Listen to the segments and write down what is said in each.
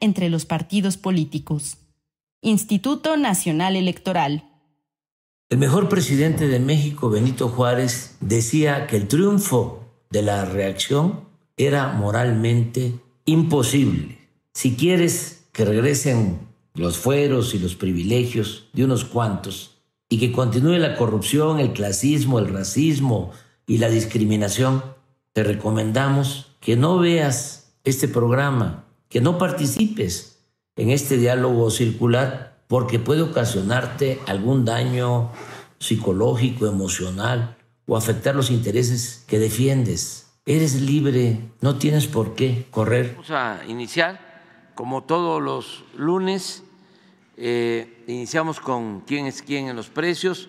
entre los partidos políticos. Instituto Nacional Electoral. El mejor presidente de México, Benito Juárez, decía que el triunfo de la reacción era moralmente imposible. Si quieres que regresen los fueros y los privilegios de unos cuantos y que continúe la corrupción, el clasismo, el racismo y la discriminación, te recomendamos que no veas este programa, que no participes en este diálogo circular porque puede ocasionarte algún daño psicológico, emocional o afectar los intereses que defiendes. Eres libre, no tienes por qué correr. Vamos a iniciar, como todos los lunes, eh, iniciamos con quién es quién en los precios.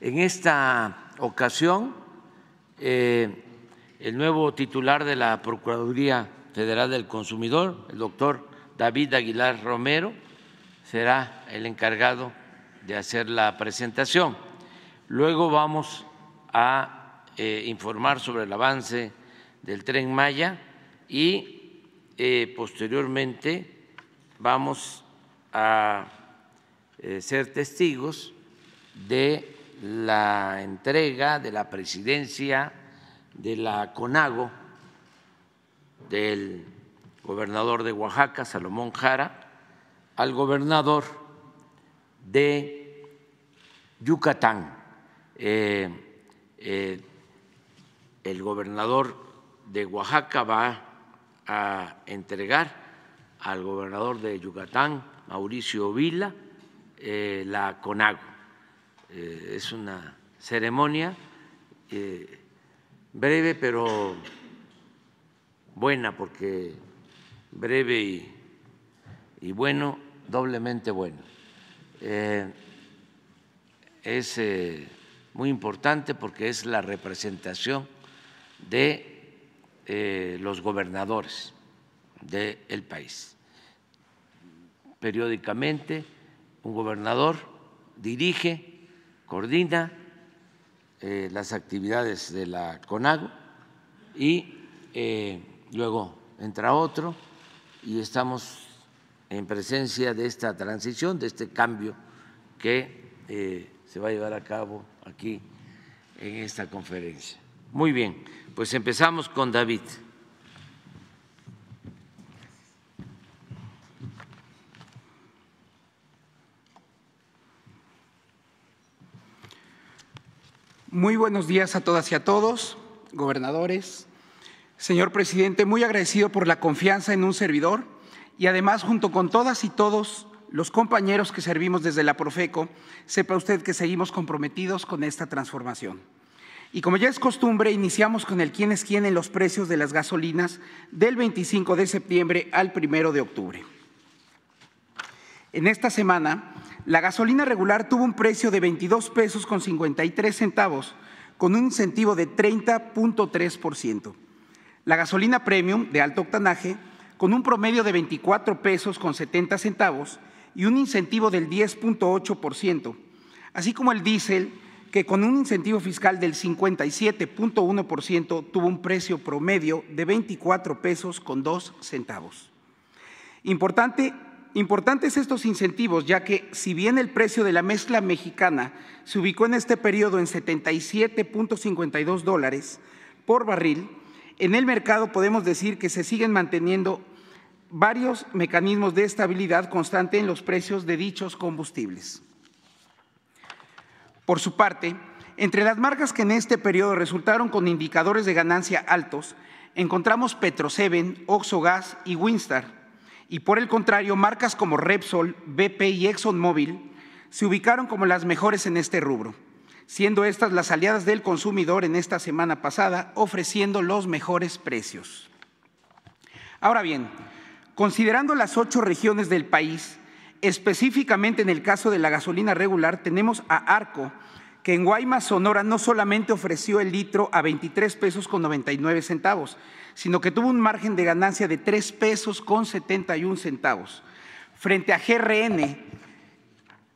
En esta ocasión, eh, el nuevo titular de la Procuraduría Federal del Consumidor, el doctor David Aguilar Romero, será el encargado de hacer la presentación. Luego vamos a eh, informar sobre el avance del tren Maya y posteriormente vamos a eh, ser testigos de la entrega de la presidencia de la CONAGO del gobernador de Oaxaca, Salomón Jara, al gobernador de Yucatán. Eh, eh, el gobernador de Oaxaca va a entregar al gobernador de Yucatán, Mauricio Vila, eh, la CONAGO. Es una ceremonia breve pero buena, porque breve y, y bueno, doblemente bueno. es muy importante porque es la representación de los gobernadores del país. Periódicamente un gobernador dirige, coordina eh, las actividades de la CONAGO y eh, luego entra otro y estamos en presencia de esta transición, de este cambio que eh, se va a llevar a cabo aquí en esta conferencia. Muy bien, pues empezamos con David. Muy buenos días a todas y a todos, gobernadores. Señor presidente, muy agradecido por la confianza en un servidor y además junto con todas y todos los compañeros que servimos desde la Profeco, sepa usted que seguimos comprometidos con esta transformación. Y como ya es costumbre, iniciamos con el quién es quién en los precios de las gasolinas del 25 de septiembre al 1 de octubre. En esta semana, la gasolina regular tuvo un precio de 22 pesos con 53 centavos, con un incentivo de 30.3%. La gasolina premium de alto octanaje, con un promedio de 24 pesos con 70 centavos y un incentivo del 10.8%, así como el diésel, que con un incentivo fiscal del 57.1% tuvo un precio promedio de 24 pesos con 2 centavos. Importante Importantes estos incentivos, ya que si bien el precio de la mezcla mexicana se ubicó en este periodo en 77.52 dólares por barril, en el mercado podemos decir que se siguen manteniendo varios mecanismos de estabilidad constante en los precios de dichos combustibles. Por su parte, entre las marcas que en este periodo resultaron con indicadores de ganancia altos, encontramos Petro7, Oxogas y Winstar, y por el contrario, marcas como Repsol, BP y ExxonMobil se ubicaron como las mejores en este rubro, siendo estas las aliadas del consumidor en esta semana pasada, ofreciendo los mejores precios. Ahora bien, considerando las ocho regiones del país, específicamente en el caso de la gasolina regular, tenemos a Arco, que en Guaymas, Sonora, no solamente ofreció el litro a 23 pesos con 99 centavos, sino que tuvo un margen de ganancia de 3 pesos con 71 centavos, frente a GRN,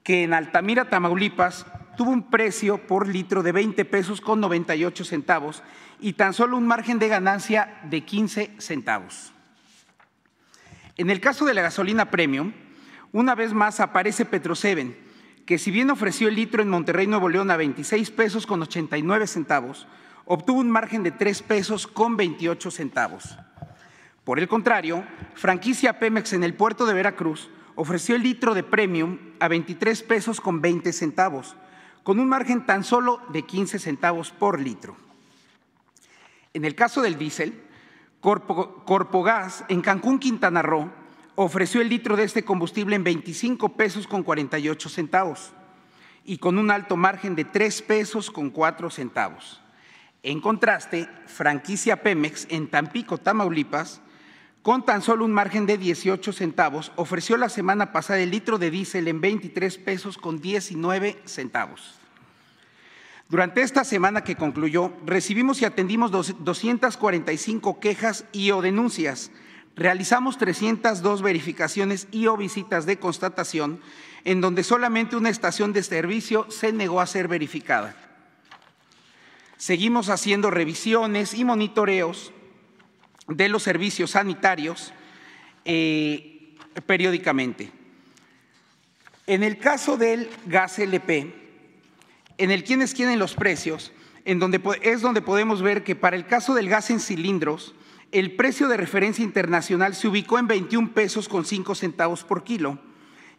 que en Altamira, Tamaulipas, tuvo un precio por litro de 20 pesos con 98 centavos y tan solo un margen de ganancia de 15 centavos. En el caso de la gasolina premium, una vez más aparece Petro 7, que si bien ofreció el litro en Monterrey, Nuevo León a 26 pesos con 89 centavos, obtuvo un margen de 3 pesos con 28 centavos. Por el contrario, franquicia Pemex en el puerto de Veracruz ofreció el litro de premium a 23 pesos con 20 centavos, con un margen tan solo de 15 centavos por litro. En el caso del diésel, Corpogas en Cancún, Quintana Roo, ofreció el litro de este combustible en 25 pesos con 48 centavos y con un alto margen de 3 pesos con 4 centavos. En contraste, franquicia Pemex en Tampico, Tamaulipas, con tan solo un margen de 18 centavos, ofreció la semana pasada el litro de diésel en 23 pesos con 19 centavos. Durante esta semana que concluyó, recibimos y atendimos 245 quejas y o denuncias. Realizamos 302 verificaciones y o visitas de constatación, en donde solamente una estación de servicio se negó a ser verificada. Seguimos haciendo revisiones y monitoreos de los servicios sanitarios eh, periódicamente. En el caso del gas LP, en el quiénes quieren los precios, en donde es donde podemos ver que para el caso del gas en cilindros, el precio de referencia internacional se ubicó en 21 pesos con 5 centavos por kilo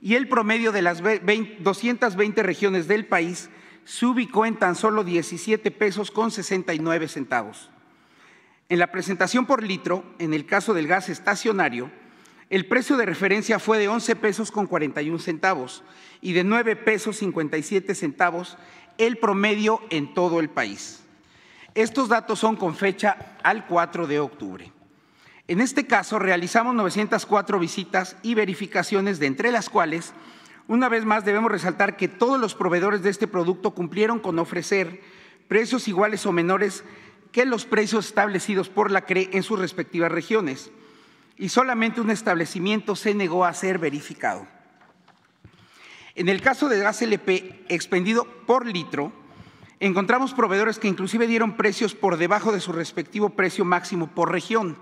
y el promedio de las 220 regiones del país se ubicó en tan solo 17 pesos con 69 centavos. En la presentación por litro, en el caso del gas estacionario, el precio de referencia fue de 11 pesos con 41 centavos y de 9 pesos 57 centavos el promedio en todo el país. Estos datos son con fecha al 4 de octubre. En este caso, realizamos 904 visitas y verificaciones, de entre las cuales, una vez más, debemos resaltar que todos los proveedores de este producto cumplieron con ofrecer precios iguales o menores que los precios establecidos por la CRE en sus respectivas regiones, y solamente un establecimiento se negó a ser verificado. En el caso de gas LP expendido por litro, encontramos proveedores que inclusive dieron precios por debajo de su respectivo precio máximo por región.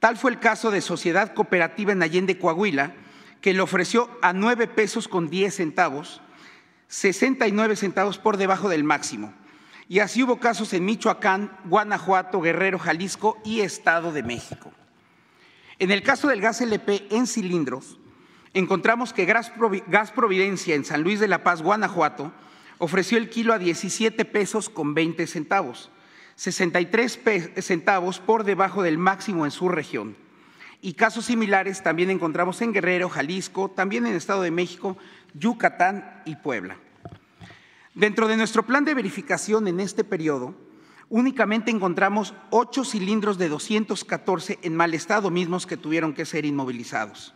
Tal fue el caso de Sociedad Cooperativa en Allende, Coahuila, que le ofreció a 9 pesos con 10 centavos, 69 centavos por debajo del máximo. Y así hubo casos en Michoacán, Guanajuato, Guerrero, Jalisco y Estado de México. En el caso del gas LP en cilindros, encontramos que Gas Providencia en San Luis de la Paz, Guanajuato, ofreció el kilo a 17 pesos con 20 centavos, 63 centavos por debajo del máximo en su región. Y casos similares también encontramos en Guerrero, Jalisco, también en Estado de México, Yucatán y Puebla. Dentro de nuestro plan de verificación en este periodo, únicamente encontramos ocho cilindros de 214 en mal estado, mismos que tuvieron que ser inmovilizados.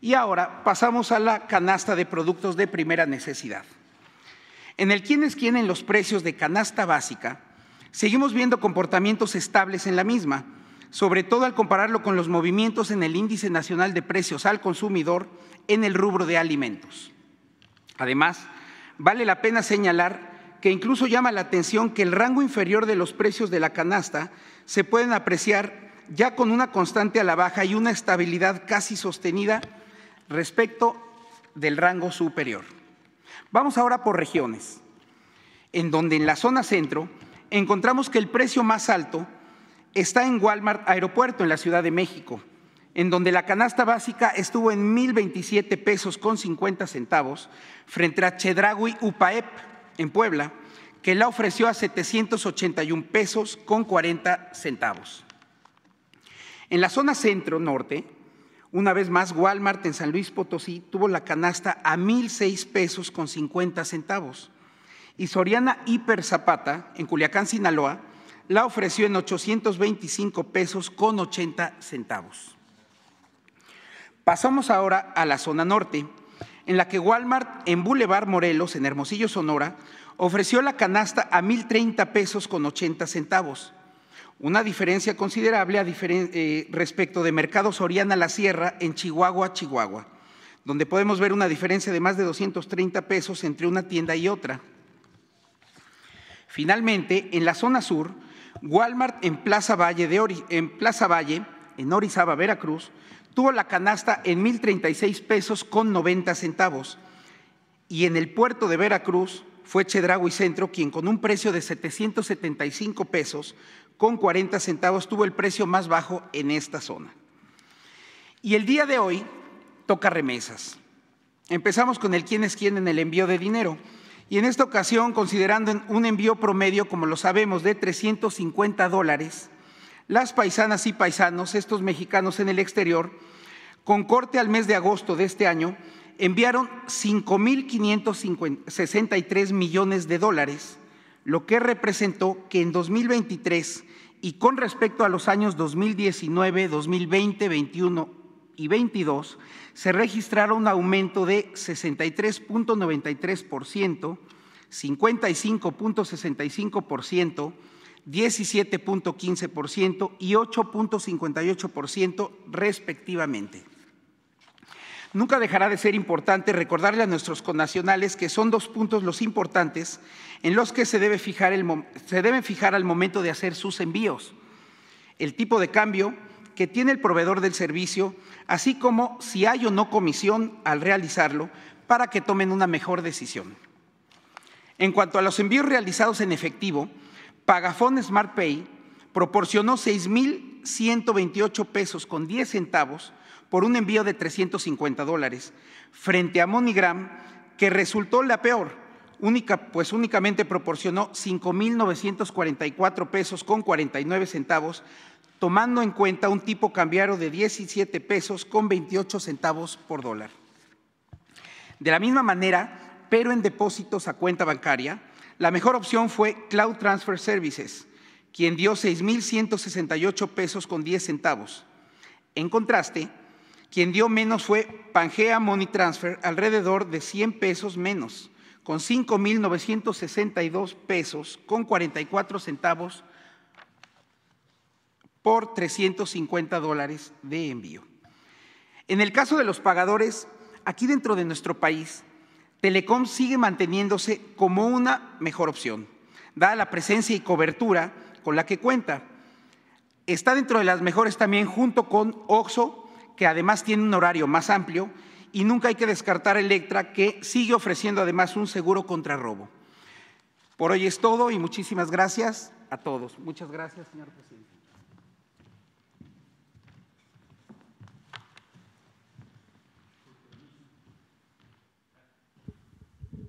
Y ahora pasamos a la canasta de productos de primera necesidad. En el quién es quién en los precios de canasta básica, seguimos viendo comportamientos estables en la misma, sobre todo al compararlo con los movimientos en el índice nacional de precios al consumidor en el rubro de alimentos. Además, vale la pena señalar que incluso llama la atención que el rango inferior de los precios de la canasta se pueden apreciar ya con una constante a la baja y una estabilidad casi sostenida respecto del rango superior. Vamos ahora por regiones, en donde en la zona centro encontramos que el precio más alto está en Walmart Aeropuerto, en la Ciudad de México, en donde la canasta básica estuvo en 1.027 pesos con 50 centavos, frente a Chedragui Upaep, en Puebla, que la ofreció a 781 pesos con 40 centavos. En la zona centro-norte, una vez más, Walmart en San Luis Potosí tuvo la canasta a mil seis pesos con 50 centavos. Y Soriana Hiper Zapata, en Culiacán, Sinaloa, la ofreció en 825 pesos con 80 centavos. Pasamos ahora a la zona norte, en la que Walmart en Boulevard Morelos, en Hermosillo, Sonora, ofreció la canasta a mil treinta pesos con 80 centavos una diferencia considerable eh, respecto de Mercado Soriana La Sierra en Chihuahua, Chihuahua, donde podemos ver una diferencia de más de 230 pesos entre una tienda y otra. Finalmente, en la zona sur, Walmart en Plaza Valle, en, Plaza Valle, en Orizaba, Veracruz, tuvo la canasta en 1.036 pesos con 90 centavos. Y en el puerto de Veracruz fue Chedraui Centro quien con un precio de 775 pesos con 40 centavos tuvo el precio más bajo en esta zona. Y el día de hoy toca remesas. Empezamos con el quién es quién en el envío de dinero. Y en esta ocasión, considerando un envío promedio, como lo sabemos, de 350 dólares, las paisanas y paisanos, estos mexicanos en el exterior, con corte al mes de agosto de este año, enviaron 5.563 millones de dólares, lo que representó que en 2023 y con respecto a los años 2019, 2020, 21 y 22, se registraron un aumento de 63.93%, 55.65%, 17.15% y 8.58% respectivamente. Nunca dejará de ser importante recordarle a nuestros connacionales que son dos puntos los importantes en los que se, debe fijar se deben fijar al momento de hacer sus envíos. El tipo de cambio que tiene el proveedor del servicio, así como si hay o no comisión al realizarlo, para que tomen una mejor decisión. En cuanto a los envíos realizados en efectivo, Pagafón Smart Pay proporcionó 6.128 pesos con 10 centavos por un envío de 350 dólares, frente a MoneyGram, que resultó la peor, única, pues únicamente proporcionó 5.944 pesos con 49 centavos, tomando en cuenta un tipo cambiario de 17 pesos con 28 centavos por dólar. De la misma manera, pero en depósitos a cuenta bancaria, la mejor opción fue Cloud Transfer Services, quien dio 6.168 pesos con 10 centavos. En contraste, quien dio menos fue Pangea Money Transfer, alrededor de 100 pesos menos, con 5.962 pesos con 44 centavos por 350 dólares de envío. En el caso de los pagadores, aquí dentro de nuestro país, Telecom sigue manteniéndose como una mejor opción, dada la presencia y cobertura con la que cuenta. Está dentro de las mejores también junto con OXO, que además tiene un horario más amplio, y nunca hay que descartar Electra, que sigue ofreciendo además un seguro contra robo. Por hoy es todo y muchísimas gracias a todos. Muchas gracias, señor presidente.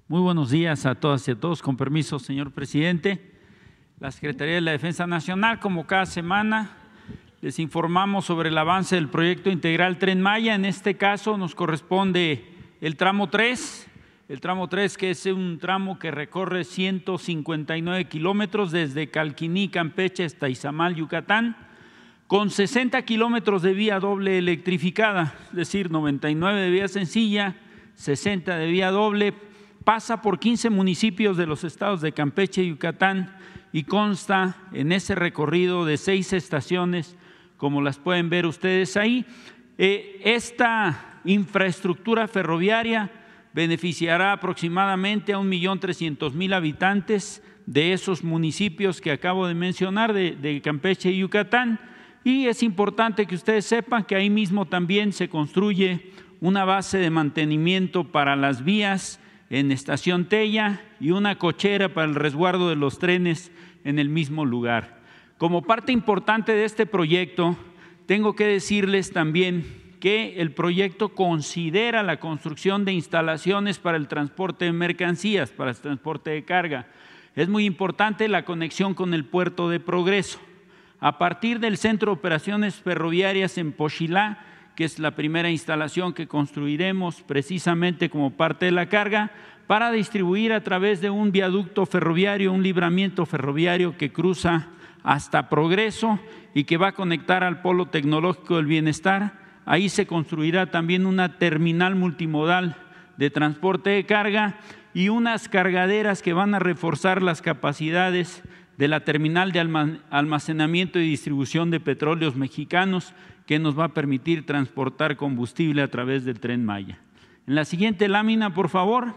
Muy buenos días a todas y a todos. Con permiso, señor presidente. La Secretaría de la Defensa Nacional, como cada semana, les informamos sobre el avance del proyecto integral Tren Maya. En este caso nos corresponde el tramo 3, el tramo 3 que es un tramo que recorre 159 kilómetros desde Calquiní, Campeche hasta Izamal, Yucatán, con 60 kilómetros de vía doble electrificada, es decir, 99 de vía sencilla, 60 de vía doble pasa por 15 municipios de los estados de Campeche y Yucatán y consta en ese recorrido de seis estaciones, como las pueden ver ustedes ahí. Eh, esta infraestructura ferroviaria beneficiará aproximadamente a 1.300.000 habitantes de esos municipios que acabo de mencionar, de, de Campeche y Yucatán. Y es importante que ustedes sepan que ahí mismo también se construye una base de mantenimiento para las vías en Estación Tella y una cochera para el resguardo de los trenes en el mismo lugar. Como parte importante de este proyecto, tengo que decirles también que el proyecto considera la construcción de instalaciones para el transporte de mercancías, para el transporte de carga. Es muy importante la conexión con el puerto de Progreso. A partir del Centro de Operaciones Ferroviarias en Pochilá, que es la primera instalación que construiremos precisamente como parte de la carga, para distribuir a través de un viaducto ferroviario, un libramiento ferroviario que cruza hasta Progreso y que va a conectar al Polo Tecnológico del Bienestar. Ahí se construirá también una terminal multimodal de transporte de carga y unas cargaderas que van a reforzar las capacidades de la terminal de almacenamiento y distribución de petróleos mexicanos que nos va a permitir transportar combustible a través del tren Maya. En la siguiente lámina, por favor.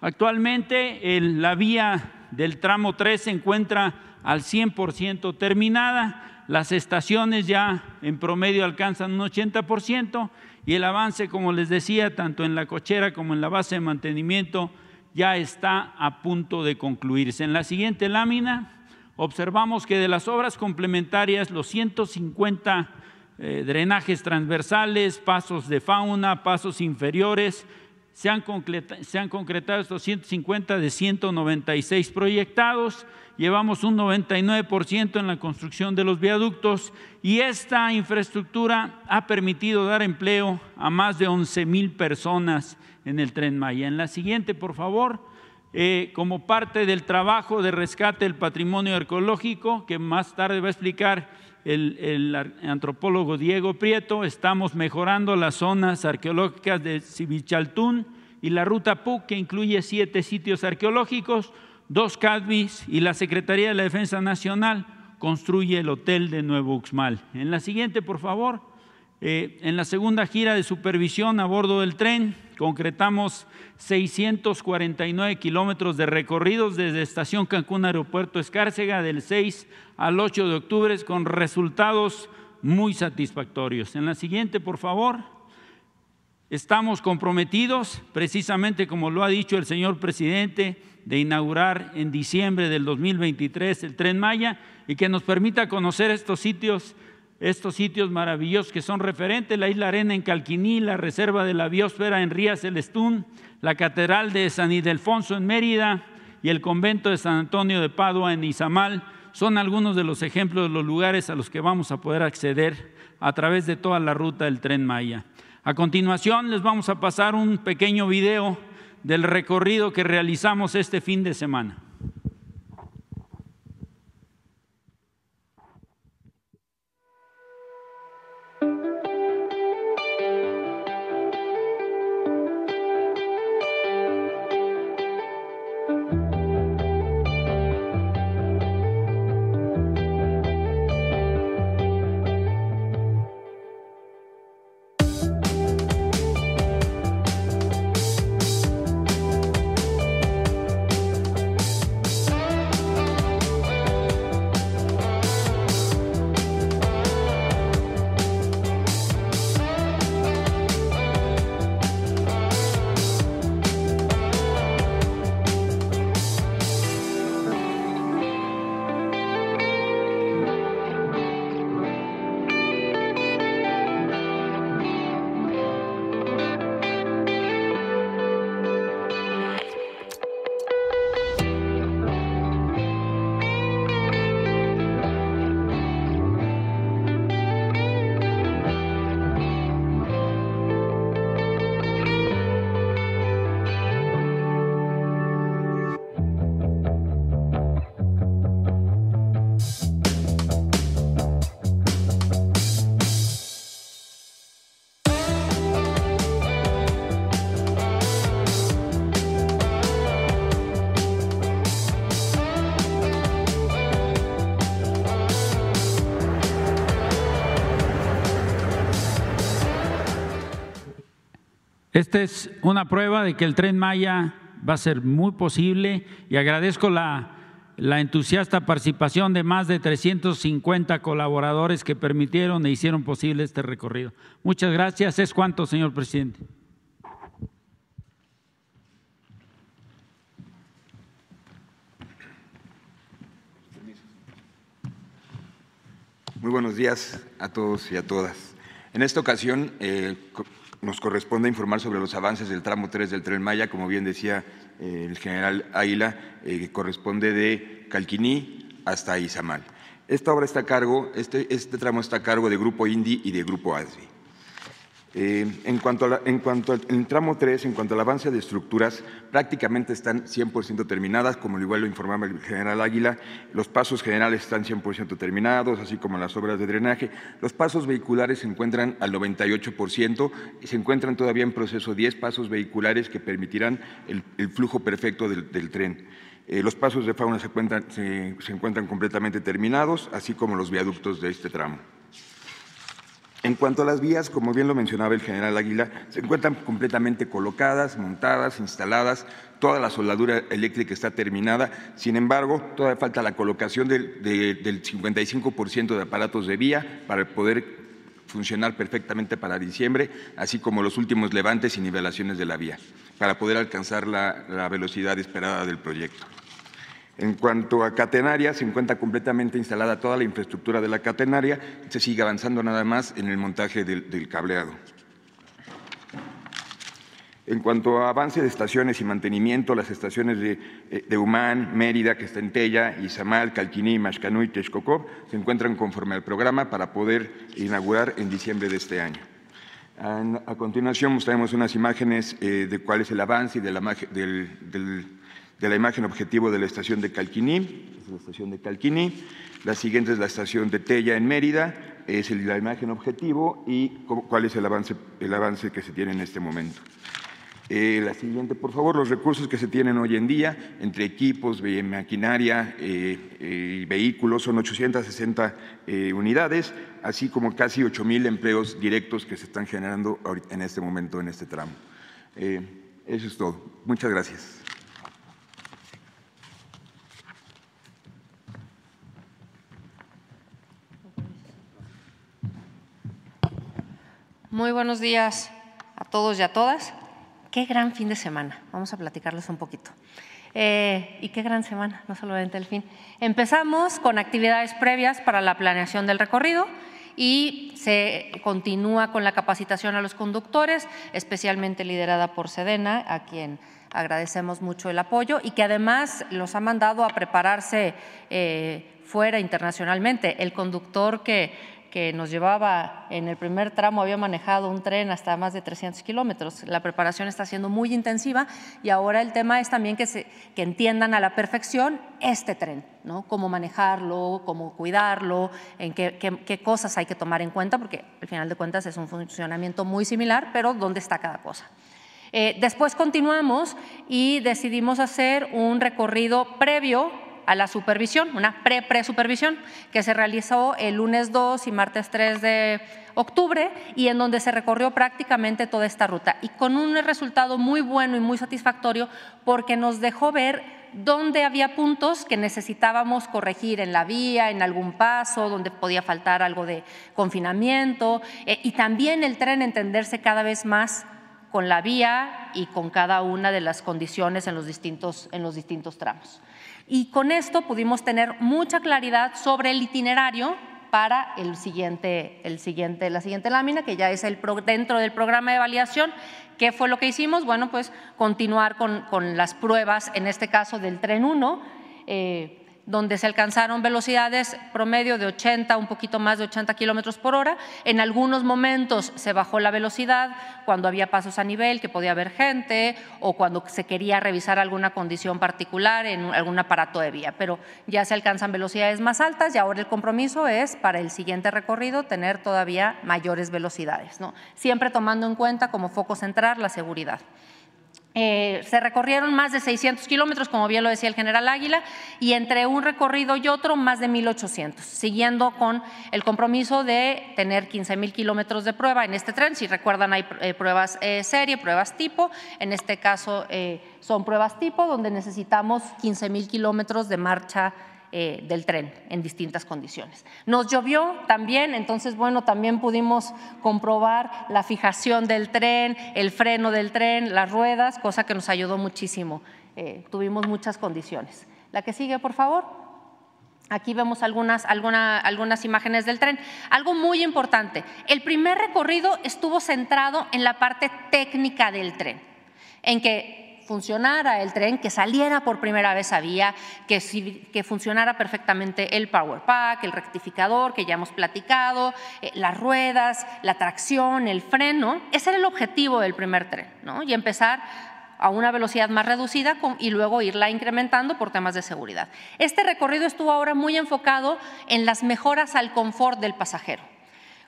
Actualmente la vía del tramo 3 se encuentra al 100% terminada. Las estaciones ya en promedio alcanzan un 80% y el avance, como les decía, tanto en la cochera como en la base de mantenimiento ya está a punto de concluirse. En la siguiente lámina observamos que de las obras complementarias, los 150 eh, drenajes transversales, pasos de fauna, pasos inferiores, se han, concretado estos 150 de 196 proyectados, llevamos un 99% en la construcción de los viaductos y esta infraestructura ha permitido dar empleo a más de 11 mil personas en el tren Maya. En la siguiente, por favor, eh, como parte del trabajo de rescate del patrimonio arqueológico, que más tarde va a explicar el, antropólogo Diego Prieto, estamos mejorando las zonas arqueológicas de Cibichaltún y la ruta PUC, que incluye siete sitios arqueológicos, dos CADMIS y la Secretaría de la Defensa Nacional construye el Hotel de Nuevo Uxmal. En la siguiente, por favor. Eh, en la segunda gira de supervisión a bordo del tren, concretamos 649 kilómetros de recorridos desde Estación Cancún Aeropuerto Escárcega del 6 al 8 de octubre con resultados muy satisfactorios. En la siguiente, por favor. Estamos comprometidos, precisamente como lo ha dicho el señor presidente, de inaugurar en diciembre del 2023 el tren Maya y que nos permita conocer estos sitios estos sitios maravillosos que son referentes, la Isla Arena en Calquiní, la Reserva de la Biosfera en Rías Celestún, la Catedral de San Ildefonso en Mérida y el Convento de San Antonio de Padua en Izamal, son algunos de los ejemplos de los lugares a los que vamos a poder acceder a través de toda la ruta del tren Maya. A continuación les vamos a pasar un pequeño video del recorrido que realizamos este fin de semana. Esta es una prueba de que el tren Maya va a ser muy posible y agradezco la, entusiasta participación de más de 350 colaboradores que permitieron e hicieron posible este recorrido. Muchas gracias. ¿Es cuánto, señor presidente? Muy buenos días a todos y a todas. En esta ocasión, eh, nos corresponde informar sobre los avances del tramo 3 del Tren Maya, como bien decía eh, el general Águila, eh, que corresponde de Calquiní hasta Izamal. Esta obra está a cargo, este, este tramo está a cargo de Grupo Indi y de Grupo ASBI. Eh, en, cuanto en cuanto al tramo 3, en cuanto al avance de estructuras, prácticamente están 100% terminadas, como igual lo informaba el general Águila. Los pasos generales están 100% terminados, así como las obras de drenaje. Los pasos vehiculares se encuentran al 98% y se encuentran todavía en proceso 10 pasos vehiculares que permitirán el, flujo perfecto del, tren. Eh, los pasos de fauna se encuentran completamente terminados, así como los viaductos de este tramo. En cuanto a las vías, como bien lo mencionaba el general Águila, se encuentran completamente colocadas, montadas, instaladas, toda la soldadura eléctrica está terminada, sin embargo, todavía falta la colocación del, del 55% de aparatos de vía para poder funcionar perfectamente para diciembre, así como los últimos levantes y nivelaciones de la vía, para poder alcanzar la velocidad esperada del proyecto. En cuanto a catenaria, se encuentra completamente instalada toda la infraestructura de la catenaria, se sigue avanzando nada más en el montaje del, cableado. En cuanto a avance de estaciones y mantenimiento, las estaciones de, eh, de Humán, Mérida, que está en Tella, Izamal, Calquiní, Mashcanú y Texcoco se encuentran conforme al programa para poder inaugurar en diciembre de este año. A continuación mostraremos unas imágenes eh, de cuál es el avance y de la, del, del de la imagen objetivo de la estación de Calquiní, es la estación de Calquiní. La siguiente es la estación de Tella en Mérida, es la imagen objetivo y cuál es el avance, el avance que se tiene en este momento. Eh, la siguiente, por favor, los recursos que se tienen hoy en día entre equipos, maquinaria eh, eh, y vehículos son 860 unidades, así como casi 8 mil empleos directos que se están generando en este momento en este tramo. eso es todo. Muchas gracias. Muy buenos días a todos y a todas. Qué gran fin de semana. Vamos a platicarles un poquito. Eh, y qué gran semana, no solamente el fin. Empezamos con actividades previas para la planeación del recorrido y se continúa con la capacitación a los conductores, especialmente liderada por Sedena, a quien agradecemos mucho el apoyo y que además los ha mandado a prepararse eh, fuera internacionalmente. El conductor que que nos llevaba en el primer tramo, había manejado un tren hasta más de 300 kilómetros. La preparación está siendo muy intensiva y ahora el tema es también que, se, que entiendan a la perfección este tren, ¿no? cómo manejarlo, cómo cuidarlo, en qué, qué, cosas hay que tomar en cuenta, porque al final de cuentas es un funcionamiento muy similar, pero dónde está cada cosa. Eh, después continuamos y decidimos hacer un recorrido previo a la supervisión, una pre-pre-supervisión que se realizó el lunes 2 y martes 3 de octubre y en donde se recorrió prácticamente toda esta ruta y con un resultado muy bueno y muy satisfactorio porque nos dejó ver dónde había puntos que necesitábamos corregir en la vía, en algún paso, donde podía faltar algo de confinamiento eh, y también el tren entenderse cada vez más con la vía y con cada una de las condiciones en los distintos, en los distintos tramos. Y con esto pudimos tener mucha claridad sobre el itinerario para el siguiente, el siguiente, la siguiente lámina, que ya es el dentro del programa de validación. ¿Qué fue lo que hicimos? Bueno, pues continuar con, con las pruebas, en este caso del tren 1, donde se alcanzaron velocidades promedio de 80, un poquito más de 80 kilómetros por hora. En algunos momentos se bajó la velocidad cuando había pasos a nivel, que podía haber gente, o cuando se quería revisar alguna condición particular en algún aparato de vía. Pero ya se alcanzan velocidades más altas y ahora el compromiso es para el siguiente recorrido tener todavía mayores velocidades, ¿no? siempre tomando en cuenta como foco central la seguridad. Eh, se recorrieron más de 600 kilómetros, como bien lo decía el general Águila, y entre un recorrido y otro más de 1.800, siguiendo con el compromiso de tener 15 mil kilómetros de prueba en este tren. Si recuerdan, hay eh, pruebas eh, serie, pruebas tipo. En este caso son pruebas tipo, donde necesitamos 15 mil kilómetros de marcha eh, del tren en distintas condiciones. Nos llovió también, entonces, bueno, también pudimos comprobar la fijación del tren, el freno del tren, las ruedas, cosa que nos ayudó muchísimo. Eh, tuvimos muchas condiciones. La que sigue, por favor. Aquí vemos algunas, algunas imágenes del tren. Algo muy importante, el primer recorrido estuvo centrado en la parte técnica del tren, en que funcionara el tren, que saliera por primera vez a vía, que, funcionara perfectamente el power pack, el rectificador que ya hemos platicado, eh, las ruedas, la tracción, el freno. Ese era el objetivo del primer tren, ¿no? Y empezar a una velocidad más reducida y luego irla incrementando por temas de seguridad. Este recorrido estuvo ahora muy enfocado en las mejoras al confort del pasajero.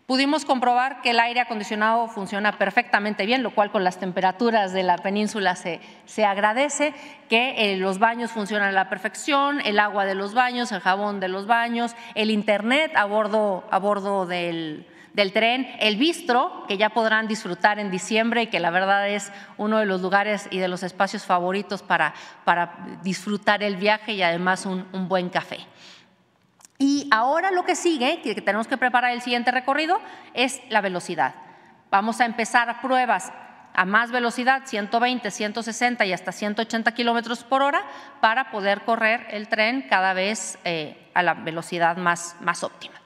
Pudimos comprobar que el aire acondicionado funciona perfectamente bien, lo cual con las temperaturas de la península se, se agradece, que eh, los baños funcionan a la perfección, el agua de los baños, el jabón de los baños, el internet a bordo, a bordo del, del tren, el bistro, que ya podrán disfrutar en diciembre y que la verdad es uno de los lugares y de los espacios favoritos para, para disfrutar el viaje y además un, un buen café. Y ahora lo que sigue, que tenemos que preparar el siguiente recorrido, es la velocidad. Vamos a empezar pruebas a más velocidad, 120, 160 y hasta 180 kilómetros por hora, para poder correr el tren cada vez eh, a la velocidad más, más óptima.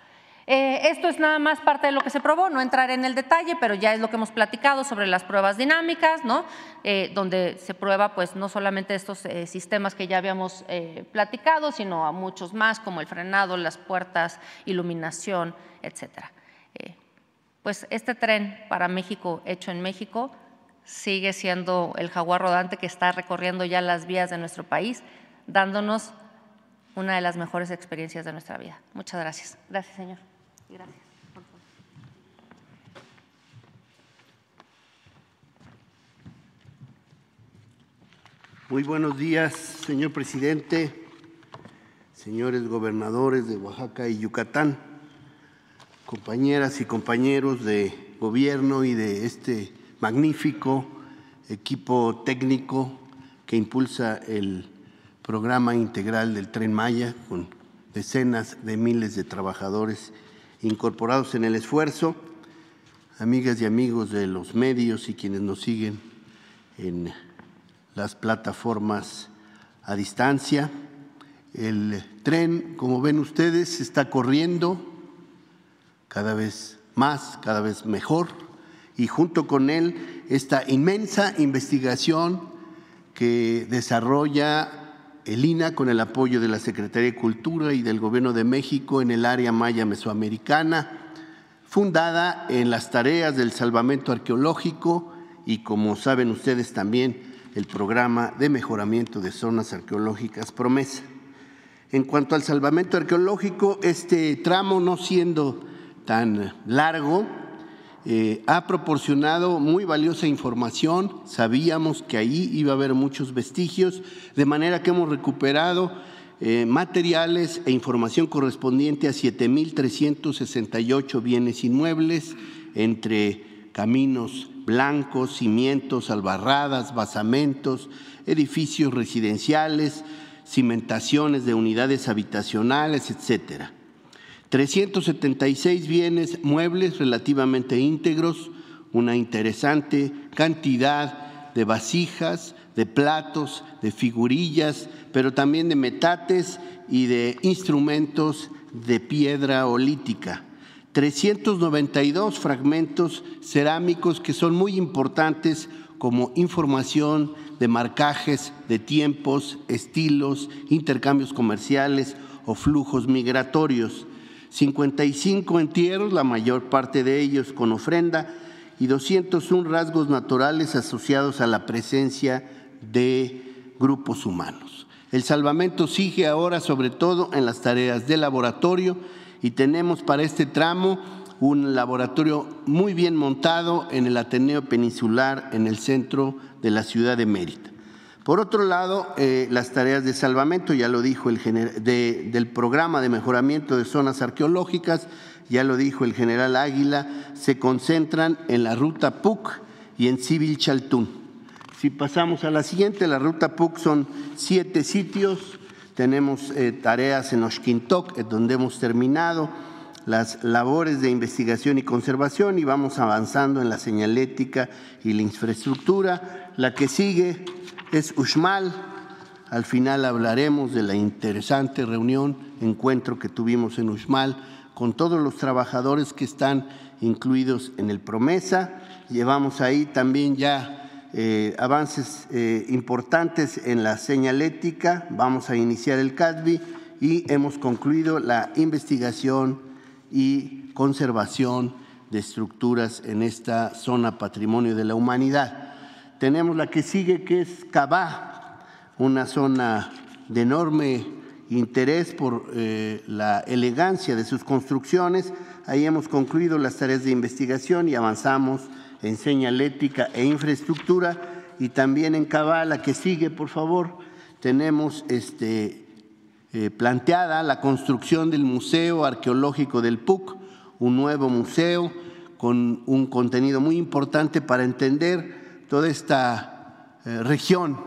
Eh, esto es nada más parte de lo que se probó, no entrar en el detalle, pero ya es lo que hemos platicado sobre las pruebas dinámicas, ¿no? Eh, donde se prueba pues, no solamente estos sistemas que ya habíamos platicado, sino a muchos más, como el frenado, las puertas, iluminación, etc. pues este tren para México, hecho en México, sigue siendo el jaguar rodante que está recorriendo ya las vías de nuestro país, dándonos una de las mejores experiencias de nuestra vida. Muchas gracias. Gracias, señor. Gracias. Muy buenos días, señor presidente, señores gobernadores de Oaxaca y Yucatán, compañeras y compañeros de gobierno y de este magnífico equipo técnico que impulsa el programa integral del tren Maya con decenas de miles de trabajadores incorporados en el esfuerzo, amigas y amigos de los medios y quienes nos siguen en las plataformas a distancia. El tren, como ven ustedes, está corriendo cada vez más, cada vez mejor y junto con él esta inmensa investigación que desarrolla el INA con el apoyo de la Secretaría de Cultura y del Gobierno de México en el área maya mesoamericana, fundada en las tareas del salvamento arqueológico y, como saben ustedes también, el programa de mejoramiento de zonas arqueológicas Promesa. En cuanto al salvamento arqueológico, este tramo no siendo tan largo, eh, ha proporcionado muy valiosa información, sabíamos que ahí iba a haber muchos vestigios, de manera que hemos recuperado eh, materiales e información correspondiente a 7.368 bienes inmuebles, entre caminos blancos, cimientos, albarradas, basamentos, edificios residenciales, cimentaciones de unidades habitacionales, etcétera. 376 bienes muebles relativamente íntegros, una interesante cantidad de vasijas, de platos, de figurillas, pero también de metates y de instrumentos de piedra olítica. 392 fragmentos cerámicos que son muy importantes como información de marcajes de tiempos, estilos, intercambios comerciales o flujos migratorios. 55 entierros, la mayor parte de ellos con ofrenda, y 201 rasgos naturales asociados a la presencia de grupos humanos. El salvamento sigue ahora sobre todo en las tareas de laboratorio y tenemos para este tramo un laboratorio muy bien montado en el Ateneo Peninsular en el centro de la ciudad de Mérida. Por otro lado, eh, las tareas de salvamento, ya lo dijo el del programa de mejoramiento de zonas arqueológicas, ya lo dijo el general Águila, se concentran en la ruta PUC y en Civil Chaltún. Si pasamos a la siguiente, la ruta PUC son siete sitios, tenemos eh, tareas en Oshkintok, donde hemos terminado las labores de investigación y conservación y vamos avanzando en la señalética y la infraestructura. La que sigue es Uxmal. Al final hablaremos de la interesante reunión, encuentro que tuvimos en Uxmal con todos los trabajadores que están incluidos en el Promesa. Llevamos ahí también ya eh, avances eh, importantes en la señalética. Vamos a iniciar el CADBI y hemos concluido la investigación y conservación de estructuras en esta zona patrimonio de la humanidad. Tenemos la que sigue, que es Cabá, una zona de enorme interés por eh, la elegancia de sus construcciones. Ahí hemos concluido las tareas de investigación y avanzamos en señalética e infraestructura. Y también en Cabá, la que sigue, por favor, tenemos este, eh, planteada la construcción del Museo Arqueológico del PUC, un nuevo museo con un contenido muy importante para entender toda esta eh, región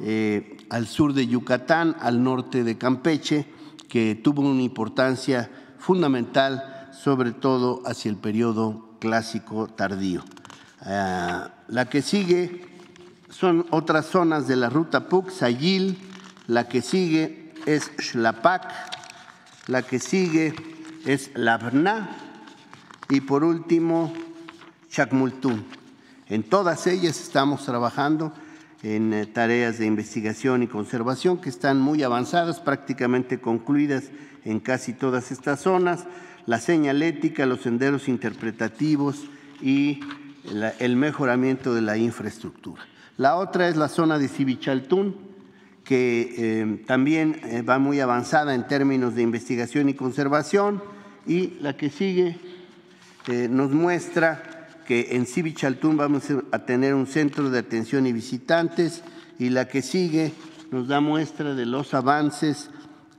eh, al sur de Yucatán, al norte de Campeche, que tuvo una importancia fundamental, sobre todo hacia el periodo clásico tardío. Ah, la que sigue son otras zonas de la ruta PUC, Sayil, la que sigue es Xlapac, la que sigue es Labna y por último Chacmultún. En todas ellas estamos trabajando en eh, tareas de investigación y conservación que están muy avanzadas, prácticamente concluidas en casi todas estas zonas, la señalética, los senderos interpretativos y el mejoramiento de la infraestructura. La otra es la zona de Civichaltún, que eh, también eh, va muy avanzada en términos de investigación y conservación, y la que sigue nos muestra que en Civichaltún vamos a tener un centro de atención y visitantes y la que sigue nos da muestra de los avances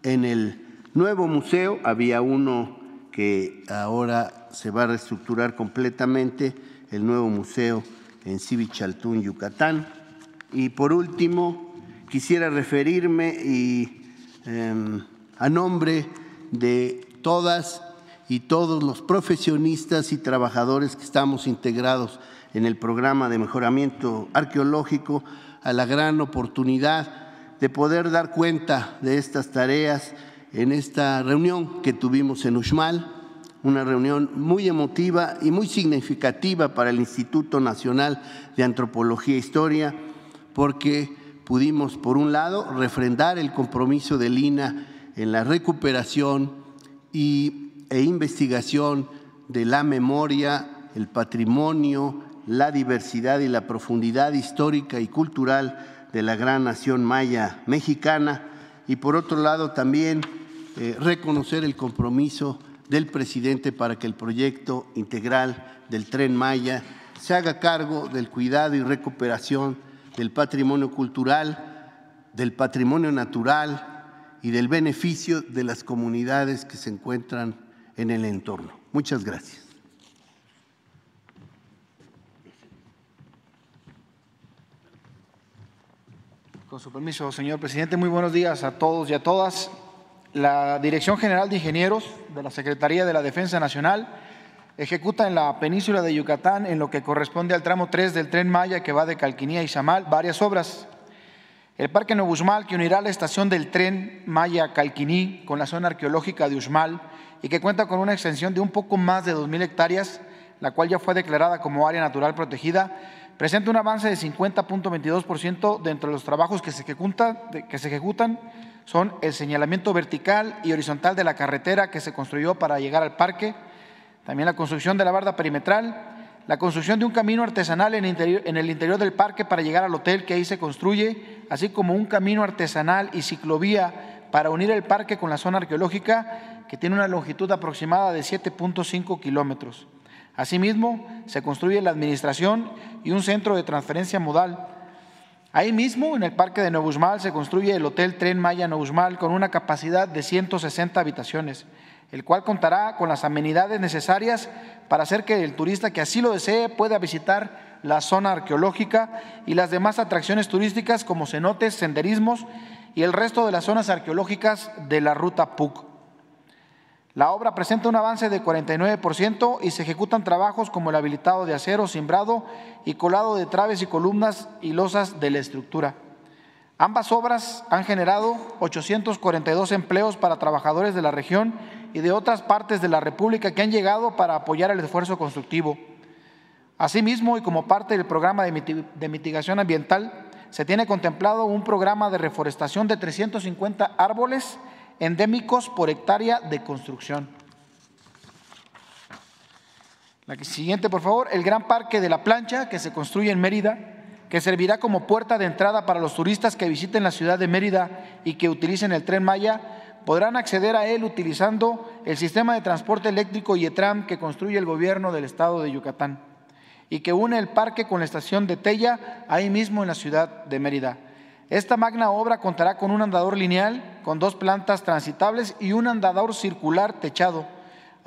en el nuevo museo. Había uno que ahora se va a reestructurar completamente, el nuevo museo en Civichaltún, Yucatán. Y por último, quisiera referirme em, a nombre de todas y todos los profesionistas y trabajadores que estamos integrados en el programa de mejoramiento arqueológico a la gran oportunidad de poder dar cuenta de estas tareas en esta reunión que tuvimos en Uxmal, una reunión muy emotiva y muy significativa para el Instituto Nacional de Antropología e Historia, porque pudimos, por un lado, refrendar el compromiso de Lina en la recuperación y e investigación de la memoria, el patrimonio, la diversidad y la profundidad histórica y cultural de la gran nación maya mexicana. Y por otro lado también eh, reconocer el compromiso del presidente para que el proyecto integral del tren Maya se haga cargo del cuidado y recuperación del patrimonio cultural, del patrimonio natural y del beneficio de las comunidades que se encuentran en el entorno. Muchas gracias. Con su permiso, señor presidente, muy buenos días a todos y a todas. La Dirección General de Ingenieros de la Secretaría de la Defensa Nacional ejecuta en la península de Yucatán, en lo que corresponde al tramo 3 del tren Maya que va de Calquinía y Samal, varias obras. El Parque Nuevo que unirá la estación del tren Maya Calquiní con la zona arqueológica de Usmal, y que cuenta con una extensión de un poco más de 2.000 hectáreas, la cual ya fue declarada como área natural protegida, presenta un avance de 50.22% dentro de los trabajos que se, que se ejecutan son el señalamiento vertical y horizontal de la carretera que se construyó para llegar al parque, también la construcción de la barda perimetral, la construcción de un camino artesanal en, el interior del parque para llegar al hotel que ahí se construye, así como un camino artesanal y ciclovía para unir el parque con la zona arqueológica que tiene una longitud aproximada de 7.5 kilómetros. Asimismo, se construye la administración y un centro de transferencia modal. Ahí mismo, en el Parque de Neusmal, se construye el Hotel Tren Maya Neusmal con una capacidad de 160 habitaciones, el cual contará con las amenidades necesarias para hacer que el turista que así lo desee pueda visitar la zona arqueológica y las demás atracciones turísticas como cenotes, senderismos y el resto de las zonas arqueológicas de la ruta PUC. La obra presenta un avance de 49% y se ejecutan trabajos como el habilitado de acero, simbrado y colado de traves y columnas y losas de la estructura. Ambas obras han generado 842 empleos para trabajadores de la región y de otras partes de la República que han llegado para apoyar el esfuerzo constructivo. Asimismo, y como parte del programa de mitigación ambiental, se tiene contemplado un programa de reforestación de 350 árboles endémicos por hectárea de construcción. La siguiente, por favor, el Gran Parque de la Plancha que se construye en Mérida, que servirá como puerta de entrada para los turistas que visiten la ciudad de Mérida y que utilicen el tren Maya, podrán acceder a él utilizando el sistema de transporte eléctrico YETRAM que construye el gobierno del estado de Yucatán y que une el parque con la estación de Tella ahí mismo en la ciudad de Mérida. Esta magna obra contará con un andador lineal, con dos plantas transitables y un andador circular techado,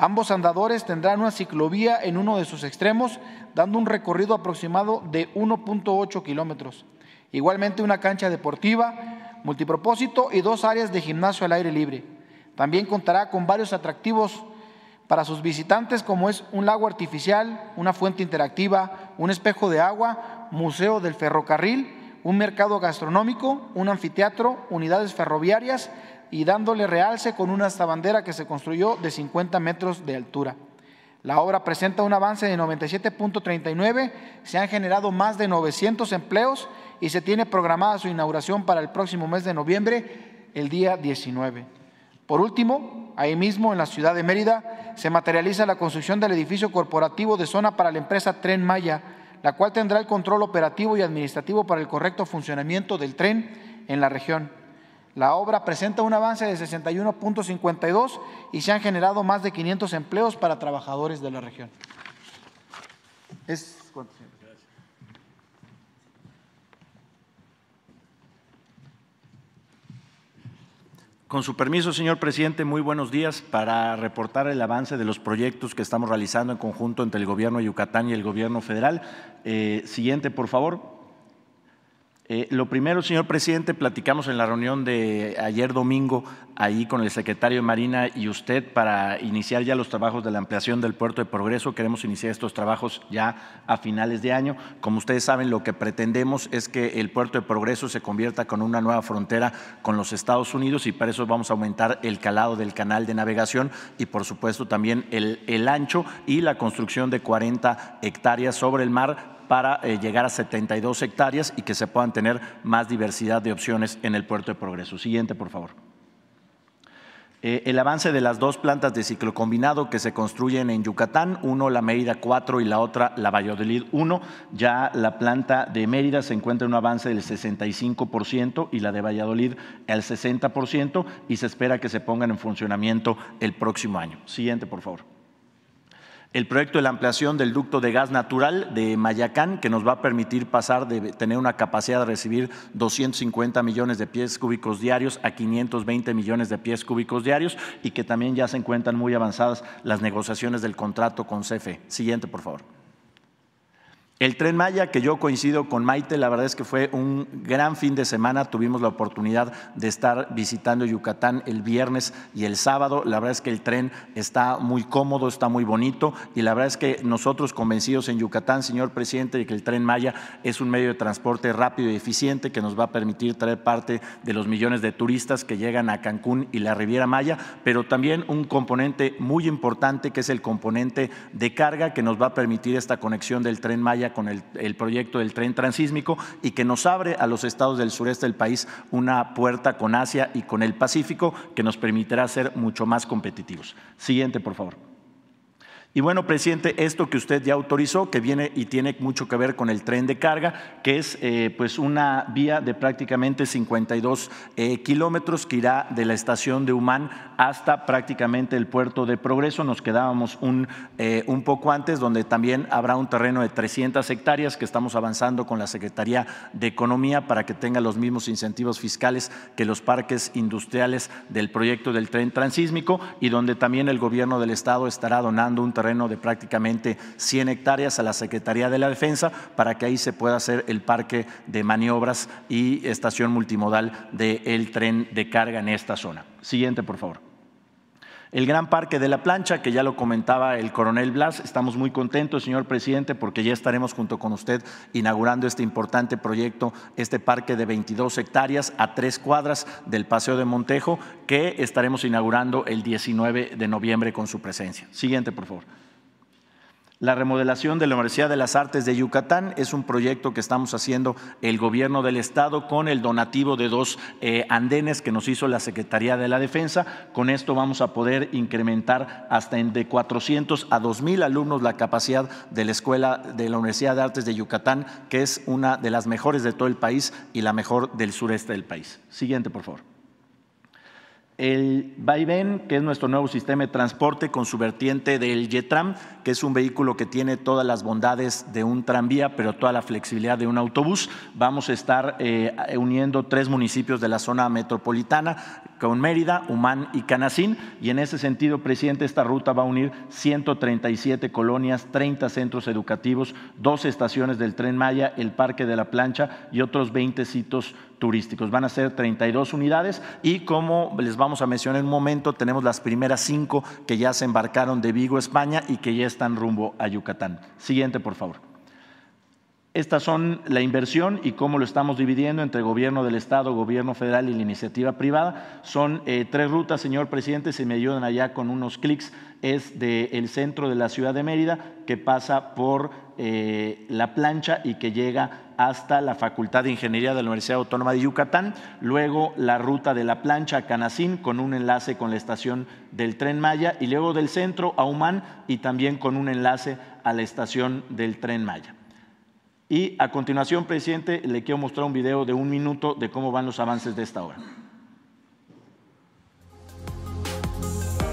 Ambos andadores tendrán una ciclovía en uno de sus extremos, dando un recorrido aproximado de 1.8 kilómetros. Igualmente una cancha deportiva, multipropósito y dos áreas de gimnasio al aire libre. También contará con varios atractivos para sus visitantes como es un lago artificial, una fuente interactiva, un espejo de agua, museo del ferrocarril, un mercado gastronómico, un anfiteatro, unidades ferroviarias, y dándole realce con una bandera que se construyó de 50 metros de altura. La obra presenta un avance de 97.39, se han generado más de 900 empleos y se tiene programada su inauguración para el próximo mes de noviembre, el día 19. Por último, ahí mismo en la ciudad de Mérida se materializa la construcción del edificio corporativo de zona para la empresa Tren Maya, la cual tendrá el control operativo y administrativo para el correcto funcionamiento del tren en la región. La obra presenta un avance de 61.52 y se han generado más de 500 empleos para trabajadores de la región. Es, Con su permiso, señor presidente, muy buenos días para reportar el avance de los proyectos que estamos realizando en conjunto entre el Gobierno de Yucatán y el Gobierno federal. Eh, siguiente, por favor. Eh, lo primero, señor presidente, platicamos en la reunión de ayer domingo ahí con el secretario de Marina y usted para iniciar ya los trabajos de la ampliación del puerto de Progreso. Queremos iniciar estos trabajos ya a finales de año. Como ustedes saben, lo que pretendemos es que el puerto de Progreso se convierta con una nueva frontera con los Estados Unidos y para eso vamos a aumentar el calado del canal de navegación y por supuesto también el, el ancho y la construcción de 40 hectáreas sobre el mar para eh, llegar a 72 hectáreas y que se puedan tener más diversidad de opciones en el puerto de Progreso. Siguiente, por favor. Eh, el avance de las dos plantas de ciclo combinado que se construyen en Yucatán, uno la Mérida 4 y la otra la Valladolid 1. Ya la planta de Mérida se encuentra en un avance del 65% y la de Valladolid al 60% y se espera que se pongan en funcionamiento el próximo año. Siguiente, por favor el proyecto de la ampliación del ducto de gas natural de Mayacán, que nos va a permitir pasar de tener una capacidad de recibir 250 millones de pies cúbicos diarios a 520 millones de pies cúbicos diarios y que también ya se encuentran muy avanzadas las negociaciones del contrato con CFE. Siguiente, por favor. El tren Maya, que yo coincido con Maite, la verdad es que fue un gran fin de semana. Tuvimos la oportunidad de estar visitando Yucatán el viernes y el sábado. La verdad es que el tren está muy cómodo, está muy bonito y la verdad es que nosotros convencidos en Yucatán, señor presidente, de que el tren Maya es un medio de transporte rápido y eficiente que nos va a permitir traer parte de los millones de turistas que llegan a Cancún y la Riviera Maya, pero también un componente muy importante que es el componente de carga que nos va a permitir esta conexión del tren Maya con el, proyecto del tren transísmico y que nos abre a los estados del sureste del país una puerta con Asia y con el Pacífico que nos permitirá ser mucho más competitivos. Siguiente, por favor. Y bueno, presidente, esto que usted ya autorizó, que viene y tiene mucho que ver con el tren de carga, que es eh, pues una vía de prácticamente 52 eh, kilómetros que irá de la estación de Humán hasta prácticamente el puerto de Progreso. Nos quedábamos un, eh, un poco antes, donde también habrá un terreno de 300 hectáreas que estamos avanzando con la Secretaría de Economía para que tenga los mismos incentivos fiscales que los parques industriales del proyecto del tren transísmico y donde también el gobierno del Estado estará donando un terreno de prácticamente 100 hectáreas a la Secretaría de la Defensa para que ahí se pueda hacer el parque de maniobras y estación multimodal del tren de carga en esta zona. Siguiente, por favor. El Gran Parque de la Plancha, que ya lo comentaba el coronel Blas, estamos muy contentos, señor presidente, porque ya estaremos junto con usted inaugurando este importante proyecto, este parque de 22 hectáreas a tres cuadras del Paseo de Montejo, que estaremos inaugurando el 19 de noviembre con su presencia. Siguiente, por favor. La remodelación de la Universidad de las Artes de Yucatán es un proyecto que estamos haciendo el gobierno del estado con el donativo de dos eh, andenes que nos hizo la Secretaría de la Defensa. Con esto vamos a poder incrementar hasta de 400 a 2.000 alumnos la capacidad de la Escuela de la Universidad de Artes de Yucatán, que es una de las mejores de todo el país y la mejor del sureste del país. Siguiente, por favor. El Vaivén, que es nuestro nuevo sistema de transporte con su vertiente del Yetram, que es un vehículo que tiene todas las bondades de un tranvía, pero toda la flexibilidad de un autobús. Vamos a estar eh, uniendo tres municipios de la zona metropolitana, con Mérida, Humán y Canacín. Y en ese sentido, presidente, esta ruta va a unir 137 colonias, 30 centros educativos, dos estaciones del Tren Maya, el Parque de la Plancha y otros 20 sitios turísticos. Van a ser 32 unidades y como les vamos a mencionar en un momento, tenemos las primeras cinco que ya se embarcaron de Vigo, España y que ya están rumbo a Yucatán. Siguiente, por favor. Estas son la inversión y cómo lo estamos dividiendo entre gobierno del Estado, gobierno federal y la iniciativa privada. Son eh, tres rutas, señor presidente, si me ayudan allá con unos clics. Es del centro de la ciudad de Mérida, que pasa por eh, la plancha y que llega hasta la Facultad de Ingeniería de la Universidad Autónoma de Yucatán. Luego la ruta de la plancha a Canacín con un enlace con la estación del Tren Maya y luego del centro a Humán y también con un enlace a la estación del Tren Maya. Y a continuación, presidente, le quiero mostrar un video de un minuto de cómo van los avances de esta obra.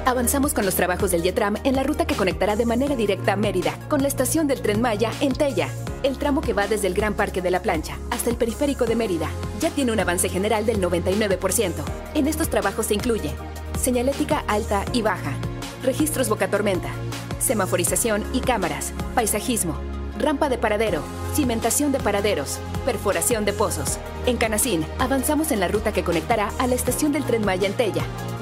Avanzamos con los trabajos del YETRAM en la ruta que conectará de manera directa a Mérida con la estación del Tren Maya en Tella. El tramo que va desde el Gran Parque de la Plancha hasta el periférico de Mérida ya tiene un avance general del 99%. En estos trabajos se incluye señalética alta y baja, registros boca tormenta, semaforización y cámaras, paisajismo, rampa de paradero, cimentación de paraderos, perforación de pozos. En Canacín, avanzamos en la ruta que conectará a la estación del Tren Maya.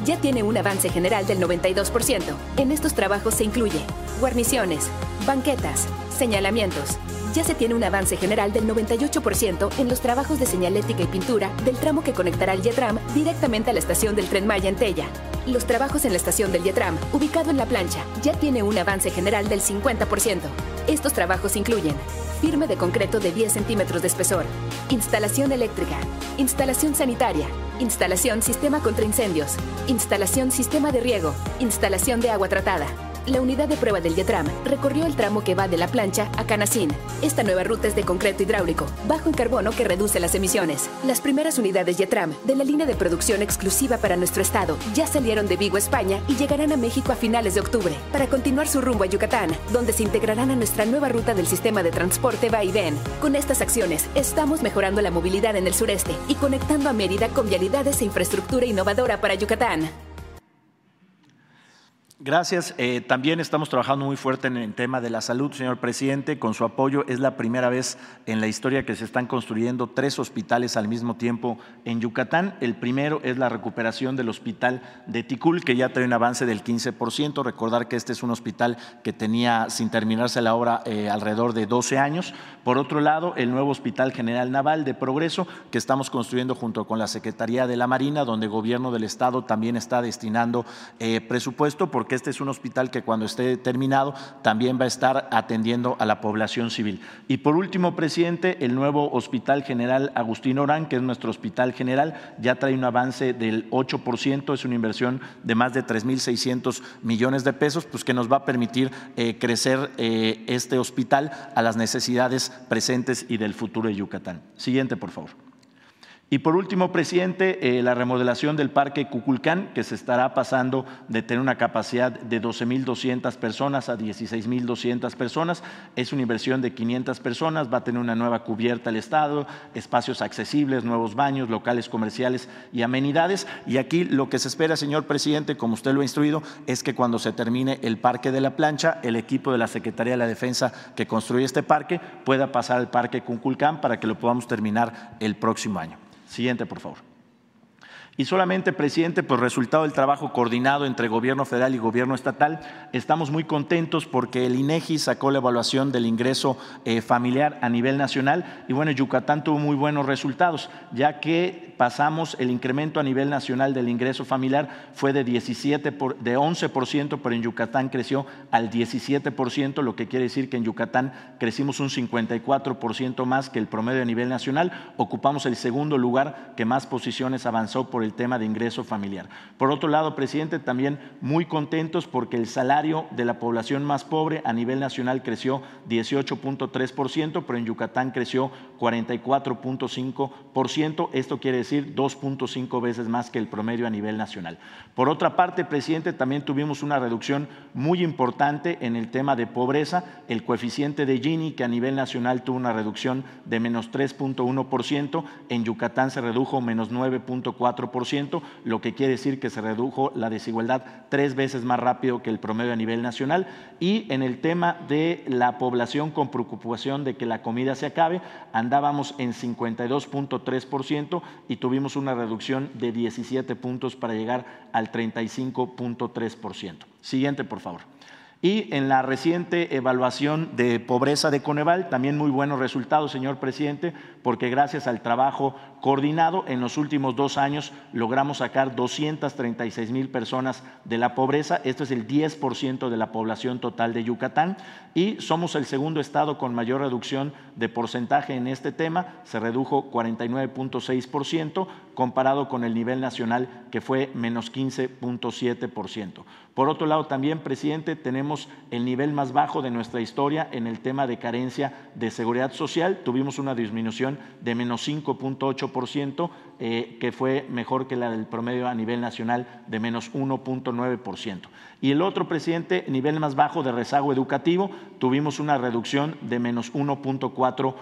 Ya tiene un avance general del 92%. En estos trabajos se incluye guarniciones, banquetas, señalamientos. Ya se tiene un avance general del 98% en los trabajos de señalética y pintura del tramo que conectará el YETRAM directamente a la estación del Tren Maya en Tella. Los trabajos en la estación del YETRAM, ubicado en la plancha, ya tiene un avance general del 50%. Estos trabajos incluyen firme de concreto de 10 centímetros de espesor, instalación eléctrica, instalación sanitaria, instalación sistema contra incendios, instalación sistema de riego, instalación de agua tratada. La unidad de prueba del YETRAM recorrió el tramo que va de la plancha a Canacín. Esta nueva ruta es de concreto hidráulico, bajo en carbono que reduce las emisiones. Las primeras unidades YETRAM de la línea de producción exclusiva para nuestro estado ya salieron de Vigo, España y llegarán a México a finales de octubre para continuar su rumbo a Yucatán, donde se integrarán a nuestra nueva ruta del sistema de transporte va y ven. Con estas acciones estamos mejorando la movilidad en el sureste y conectando a Mérida con vialidades e infraestructura innovadora para Yucatán. Gracias. Eh, también estamos trabajando muy fuerte en el tema de la salud, señor presidente. Con su apoyo es la primera vez en la historia que se están construyendo tres hospitales al mismo tiempo en Yucatán. El primero es la recuperación del hospital de Ticul, que ya trae un avance del 15%. Recordar que este es un hospital que tenía sin terminarse la obra eh, alrededor de 12 años. Por otro lado, el nuevo Hospital General Naval de Progreso, que estamos construyendo junto con la Secretaría de la Marina, donde el gobierno del Estado también está destinando eh, presupuesto porque este es un hospital que cuando esté terminado también va a estar atendiendo a la población civil. Y por último, presidente, el nuevo Hospital General Agustín Orán, que es nuestro hospital general, ya trae un avance del 8%, es una inversión de más de 3.600 millones de pesos, pues que nos va a permitir eh, crecer eh, este hospital a las necesidades presentes y del futuro de Yucatán. Siguiente, por favor. Y por último, presidente, eh, la remodelación del Parque Cuculcán, que se estará pasando de tener una capacidad de 12.200 personas a 16.200 personas. Es una inversión de 500 personas, va a tener una nueva cubierta al Estado, espacios accesibles, nuevos baños, locales comerciales y amenidades. Y aquí lo que se espera, señor presidente, como usted lo ha instruido, es que cuando se termine el Parque de la Plancha, el equipo de la Secretaría de la Defensa que construye este parque pueda pasar al Parque Cuculcán para que lo podamos terminar el próximo año. Siguiente, por favor. Y solamente, presidente, por resultado del trabajo coordinado entre gobierno federal y gobierno estatal, estamos muy contentos porque el INEGI sacó la evaluación del ingreso eh, familiar a nivel nacional y bueno, Yucatán tuvo muy buenos resultados, ya que pasamos el incremento a nivel nacional del ingreso familiar fue de 17 por, de 11%, pero en Yucatán creció al 17%, lo que quiere decir que en Yucatán crecimos un 54% más que el promedio a nivel nacional, ocupamos el segundo lugar que más posiciones avanzó por el tema de ingreso familiar. Por otro lado, presidente, también muy contentos porque el salario de la población más pobre a nivel nacional creció 18.3%, pero en Yucatán creció 44.5%. Esto quiere decir 2.5 veces más que el promedio a nivel nacional. Por otra parte, presidente, también tuvimos una reducción muy importante en el tema de pobreza. El coeficiente de Gini, que a nivel nacional tuvo una reducción de menos 3.1%, en Yucatán se redujo menos 9.4%, lo que quiere decir que se redujo la desigualdad tres veces más rápido que el promedio a nivel nacional. Y en el tema de la población con preocupación de que la comida se acabe, andábamos en 52.3% y tuvimos una reducción de 17 puntos para llegar al 35.3%. Siguiente, por favor. Y en la reciente evaluación de pobreza de Coneval, también muy buenos resultados, señor presidente, porque gracias al trabajo coordinado, en los últimos dos años logramos sacar 236 mil personas de la pobreza. Esto es el 10% de la población total de Yucatán y somos el segundo estado con mayor reducción de porcentaje en este tema. Se redujo 49.6% comparado con el nivel nacional que fue menos 15.7%. Por otro lado, también, presidente, tenemos el nivel más bajo de nuestra historia en el tema de carencia de seguridad social. Tuvimos una disminución de menos 5.8%, eh, que fue mejor que la del promedio a nivel nacional de menos 1.9%. Y el otro, presidente, nivel más bajo de rezago educativo, tuvimos una reducción de menos 1.4%.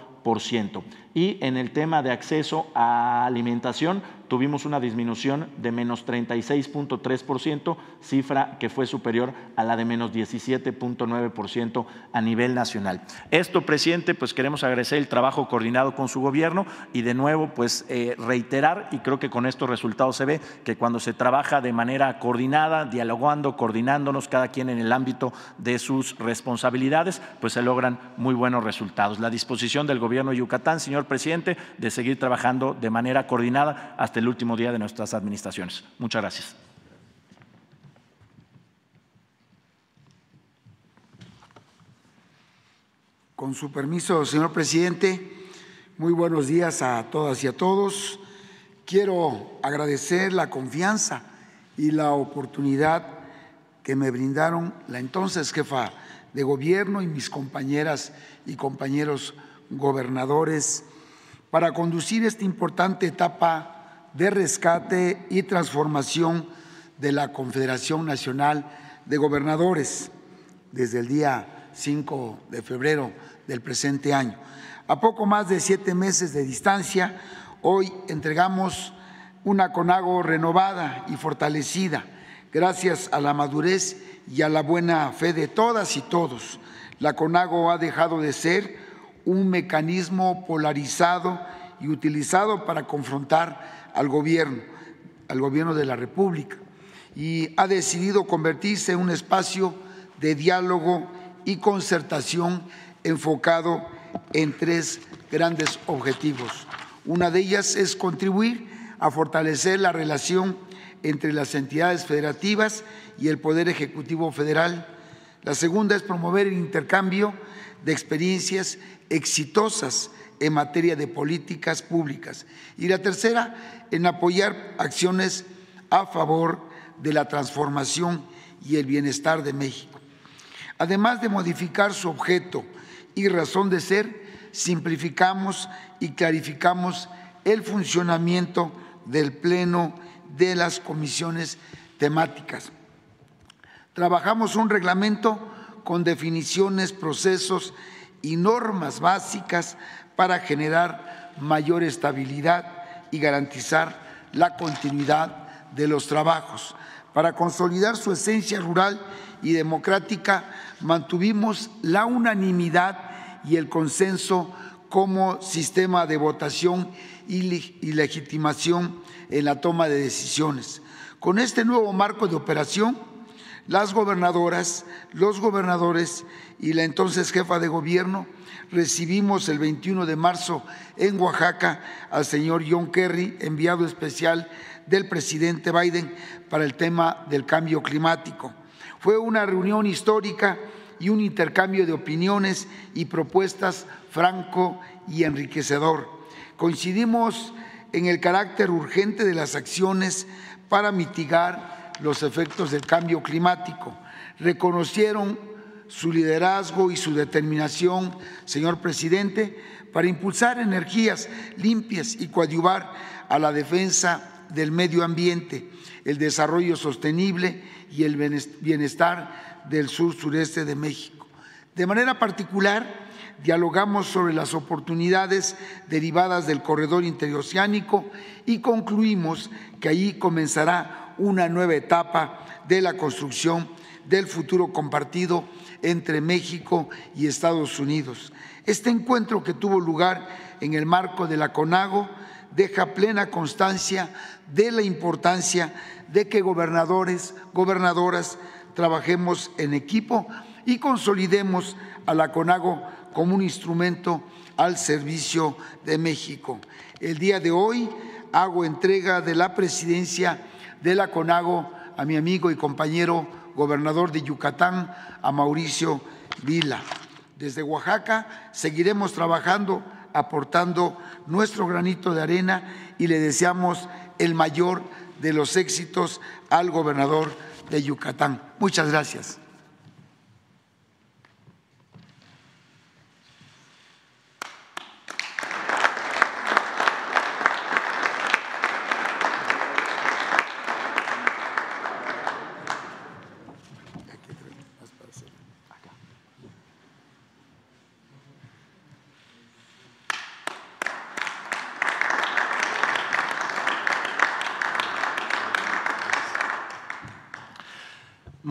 Y en el tema de acceso a alimentación, tuvimos una disminución de menos 36.3%, cifra que fue superior a la de menos 17.9% a nivel nacional. Esto, presidente, pues queremos agradecer el trabajo coordinado con su gobierno y de nuevo, pues eh, reiterar, y creo que con estos resultados se ve que cuando se trabaja de manera coordinada, dialogando, coordinándonos cada quien en el ámbito de sus responsabilidades, pues se logran muy buenos resultados. La disposición del gobierno de Yucatán, señor presidente, de seguir trabajando de manera coordinada hasta el último día de nuestras administraciones. Muchas gracias. Con su permiso, señor presidente, muy buenos días a todas y a todos. Quiero agradecer la confianza y la oportunidad que me brindaron la entonces jefa de gobierno y mis compañeras y compañeros gobernadores para conducir esta importante etapa de rescate y transformación de la Confederación Nacional de Gobernadores desde el día 5 de febrero del presente año. A poco más de siete meses de distancia, hoy entregamos una CONAGO renovada y fortalecida gracias a la madurez y a la buena fe de todas y todos. La CONAGO ha dejado de ser un mecanismo polarizado y utilizado para confrontar al gobierno, al gobierno de la República, y ha decidido convertirse en un espacio de diálogo y concertación enfocado en tres grandes objetivos. Una de ellas es contribuir a fortalecer la relación entre las entidades federativas y el Poder Ejecutivo Federal. La segunda es promover el intercambio de experiencias exitosas en materia de políticas públicas. Y la tercera, en apoyar acciones a favor de la transformación y el bienestar de México. Además de modificar su objeto y razón de ser, simplificamos y clarificamos el funcionamiento del Pleno de las comisiones temáticas. Trabajamos un reglamento con definiciones, procesos y normas básicas para generar mayor estabilidad y garantizar la continuidad de los trabajos. Para consolidar su esencia rural y democrática, mantuvimos la unanimidad y el consenso como sistema de votación y legitimación en la toma de decisiones. Con este nuevo marco de operación, las gobernadoras, los gobernadores y la entonces jefa de gobierno recibimos el 21 de marzo en Oaxaca al señor John Kerry, enviado especial del presidente Biden para el tema del cambio climático. Fue una reunión histórica y un intercambio de opiniones y propuestas franco y enriquecedor. Coincidimos en el carácter urgente de las acciones para mitigar los efectos del cambio climático. Reconocieron su liderazgo y su determinación, señor presidente, para impulsar energías limpias y coadyuvar a la defensa del medio ambiente, el desarrollo sostenible y el bienestar del sur sureste de México. De manera particular, dialogamos sobre las oportunidades derivadas del corredor interoceánico y concluimos que allí comenzará una nueva etapa de la construcción del futuro compartido entre México y Estados Unidos. Este encuentro que tuvo lugar en el marco de la CONAGO deja plena constancia de la importancia de que gobernadores, gobernadoras, trabajemos en equipo y consolidemos a la CONAGO como un instrumento al servicio de México. El día de hoy hago entrega de la presidencia de la CONAGO a mi amigo y compañero gobernador de Yucatán, a Mauricio Vila. Desde Oaxaca seguiremos trabajando, aportando nuestro granito de arena y le deseamos el mayor de los éxitos al gobernador de Yucatán. Muchas gracias.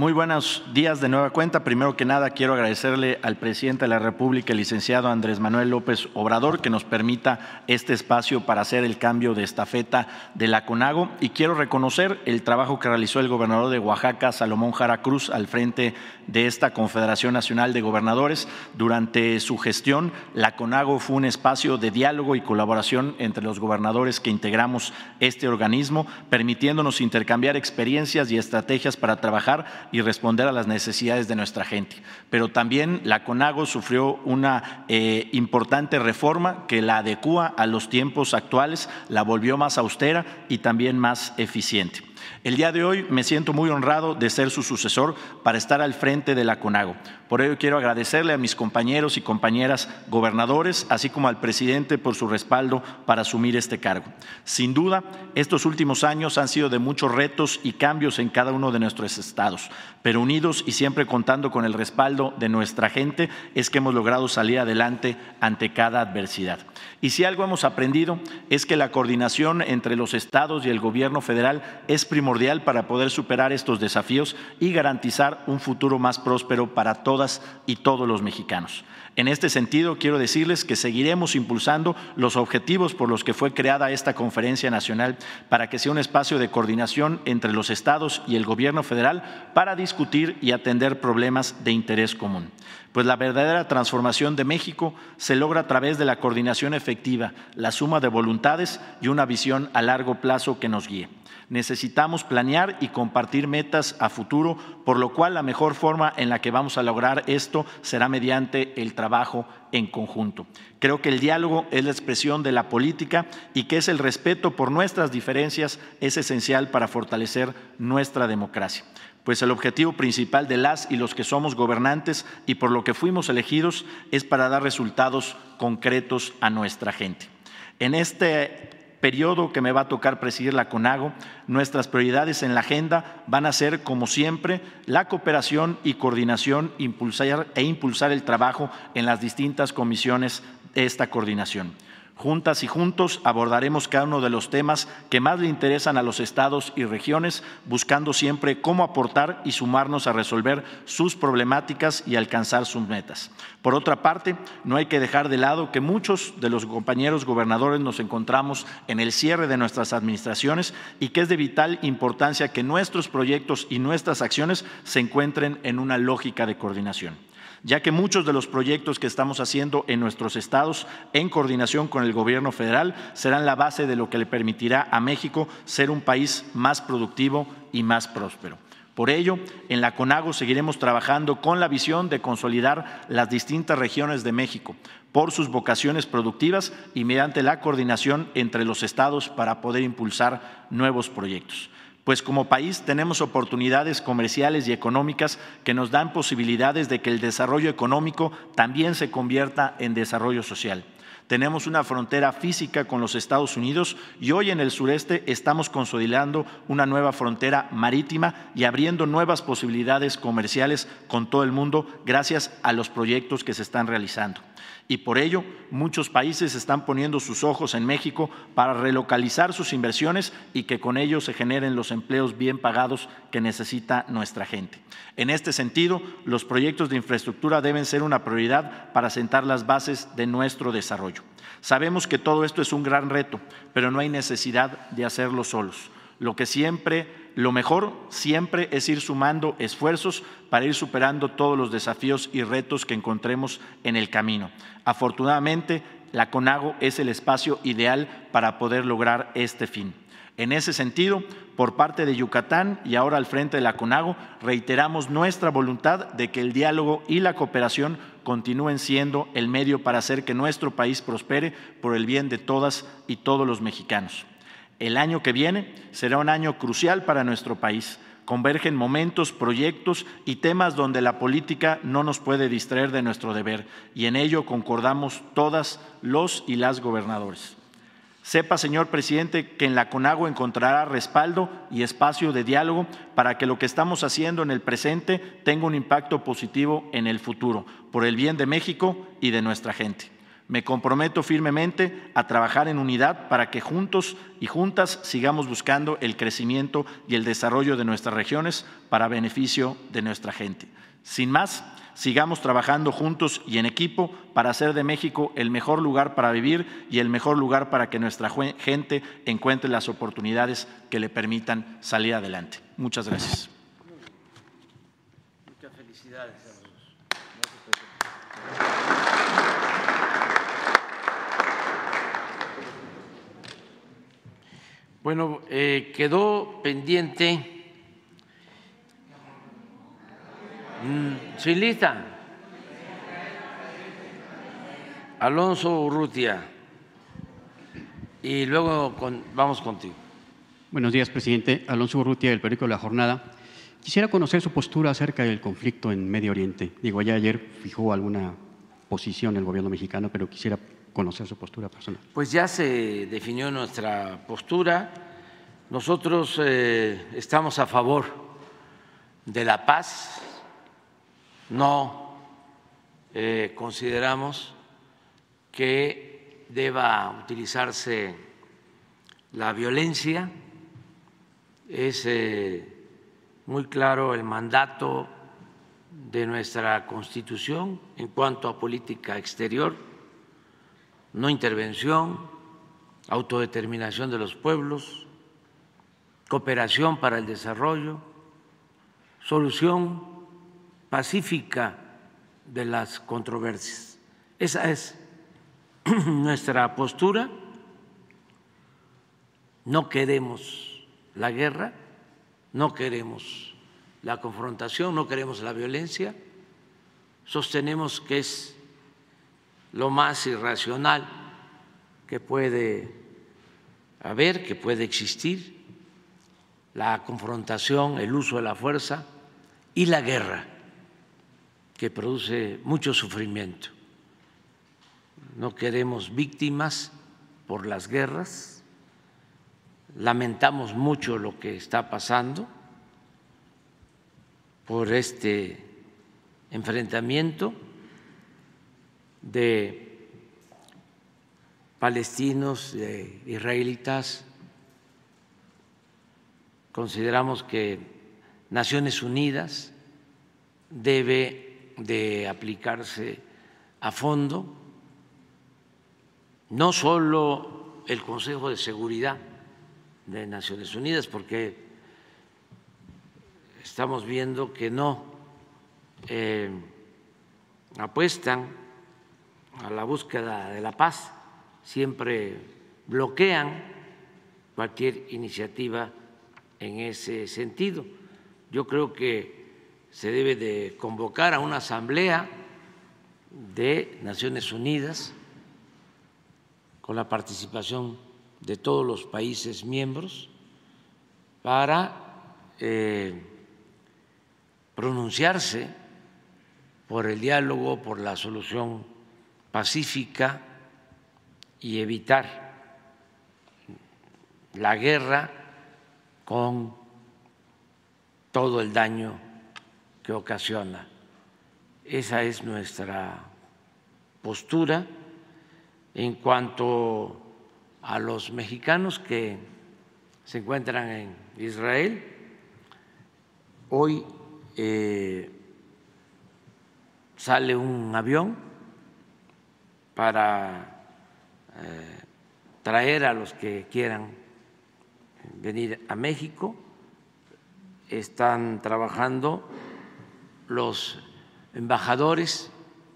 Muy buenos días de nueva cuenta. Primero que nada, quiero agradecerle al presidente de la República, el licenciado Andrés Manuel López Obrador, que nos permita este espacio para hacer el cambio de estafeta de la CONAGO. Y quiero reconocer el trabajo que realizó el gobernador de Oaxaca, Salomón Jara Cruz, al frente de esta Confederación Nacional de Gobernadores. Durante su gestión, la CONAGO fue un espacio de diálogo y colaboración entre los gobernadores que integramos este organismo, permitiéndonos intercambiar experiencias y estrategias para trabajar y responder a las necesidades de nuestra gente. Pero también la CONAGO sufrió una eh, importante reforma que la adecua a los tiempos actuales, la volvió más austera y también más eficiente. El día de hoy me siento muy honrado de ser su sucesor para estar al frente de la CONAGO. Por ello quiero agradecerle a mis compañeros y compañeras gobernadores, así como al presidente por su respaldo para asumir este cargo. Sin duda, estos últimos años han sido de muchos retos y cambios en cada uno de nuestros estados, pero unidos y siempre contando con el respaldo de nuestra gente es que hemos logrado salir adelante ante cada adversidad. Y si algo hemos aprendido es que la coordinación entre los estados y el gobierno federal es primordial para poder superar estos desafíos y garantizar un futuro más próspero para todas y todos los mexicanos. En este sentido, quiero decirles que seguiremos impulsando los objetivos por los que fue creada esta conferencia nacional para que sea un espacio de coordinación entre los estados y el gobierno federal para discutir y atender problemas de interés común. Pues la verdadera transformación de México se logra a través de la coordinación efectiva, la suma de voluntades y una visión a largo plazo que nos guíe. Necesitamos planear y compartir metas a futuro, por lo cual la mejor forma en la que vamos a lograr esto será mediante el trabajo en conjunto. Creo que el diálogo es la expresión de la política y que es el respeto por nuestras diferencias es esencial para fortalecer nuestra democracia pues el objetivo principal de las y los que somos gobernantes y por lo que fuimos elegidos es para dar resultados concretos a nuestra gente. En este periodo que me va a tocar presidir la CONAGO, nuestras prioridades en la agenda van a ser, como siempre, la cooperación y coordinación impulsar, e impulsar el trabajo en las distintas comisiones de esta coordinación. Juntas y juntos abordaremos cada uno de los temas que más le interesan a los estados y regiones, buscando siempre cómo aportar y sumarnos a resolver sus problemáticas y alcanzar sus metas. Por otra parte, no hay que dejar de lado que muchos de los compañeros gobernadores nos encontramos en el cierre de nuestras administraciones y que es de vital importancia que nuestros proyectos y nuestras acciones se encuentren en una lógica de coordinación ya que muchos de los proyectos que estamos haciendo en nuestros estados, en coordinación con el gobierno federal, serán la base de lo que le permitirá a México ser un país más productivo y más próspero. Por ello, en la CONAGO seguiremos trabajando con la visión de consolidar las distintas regiones de México por sus vocaciones productivas y mediante la coordinación entre los estados para poder impulsar nuevos proyectos pues como país tenemos oportunidades comerciales y económicas que nos dan posibilidades de que el desarrollo económico también se convierta en desarrollo social. Tenemos una frontera física con los Estados Unidos y hoy en el sureste estamos consolidando una nueva frontera marítima y abriendo nuevas posibilidades comerciales con todo el mundo gracias a los proyectos que se están realizando y por ello muchos países están poniendo sus ojos en México para relocalizar sus inversiones y que con ello se generen los empleos bien pagados que necesita nuestra gente. En este sentido, los proyectos de infraestructura deben ser una prioridad para sentar las bases de nuestro desarrollo. Sabemos que todo esto es un gran reto, pero no hay necesidad de hacerlo solos. Lo que siempre lo mejor siempre es ir sumando esfuerzos para ir superando todos los desafíos y retos que encontremos en el camino. Afortunadamente, la CONAGO es el espacio ideal para poder lograr este fin. En ese sentido, por parte de Yucatán y ahora al frente de la CONAGO, reiteramos nuestra voluntad de que el diálogo y la cooperación continúen siendo el medio para hacer que nuestro país prospere por el bien de todas y todos los mexicanos. El año que viene será un año crucial para nuestro país. Convergen momentos, proyectos y temas donde la política no nos puede distraer de nuestro deber y en ello concordamos todas los y las gobernadores. Sepa, señor presidente, que en la CONAGO encontrará respaldo y espacio de diálogo para que lo que estamos haciendo en el presente tenga un impacto positivo en el futuro, por el bien de México y de nuestra gente. Me comprometo firmemente a trabajar en unidad para que juntos y juntas sigamos buscando el crecimiento y el desarrollo de nuestras regiones para beneficio de nuestra gente. Sin más, sigamos trabajando juntos y en equipo para hacer de México el mejor lugar para vivir y el mejor lugar para que nuestra gente encuentre las oportunidades que le permitan salir adelante. Muchas gracias. Muchas felicidades. Bueno, eh, quedó pendiente. Mm, ¿Sí lista? Alonso Urrutia. Y luego vamos contigo. Buenos días, presidente. Alonso Urrutia, del periódico La Jornada. Quisiera conocer su postura acerca del conflicto en Medio Oriente. Digo, ya ayer fijó alguna posición el gobierno mexicano, pero quisiera conocer su postura personal. Pues ya se definió nuestra postura. Nosotros eh, estamos a favor de la paz, no eh, consideramos que deba utilizarse la violencia. Es eh, muy claro el mandato de nuestra Constitución en cuanto a política exterior no intervención, autodeterminación de los pueblos, cooperación para el desarrollo, solución pacífica de las controversias. Esa es nuestra postura. No queremos la guerra, no queremos la confrontación, no queremos la violencia. Sostenemos que es lo más irracional que puede haber, que puede existir, la confrontación, el uso de la fuerza y la guerra, que produce mucho sufrimiento. No queremos víctimas por las guerras, lamentamos mucho lo que está pasando por este enfrentamiento de palestinos, de israelitas. Consideramos que Naciones Unidas debe de aplicarse a fondo, no solo el Consejo de Seguridad de Naciones Unidas, porque estamos viendo que no eh, apuestan a la búsqueda de la paz, siempre bloquean cualquier iniciativa en ese sentido. yo creo que se debe de convocar a una asamblea de Naciones Unidas con la participación de todos los países miembros para eh, pronunciarse por el diálogo, por la solución pacífica y evitar la guerra con todo el daño que ocasiona. Esa es nuestra postura en cuanto a los mexicanos que se encuentran en Israel. Hoy eh, sale un avión para eh, traer a los que quieran venir a México. Están trabajando los embajadores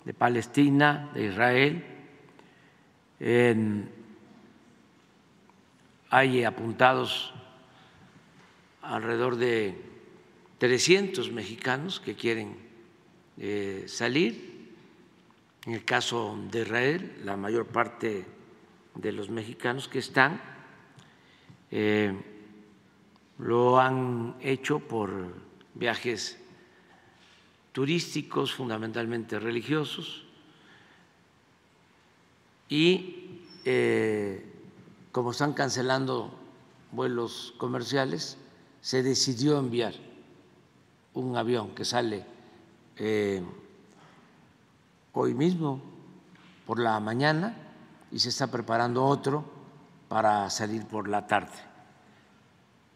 de Palestina, de Israel. hay apuntados alrededor de 300 mexicanos que quieren eh, salir. En el caso de Israel, la mayor parte de los mexicanos que están eh, lo han hecho por viajes turísticos, fundamentalmente religiosos, y eh, como están cancelando vuelos comerciales, se decidió enviar un avión que sale eh, hoy mismo por la mañana y se está preparando otro para salir por la tarde.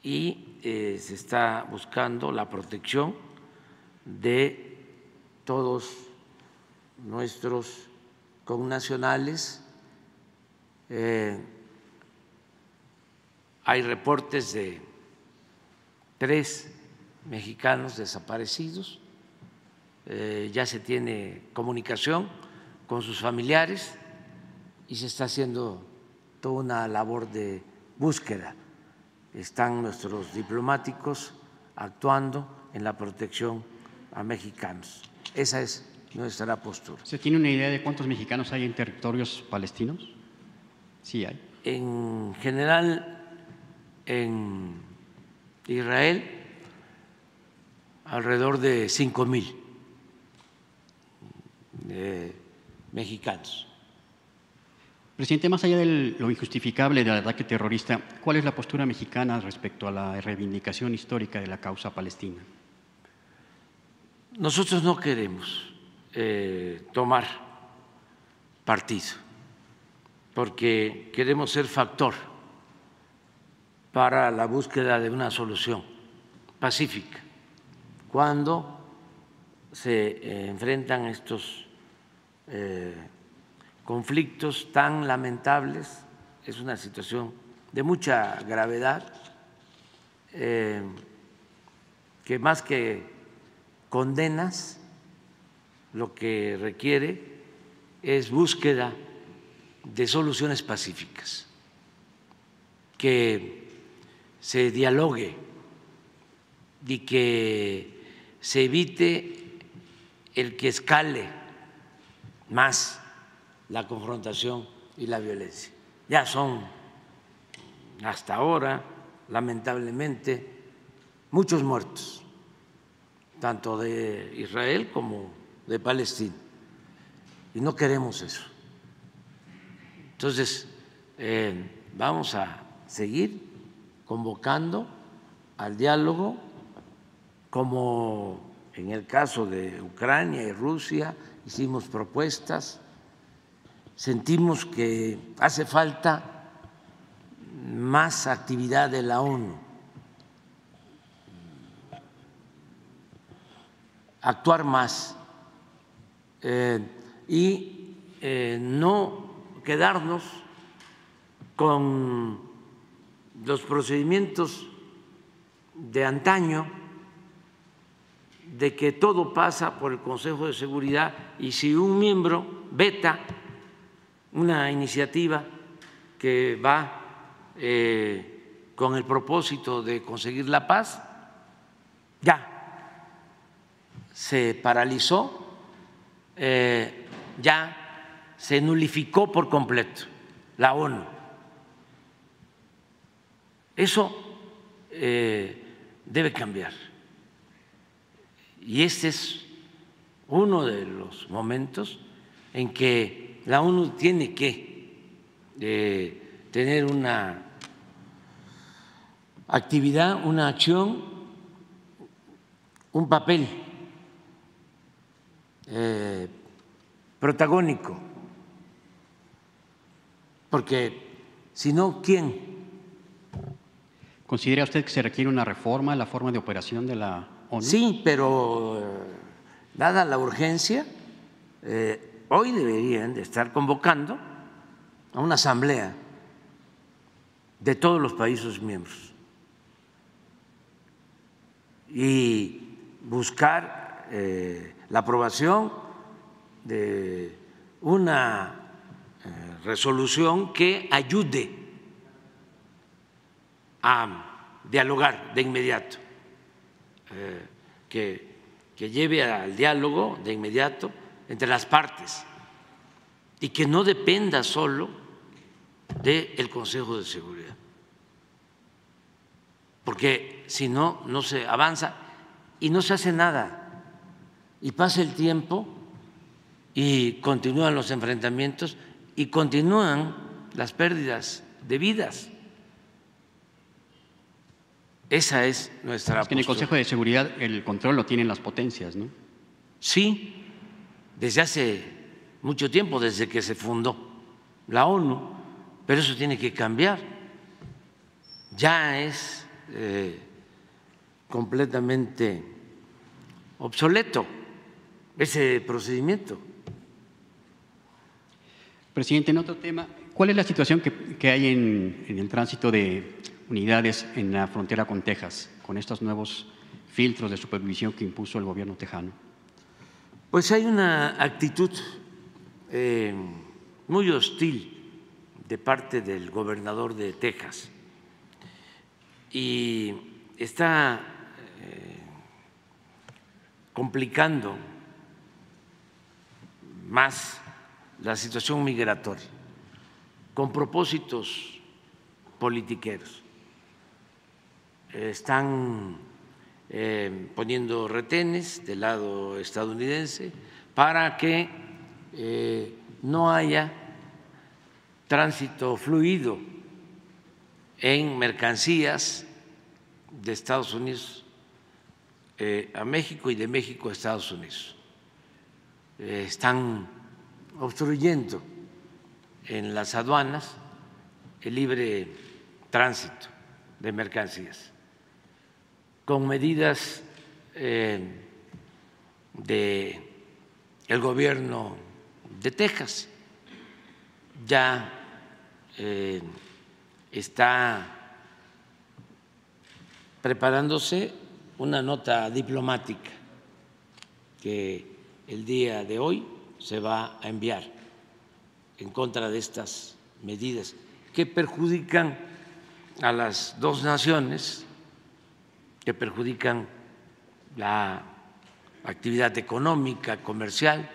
Y eh, se está buscando la protección de todos nuestros connacionales. Eh, hay reportes de tres mexicanos desaparecidos, eh, ya se tiene comunicación con sus familiares y se está haciendo toda una labor de búsqueda. Están nuestros diplomáticos actuando en la protección a mexicanos. Esa es nuestra postura. ¿Se tiene una idea de cuántos mexicanos hay en territorios palestinos? Sí hay. En general, en Israel, alrededor de cinco mil mexicanos. Presidente, más allá de lo injustificable del ataque terrorista, ¿cuál es la postura mexicana respecto a la reivindicación histórica de la causa palestina? Nosotros no queremos eh, tomar partido, porque queremos ser factor para la búsqueda de una solución pacífica. Cuando se eh, enfrentan estos eh, conflictos tan lamentables, es una situación de mucha gravedad, que más que condenas, lo que requiere es búsqueda de soluciones pacíficas, que se dialogue y que se evite el que escale más la confrontación y la violencia. Ya son hasta ahora, lamentablemente, muchos muertos tanto de Israel como de Palestina. Y no queremos eso. Entonces, eh, vamos a seguir convocando al diálogo, como en el caso de Ucrania y Rusia, hicimos propuestas, sentimos que hace falta más actividad de la ONU. Actuar más. Eh, y eh, no quedarnos con los procedimientos de antaño de que todo pasa por el Consejo de Seguridad y si un miembro veta una iniciativa que va eh, con el propósito de conseguir la paz, ya se paralizó, eh, ya se nulificó por completo la ONU. Eso eh, debe cambiar. Y este es uno de los momentos en que la ONU tiene que eh, tener una actividad, una acción, un papel eh, protagónico, porque si no, ¿quién? ¿Considera usted que se requiere una reforma a la forma de operación de la Sí, pero eh, dada la urgencia, eh, hoy deberían de estar convocando a una asamblea de todos los países miembros y buscar eh, la aprobación de una resolución que ayude a dialogar de inmediato, que lleve al diálogo de inmediato entre las partes y que no dependa solo del Consejo de Seguridad. Porque si no, no se avanza y no se hace nada. Y pasa el tiempo y continúan los enfrentamientos y continúan las pérdidas de vidas. Esa es nuestra es que en el Consejo de Seguridad el control lo tienen las potencias, ¿no? Sí, desde hace mucho tiempo, desde que se fundó la ONU, pero eso tiene que cambiar. Ya es eh, completamente obsoleto ese procedimiento. Presidente, en otro tema, ¿cuál es la situación que, que hay en, en el tránsito de unidades en la frontera con Texas, con estos nuevos filtros de supervisión que impuso el gobierno tejano? Pues hay una actitud eh, muy hostil de parte del gobernador de Texas y está eh, complicando más la situación migratoria con propósitos politiqueros están eh, poniendo retenes del lado estadounidense para que eh, no haya tránsito fluido en mercancías de Estados Unidos eh, a México y de México a Estados Unidos. están obstruyendo en las aduanas el libre tránsito de mercancías con medidas eh, de el gobierno de Texas. Ya eh, está preparándose una nota diplomática que el día de hoy se va a enviar en contra de estas medidas que perjudican a las dos naciones perjudican la actividad económica, comercial,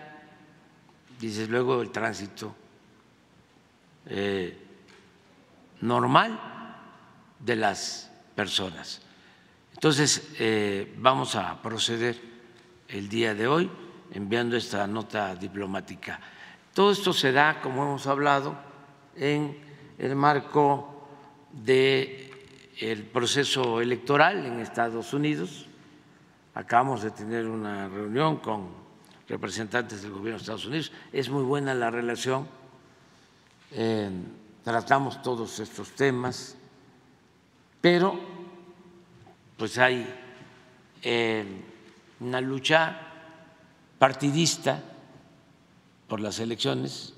dices luego el tránsito eh, normal de las personas. Entonces, eh, vamos a proceder el día de hoy enviando esta nota diplomática. Todo esto se da, como hemos hablado, en el marco de el proceso electoral en Estados Unidos. Acabamos de tener una reunión con representantes del gobierno de Estados Unidos. Es muy buena la relación. Eh, tratamos todos estos temas, pero pues hay eh, una lucha partidista por las elecciones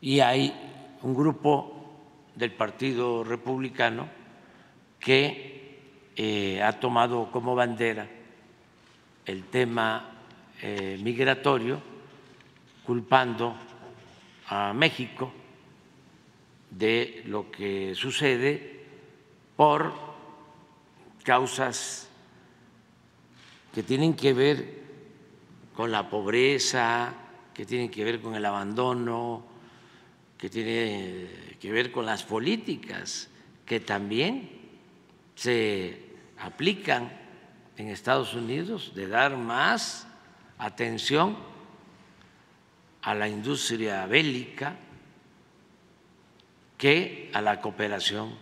y hay un grupo del Partido Republicano que eh, ha tomado como bandera el tema eh, migratorio, culpando a México de lo que sucede por causas que tienen que ver con la pobreza, que tienen que ver con el abandono, que tienen que ver con las políticas que también se aplican en Estados Unidos de dar más atención a la industria bélica que a la cooperación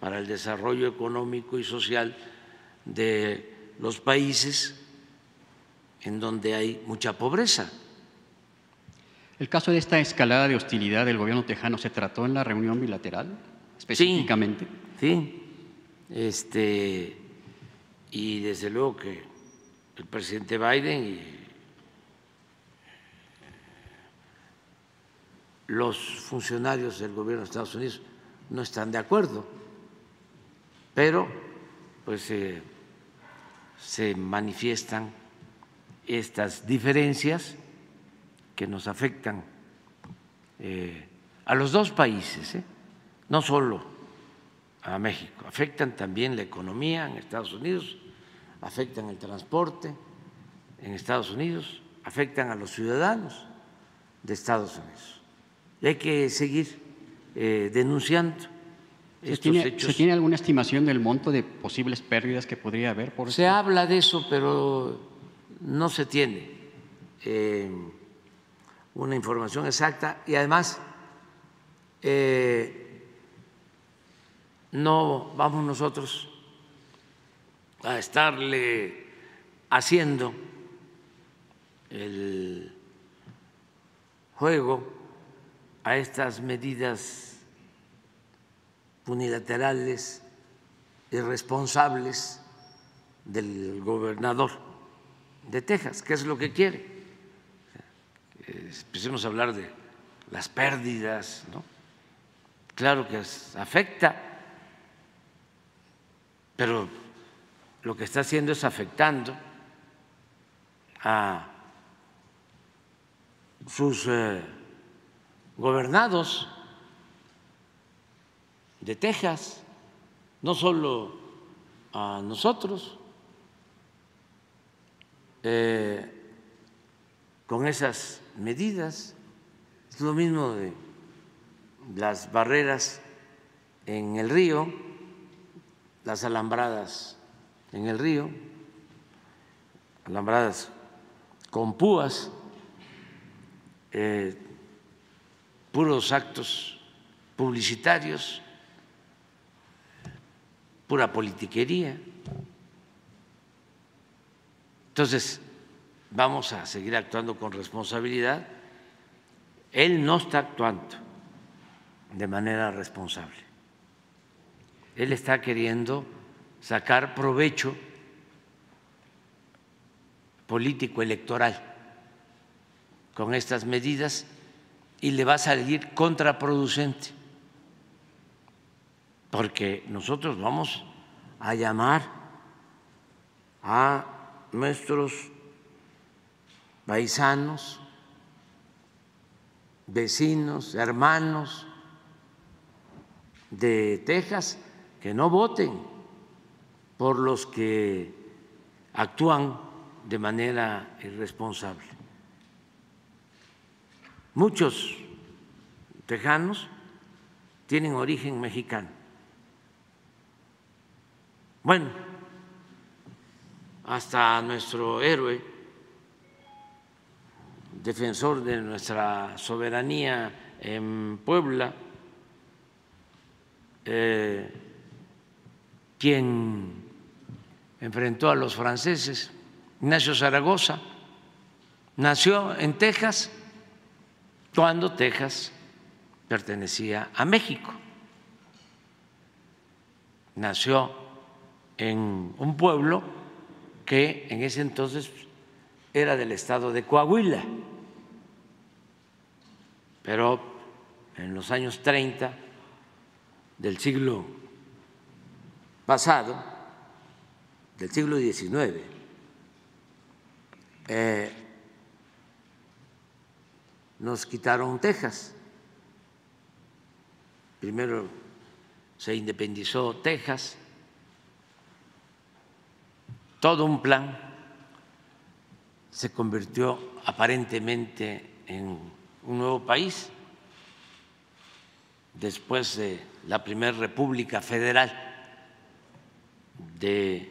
para el desarrollo económico y social de los países en donde hay mucha pobreza. ¿El caso de esta escalada de hostilidad del gobierno tejano se trató en la reunión bilateral específicamente? Sí, Este, y desde luego que el presidente Biden y los funcionarios del gobierno de Estados Unidos no están de acuerdo, pero pues eh, se manifiestan estas diferencias que nos afectan eh, a los dos países, ¿eh? no solo a México, afectan también la economía en Estados Unidos, afectan el transporte en Estados Unidos, afectan a los ciudadanos de Estados Unidos. Y hay que seguir eh, denunciando ¿Se estos tiene, hechos. ¿Se tiene alguna estimación del monto de posibles pérdidas que podría haber por Se habla de eso, pero no se tiene eh, una información exacta y además eh, no vamos nosotros a estarle haciendo el juego a estas medidas unilaterales irresponsables del gobernador de Texas, que es lo que quiere. Empecemos a hablar de las pérdidas, ¿no? Claro que afecta, pero lo que está haciendo es afectando a sus eh, gobernados de Texas, no solo a nosotros, eh, con esas medidas. Es lo mismo de las barreras en el río, las alambradas en el río, alambradas con púas, eh, puros actos publicitarios, pura politiquería. Entonces, vamos a seguir actuando con responsabilidad. Él no está actuando de manera responsable. Él está queriendo sacar provecho político electoral con estas medidas y le va a salir contraproducente, porque nosotros vamos a llamar a nuestros paisanos, vecinos, hermanos de Texas que no voten por los que actúan de manera irresponsable. Muchos tejanos tienen origen mexicano. Bueno, hasta nuestro héroe, defensor de nuestra soberanía en Puebla, eh, quien enfrentó a los franceses, Ignacio Zaragoza, nació en Texas cuando Texas pertenecía a México. Nació en un pueblo que en ese entonces era del estado de Coahuila, pero en los años 30 del siglo pasado, del siglo XIX, eh, nos quitaron Texas. Primero se independizó Texas, todo un plan se convirtió aparentemente en un nuevo país después de la primera República Federal de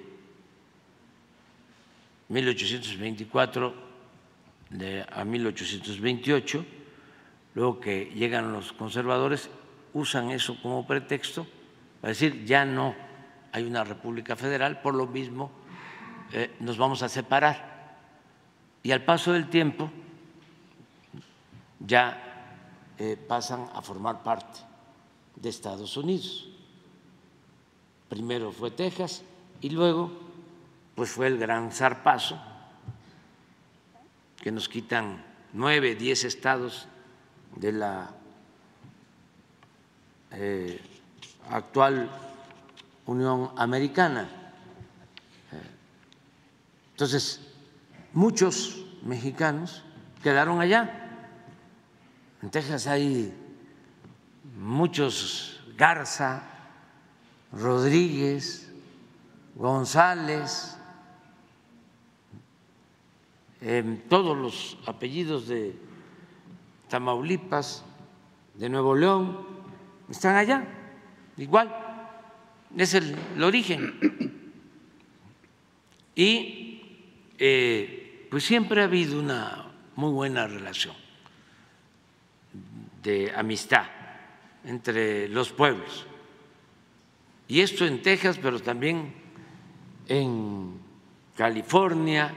1824 a 1828, luego que llegan los conservadores, usan eso como pretexto para decir ya no hay una República Federal, por lo mismo eh, nos vamos a separar. Y al paso del tiempo ya eh, pasan a formar parte de Estados Unidos. Primero fue Texas y luego pues fue el gran zarpazo que nos quitan nueve, diez estados de la eh, actual Unión Americana. Entonces, muchos mexicanos quedaron allá. En Texas hay muchos Garza, Rodríguez, González, todos los apellidos de Tamaulipas, de Nuevo León, están allá, igual, es el, origen. Y eh, pues siempre ha habido una muy buena relación de amistad entre los pueblos. Y esto en Texas, pero también en California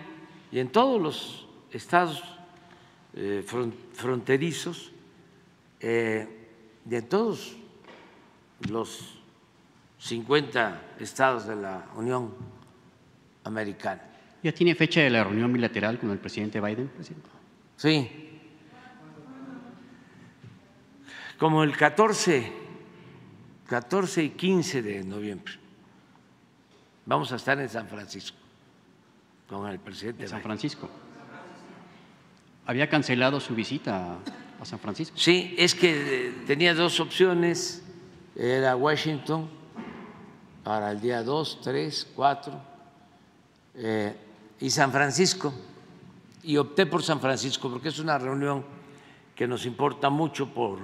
y en todos los estados eh, fronterizos eh, de todos los 50 estados de la Unión Americana. ¿Ya tiene fecha de la reunión bilateral con el presidente Biden, presidente? Sí, como el 14, 14 y 15 de noviembre. Vamos a estar en San Francisco con el presidente. San Francisco. ¿Había cancelado su visita a San Francisco? Sí, es que eh, tenía dos opciones. Era Washington para el día 2, 3, 4 y San Francisco. Y opté por San Francisco porque es una reunión que nos importa mucho por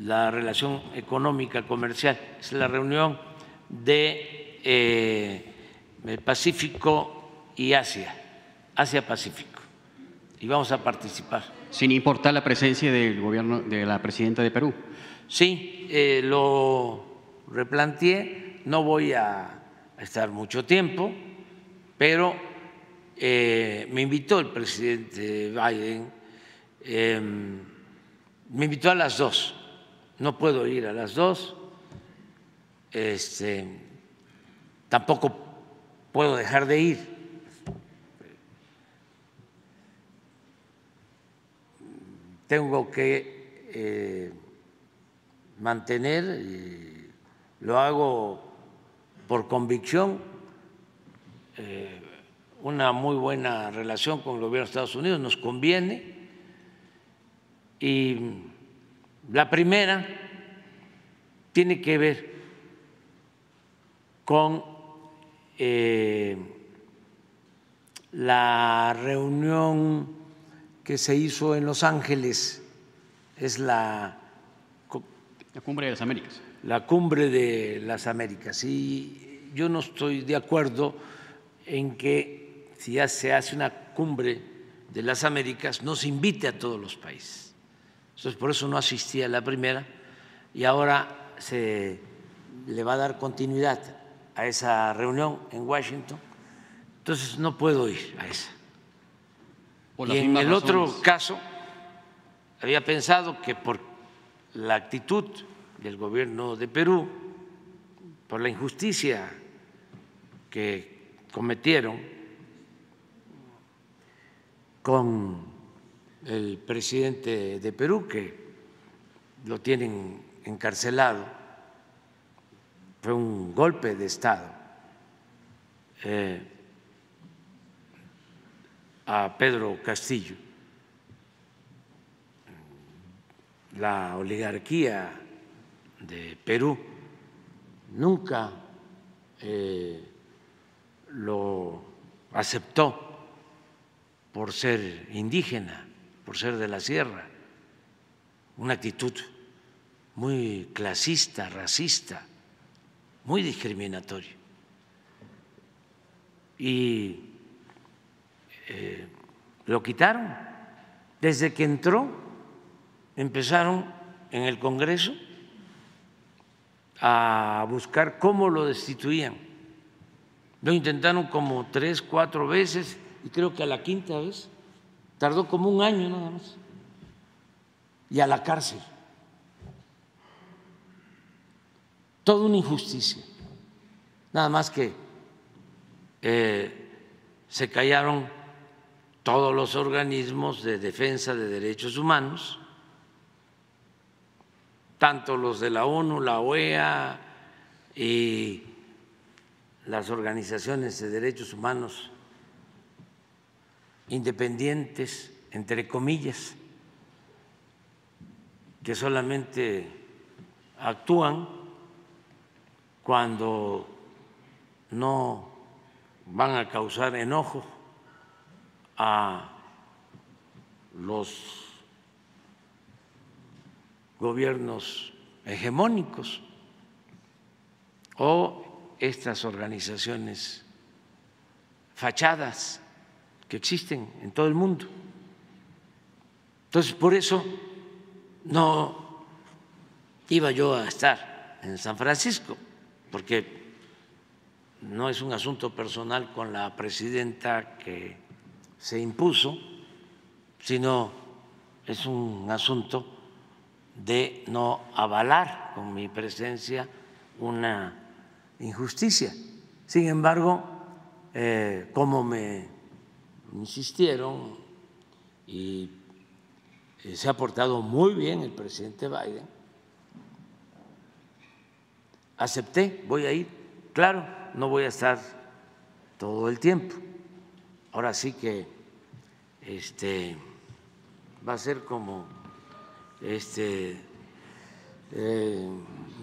la relación económica comercial, es la reunión de eh, Pacífico y Asia, Asia-Pacífico, y vamos a participar. Sin importar la presencia del gobierno de la presidenta de Perú. Sí, eh, lo replanteé, no voy a estar mucho tiempo, pero eh, me invitó el presidente Biden, em, me invitó a las dos no puedo ir a las dos, este, tampoco puedo dejar de ir. Tengo que eh, mantener, y lo hago por convicción, eh, una muy buena relación con el gobierno de Estados Unidos, nos conviene y la primera tiene que ver con eh, la reunión que se hizo en Los Ángeles, es la, la cumbre de las Américas. La cumbre de las Américas. Y yo no estoy de acuerdo en que si ya se hace una cumbre de las Américas, no se invite a todos los países entonces, por eso no asistí a la primera y ahora se le va a dar continuidad a esa reunión en Washington. Entonces, no puedo ir a esa. Y en el otro caso, había pensado que por la actitud del gobierno de Perú, por la injusticia que cometieron con el presidente de Perú, que lo tienen encarcelado, fue un golpe de Estado eh, a Pedro Castillo. La oligarquía de Perú nunca eh, lo aceptó por ser indígena, por ser de la sierra, una actitud muy clasista, racista, muy discriminatoria. Y eh, lo quitaron. Desde que entró, empezaron en el Congreso a buscar cómo lo destituían. Lo intentaron como tres, cuatro veces y creo que a la quinta vez tardó como un año nada más. Y a la cárcel. Toda una injusticia. Nada más que eh, se callaron todos los organismos de defensa de derechos humanos, tanto los de la ONU, la OEA y las organizaciones de derechos humanos independientes, entre comillas, que solamente actúan cuando no van a causar enojo a los gobiernos hegemónicos o estas organizaciones fachadas que existen en todo el mundo. Entonces, por eso no iba yo a estar en San Francisco, porque no es un asunto personal con la presidenta que se impuso, sino es un asunto de no avalar con mi presencia una injusticia. Sin embargo, eh, como me insistieron y eh, se ha portado muy bien el presidente Biden, acepté, voy a ir, claro, no voy a estar todo el tiempo. Ahora sí que este va a ser como este eh,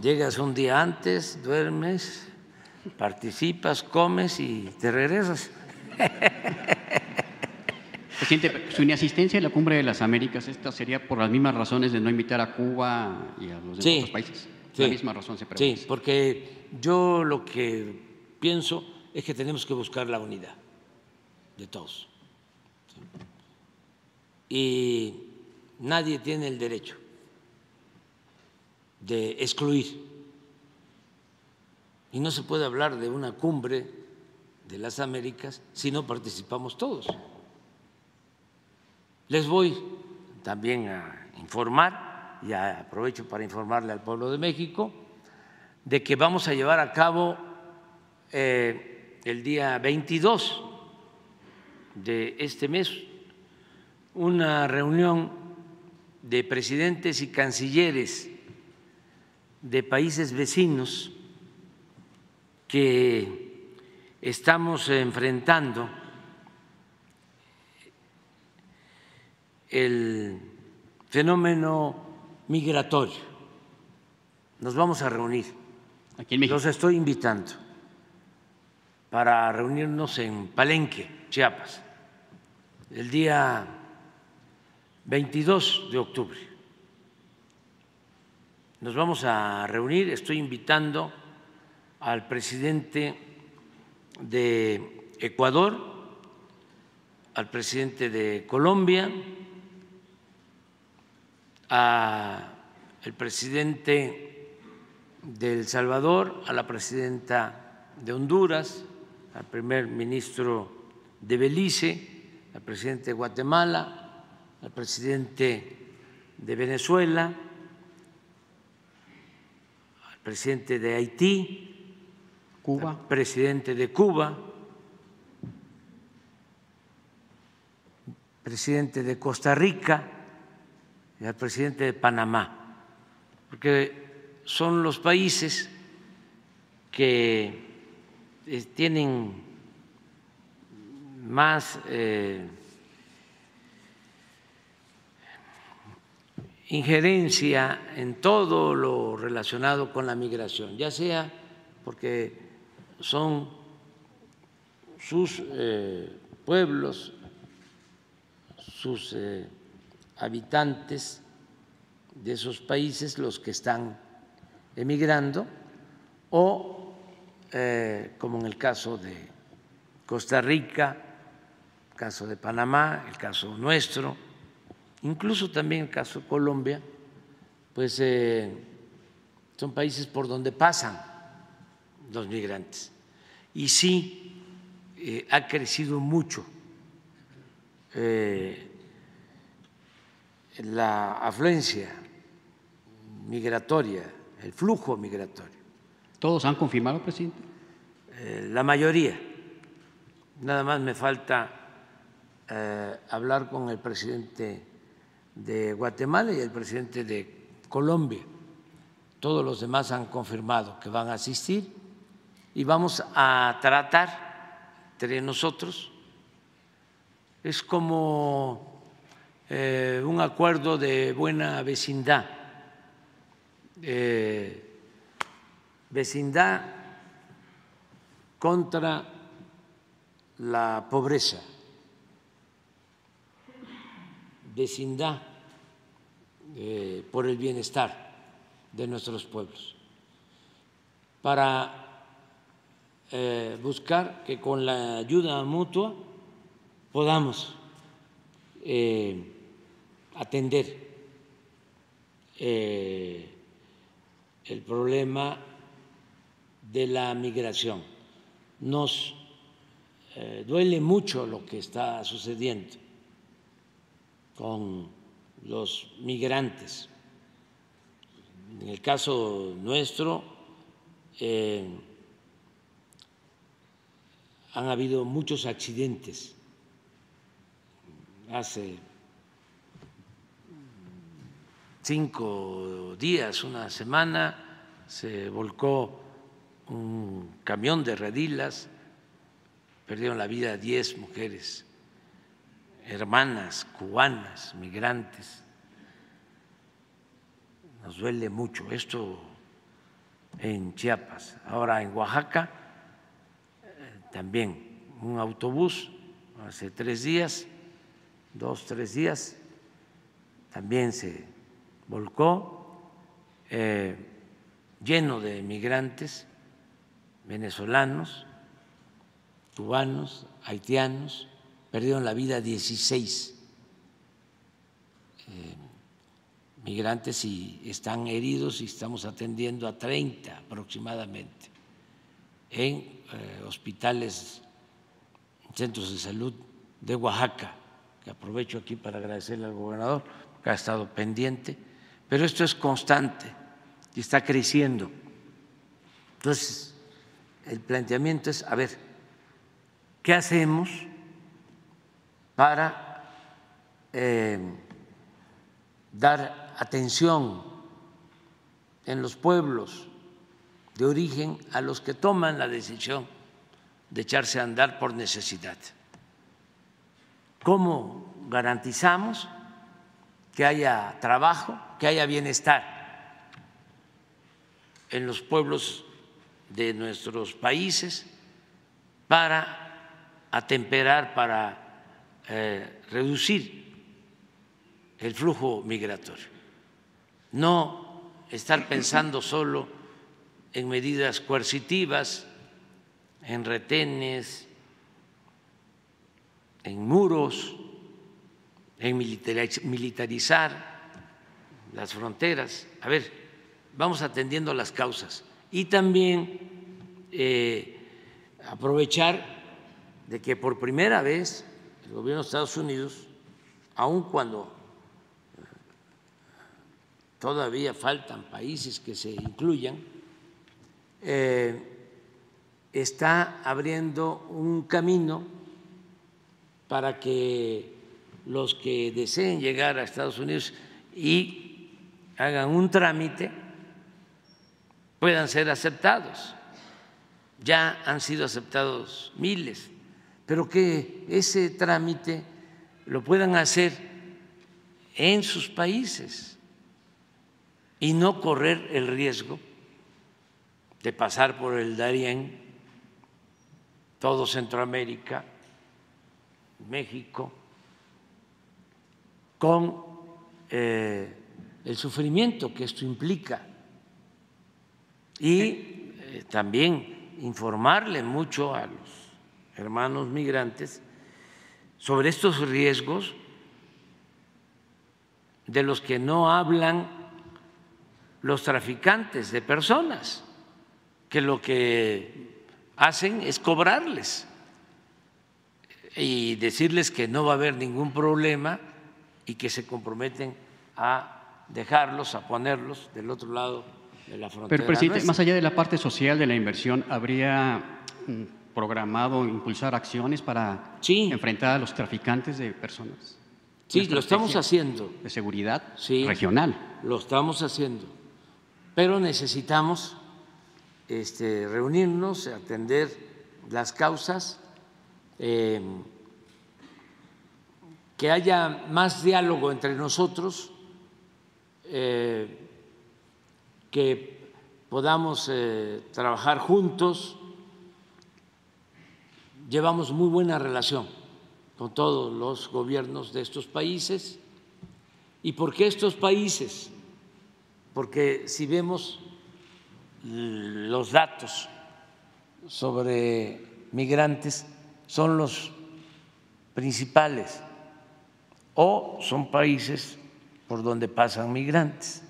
llegas un día antes, duermes, participas, comes y te regresas. Presidente, su inasistencia en la cumbre de las Américas, ¿esta sería por las mismas razones de no invitar a Cuba y a los demás países? Sí, la misma razón se pregunta. Sí, porque yo lo que pienso es que tenemos que buscar la unidad de todos. Y nadie tiene el derecho de excluir. Y no se puede hablar de una cumbre de las Américas si no participamos todos. Les voy también a informar, y aprovecho para informarle al pueblo de México, de que vamos a llevar a cabo eh, el día 22 de este mes una reunión de presidentes y cancilleres de países vecinos que estamos enfrentando el fenómeno migratorio. Nos vamos a reunir. Aquí en México. Los estoy invitando para reunirnos en Palenque, Chiapas, el día 22 de octubre. Nos vamos a reunir, estoy invitando al presidente de Ecuador, al presidente de Colombia, al presidente de El Salvador, a la presidenta de Honduras, al primer ministro de Belice, al presidente de Guatemala, al presidente de Venezuela, al presidente de Haití, Cuba, al presidente de Cuba, presidente de Costa Rica y al presidente de Panamá, porque son los países que eh, tienen más eh, injerencia en todo lo relacionado con la migración, ya sea porque son sus eh, pueblos sus habitantes de esos países, los que están emigrando, o eh, como en el caso de Costa Rica, el caso de Panamá, el caso nuestro, incluso también el caso de Colombia, pues eh, son países por donde pasan los migrantes. Y sí, eh, ha crecido mucho la afluencia migratoria, el flujo migratorio. ¿Todos han confirmado, presidente? Eh, la mayoría. Nada más me falta eh, hablar con el presidente de Guatemala y el presidente de Colombia. Todos los demás han confirmado que van a asistir y vamos a tratar entre nosotros. Es como eh, un acuerdo de buena vecindad. Eh, vecindad contra la pobreza, vecindad eh, por el bienestar de nuestros pueblos, para buscar que con la ayuda mutua podamos atender el problema de la migración. Nos eh, duele mucho lo que está sucediendo con los migrantes. En el caso nuestro, eh, han habido muchos accidentes. Hace cinco días, una semana, se volcó un camión de redilas, perdieron la vida diez mujeres, hermanas cubanas, migrantes. Nos duele mucho esto en Chiapas. Ahora en Oaxaca eh, también un autobús hace tres días, dos, tres días, también se volcó eh, lleno de migrantes venezolanos, cubanos, haitianos, perdieron la vida 16 eh, migrantes y están heridos y estamos atendiendo a 30 aproximadamente en eh, hospitales, centros de salud de Oaxaca, que aprovecho aquí para agradecerle al gobernador que ha estado pendiente, pero esto es constante y está creciendo. Entonces, el planteamiento es, a ver, ¿qué hacemos para eh, dar atención en los pueblos de origen a los que toman la decisión de echarse a andar por necesidad? ¿Cómo garantizamos que haya trabajo, que haya bienestar en los pueblos de nuestros países para atemperar, para eh, reducir el flujo migratorio. No estar pensando solo en medidas coercitivas, en retenes, en muros, en militarizar las fronteras. A ver, vamos atendiendo las causas y también eh, aprovechar de que por primera vez el gobierno de Estados Unidos, aun cuando eh, todavía faltan países que se incluyan, eh, está abriendo un camino para que los que deseen llegar a Estados Unidos y hagan un trámite puedan ser aceptados. Ya han sido aceptados miles, pero que ese trámite lo puedan hacer en sus países y no correr el riesgo de pasar por el Darién, todo Centroamérica, México, con eh, el sufrimiento que esto implica. Y eh, también informarle mucho a los hermanos migrantes sobre estos riesgos de los que no hablan los traficantes de personas, que lo que hacen es cobrarles y decirles que no va a haber ningún problema y que se comprometen a dejarlos, a ponerlos del otro lado de la frontera. Pero, presidente, nuestra. más allá de la parte social de la inversión, ¿habría mm, programado impulsar acciones para enfrentar a los traficantes de personas? Sí, lo estamos haciendo. De seguridad Sí, regional. Lo estamos haciendo. Pero necesitamos este, reunirnos, atender las causas, eh, que haya más diálogo entre nosotros, eh, que podamos eh, trabajar juntos. Llevamos muy buena relación con todos los gobiernos de estos países. ¿Y por qué estos países? Porque si vemos los datos sobre migrantes, son los principales o son países por donde pasan migrantes.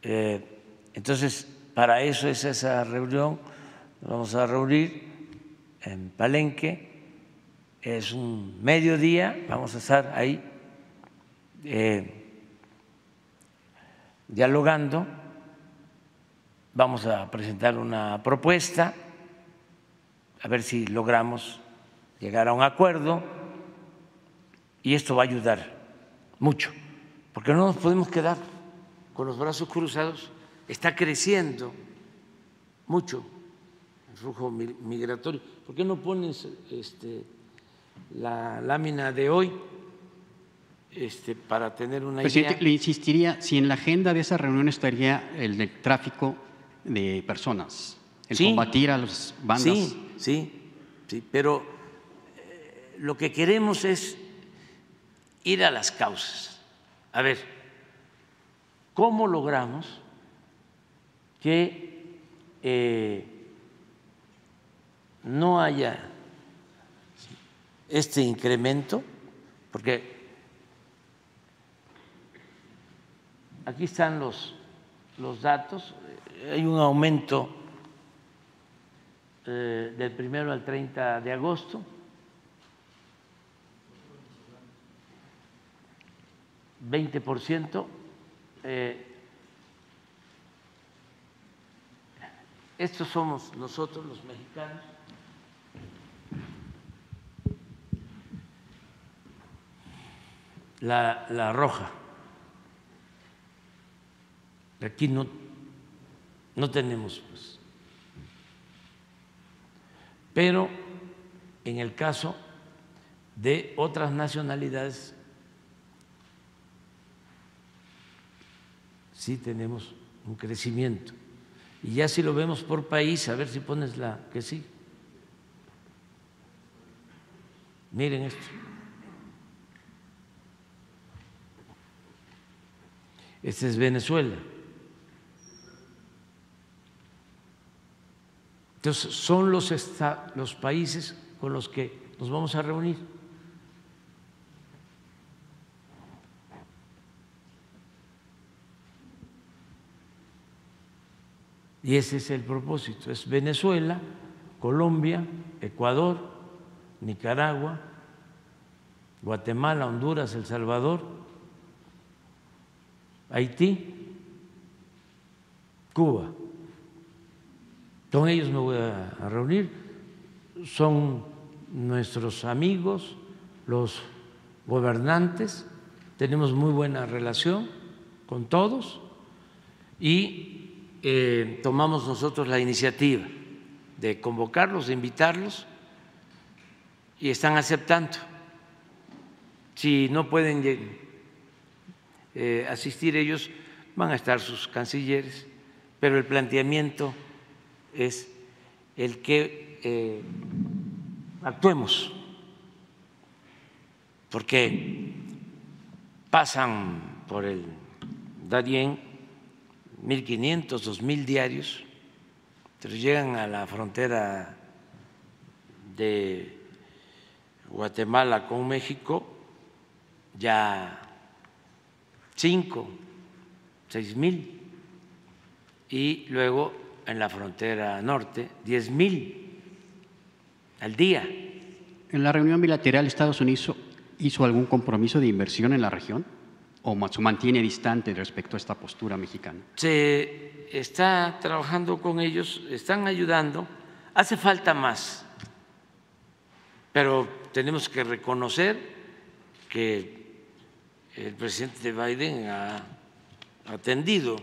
Eh, entonces, para eso es esa reunión, vamos a reunir en Palenque, es un mediodía, vamos a estar ahí eh, dialogando, vamos a presentar una propuesta, a ver si logramos llegar a un acuerdo y esto va a ayudar mucho, porque no nos podemos quedar con los brazos cruzados, está creciendo mucho el flujo mi- migratorio. ¿Por qué no pones este, la lámina de hoy este, para tener una Presidente, idea? le insistiría si en la agenda de esa reunión estaría el del tráfico de personas, el Sí. combatir a las bandas. Sí, sí, sí, pero eh, lo que queremos es ir a las causas. A ver, ¿cómo logramos que eh, no haya este incremento? Porque aquí están los, los datos, hay un aumento eh, del primero al 30 de agosto. 20%. eh, estos somos nosotros los mexicanos. La, la roja. Aquí no, no tenemos pues, pero en el caso de otras nacionalidades sí tenemos un crecimiento. Y ya si lo vemos por país, a ver si pones la que sí. Miren esto. Este es Venezuela. Entonces, son los, esta- los países con los que nos vamos a reunir. Y ese es el propósito, es Venezuela, Colombia, Ecuador, Nicaragua, Guatemala, Honduras, El Salvador, Haití, Cuba. Con ellos me voy a reunir, son nuestros amigos, los gobernantes, tenemos muy buena relación con todos. Y eh, tomamos nosotros la iniciativa de convocarlos, de invitarlos y están aceptando. Si no pueden eh, asistir ellos, van a estar sus cancilleres, pero el planteamiento es el que eh, actuemos, porque pasan por el Darién 1.500, 2.000 diarios, pero llegan a la frontera de Guatemala con México ya cinco, seis mil, y luego en la frontera norte diez mil al día. En la reunión bilateral, Estados Unidos hizo algún compromiso de inversión en la región o se mantiene distante respecto a esta postura mexicana. Se está trabajando con ellos, están ayudando. Hace falta más, pero tenemos que reconocer que el presidente Biden ha atendido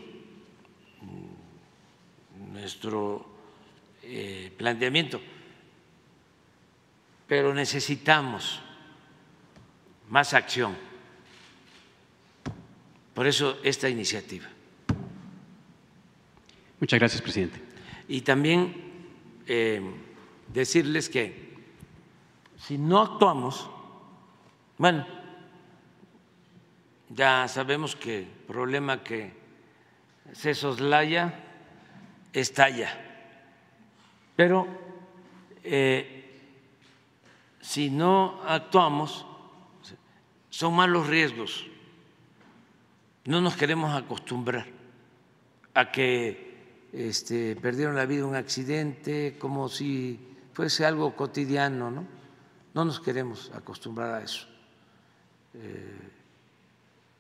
nuestro eh, planteamiento, pero necesitamos más acción. Por eso esta iniciativa. Muchas gracias, presidente. Y también eh, decirles que si no actuamos, bueno, ya sabemos que el problema que se soslaya estalla, pero eh, si no actuamos, son malos riesgos. No nos queremos acostumbrar a que este, perdieron la vida en un accidente como si fuese algo cotidiano, ¿no? No nos queremos acostumbrar a eso. Eh,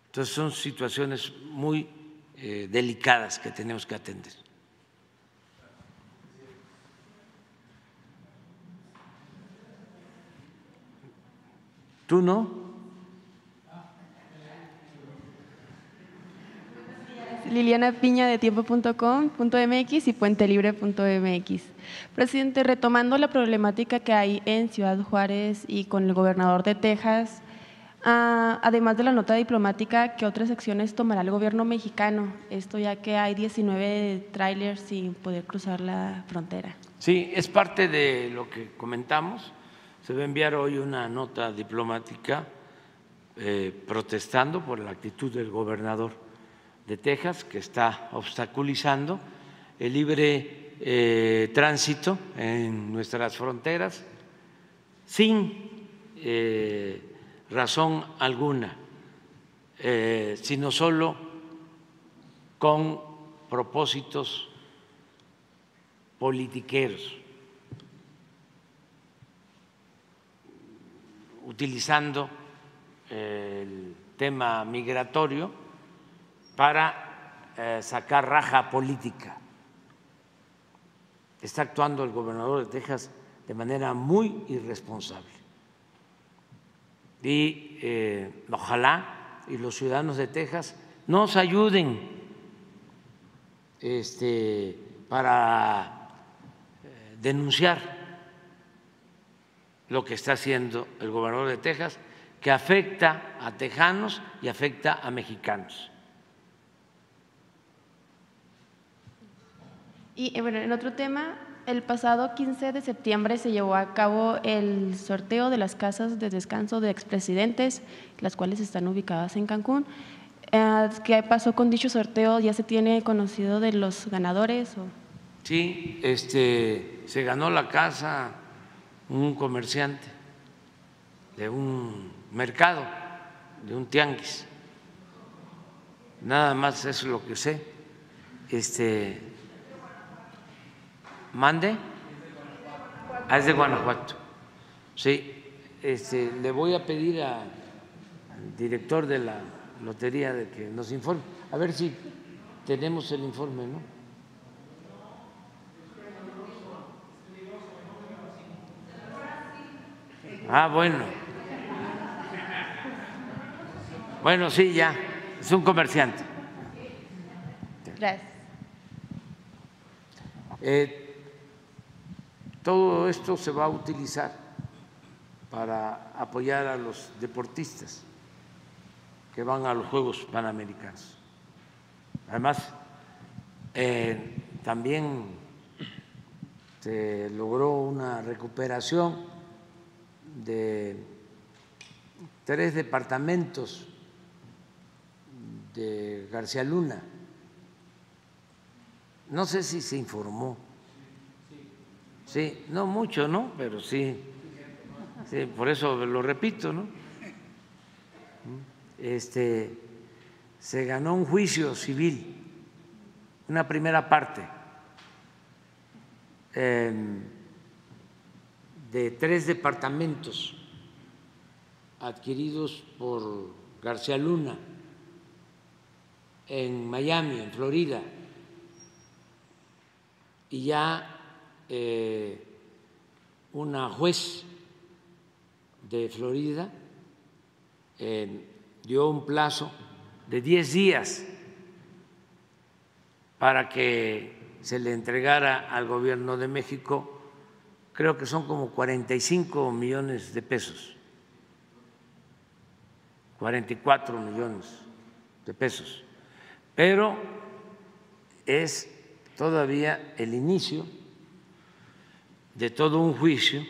entonces son situaciones muy eh, delicadas que tenemos que atender. ¿Tú no? Liliana Piña de tiempo.com.mx y puentelibre.mx. Presidente, retomando la problemática que hay en Ciudad Juárez y con el gobernador de Texas, ah, además de la nota diplomática, ¿qué otras acciones tomará el gobierno mexicano? Esto ya que hay 19 trailers sin poder cruzar la frontera. Sí, es parte de lo que comentamos. Se va a enviar hoy una nota diplomática eh, protestando por la actitud del gobernador de Texas que está obstaculizando el libre eh, tránsito en nuestras fronteras sin eh, razón alguna, eh, sino solo con propósitos politiqueros, utilizando el tema migratorio para eh, sacar raja política. Está actuando el gobernador de Texas de manera muy irresponsable. Y eh, ojalá y los ciudadanos de Texas nos ayuden este, para eh, denunciar lo que está haciendo el gobernador de Texas, que afecta a tejanos y afecta a mexicanos. Y eh, bueno, en otro tema, el pasado 15 de septiembre se llevó a cabo el sorteo de las casas de descanso de expresidentes, las cuales están ubicadas en Cancún. Eh, ¿Qué pasó con dicho sorteo? ¿Ya se tiene conocido de los ganadores? O? Sí, este, se ganó la casa un comerciante de un mercado, de un tianguis. Nada más es lo que sé. Este, Mande. Ah, es de Guanajuato. Sí, este, le voy a pedir al director de la lotería de que nos informe. A ver si tenemos el informe, ¿no? Ah, bueno. Bueno, sí, ya. Es un comerciante. Gracias. Eh, todo esto se va a utilizar para apoyar a los deportistas que van a los Juegos Panamericanos. Además, eh, también se logró una recuperación de tres departamentos de García Luna. No sé si se informó. Sí, no mucho, ¿no? Pero sí. sí por eso lo repito, ¿no? Este, se ganó un juicio civil, una primera parte, de tres departamentos adquiridos por García Luna en Miami, en Florida, y ya eh, una juez de Florida dio un plazo de 10 días para que se le entregara al gobierno de México, creo que son como 45 millones de pesos, 44 millones de pesos, pero es todavía el inicio de todo un juicio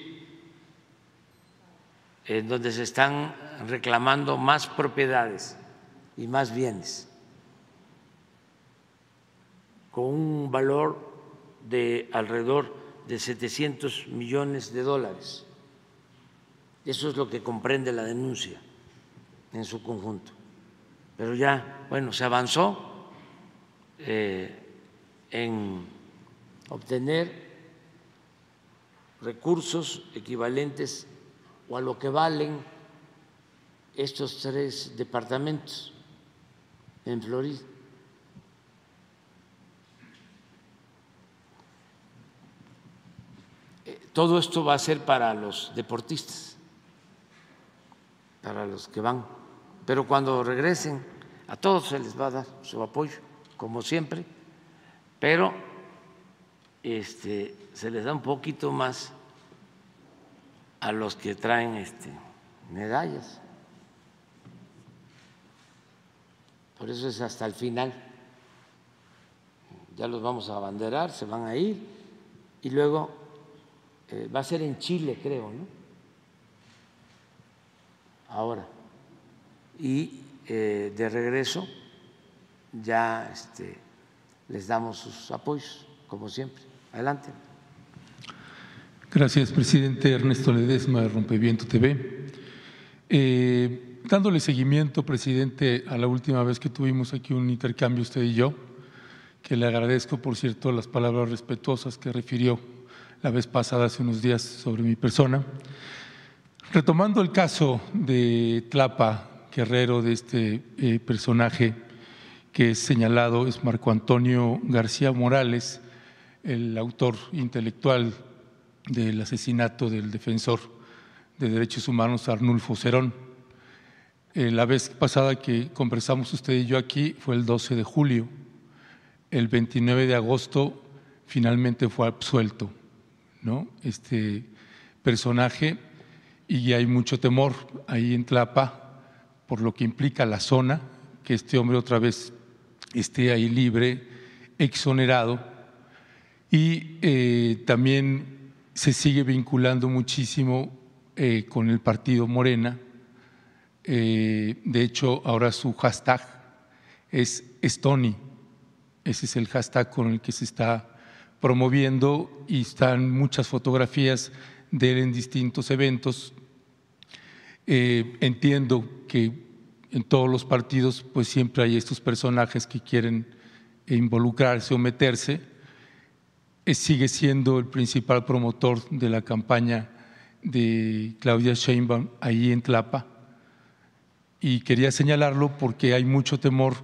en donde se están reclamando más propiedades y más bienes, con un valor de alrededor de 700 millones de dólares. Eso es lo que comprende la denuncia en su conjunto. Pero ya, bueno, se avanzó eh, en obtener recursos equivalentes o a lo que valen estos tres departamentos en Florida. Eh, todo esto va a ser para los deportistas, para los que van, pero cuando regresen a todos se les va a dar su apoyo, como siempre, pero este, se les da un poquito más a los que traen este, medallas. Por eso es hasta el final. Ya los vamos a abanderar, se van a ir y luego eh, va a ser en Chile, creo, ¿no? Ahora. Y eh, de regreso ya este, les damos sus apoyos, como siempre. Adelante. Gracias, presidente Ernesto Ledesma de Rompeviento TV. Eh, dándole seguimiento, presidente, a la última vez que tuvimos aquí un intercambio usted y yo, que le agradezco, por cierto, las palabras respetuosas que refirió la vez pasada, hace unos días, sobre mi persona. Retomando el caso de Tlapa, Guerrero, de este eh, personaje que es señalado, es Marco Antonio García Morales, el autor intelectual del asesinato del defensor de derechos humanos Arnulfo Cerón. Eh, la vez pasada que conversamos usted y yo aquí fue el 12 de julio. El 29 de agosto finalmente fue absuelto, ¿no? Este personaje y hay mucho temor ahí en Tlapa por lo que implica la zona, que este hombre otra vez esté ahí libre, exonerado y eh, también se sigue vinculando muchísimo eh, con el partido Morena. Eh, de hecho, ahora su hashtag es Stony. Ese es el hashtag con el que se está promoviendo y están muchas fotografías de él en distintos eventos. Eh, entiendo que en todos los partidos pues siempre hay estos personajes que quieren involucrarse o meterse sigue siendo el principal promotor de la campaña de Claudia Sheinbaum ahí en Tlapa. Y quería señalarlo porque hay mucho temor,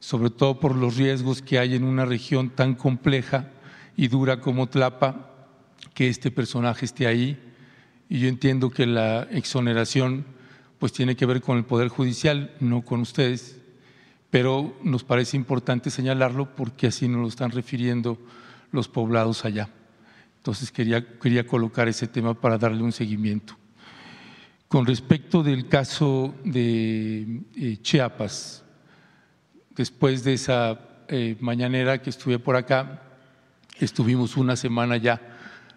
sobre todo por los riesgos que hay en una región tan compleja y dura como Tlapa, que este personaje esté ahí. Y yo entiendo que la exoneración pues tiene que ver con el Poder Judicial, no con ustedes, pero nos parece importante señalarlo porque así nos lo están refiriendo los poblados allá. Entonces quería, quería colocar ese tema para darle un seguimiento. Con respecto del caso de eh, Chiapas, después de esa eh, mañanera que estuve por acá, estuvimos una semana ya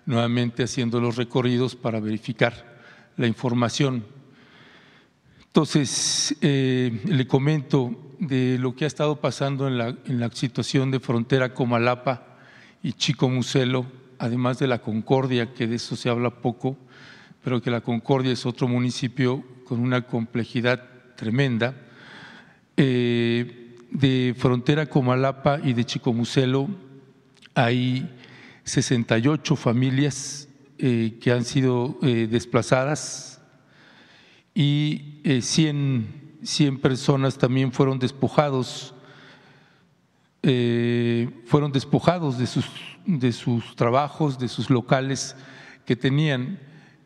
nuevamente haciendo los recorridos para verificar la información. Entonces, eh, le comento de lo que ha estado pasando en la, en la situación de frontera Comalapa y Chico Muselo, además de la Concordia, que de eso se habla poco, pero que la Concordia es otro municipio con una complejidad tremenda. Eh, de frontera Comalapa y de Chicomucelo hay 68 familias eh, que han sido eh, desplazadas y 100, 100, personas también fueron despojados, fueron despojados de sus, de sus trabajos, de sus locales que tenían.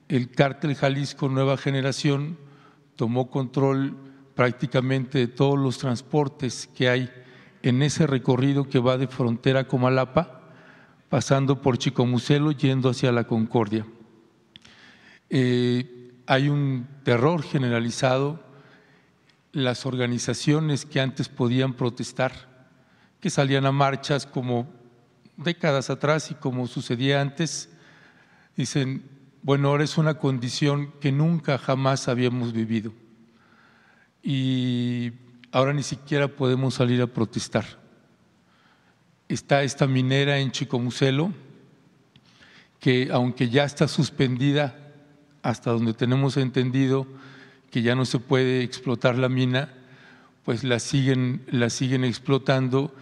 El cártel Jalisco Nueva Generación tomó control prácticamente de todos los transportes que hay en ese recorrido que va de frontera a Comalapa, pasando por Chicomucelo, yendo hacia la Concordia. Eh, hay un terror generalizado, las organizaciones que antes podían protestar, que salían a marchas como décadas atrás y como sucedía antes, dicen, bueno, ahora es una condición que nunca jamás habíamos vivido y ahora ni siquiera podemos salir a protestar. Está esta minera en Chicomucelo que aunque ya está suspendida hasta donde tenemos entendido que ya no se puede explotar la mina, pues la siguen, la siguen explotando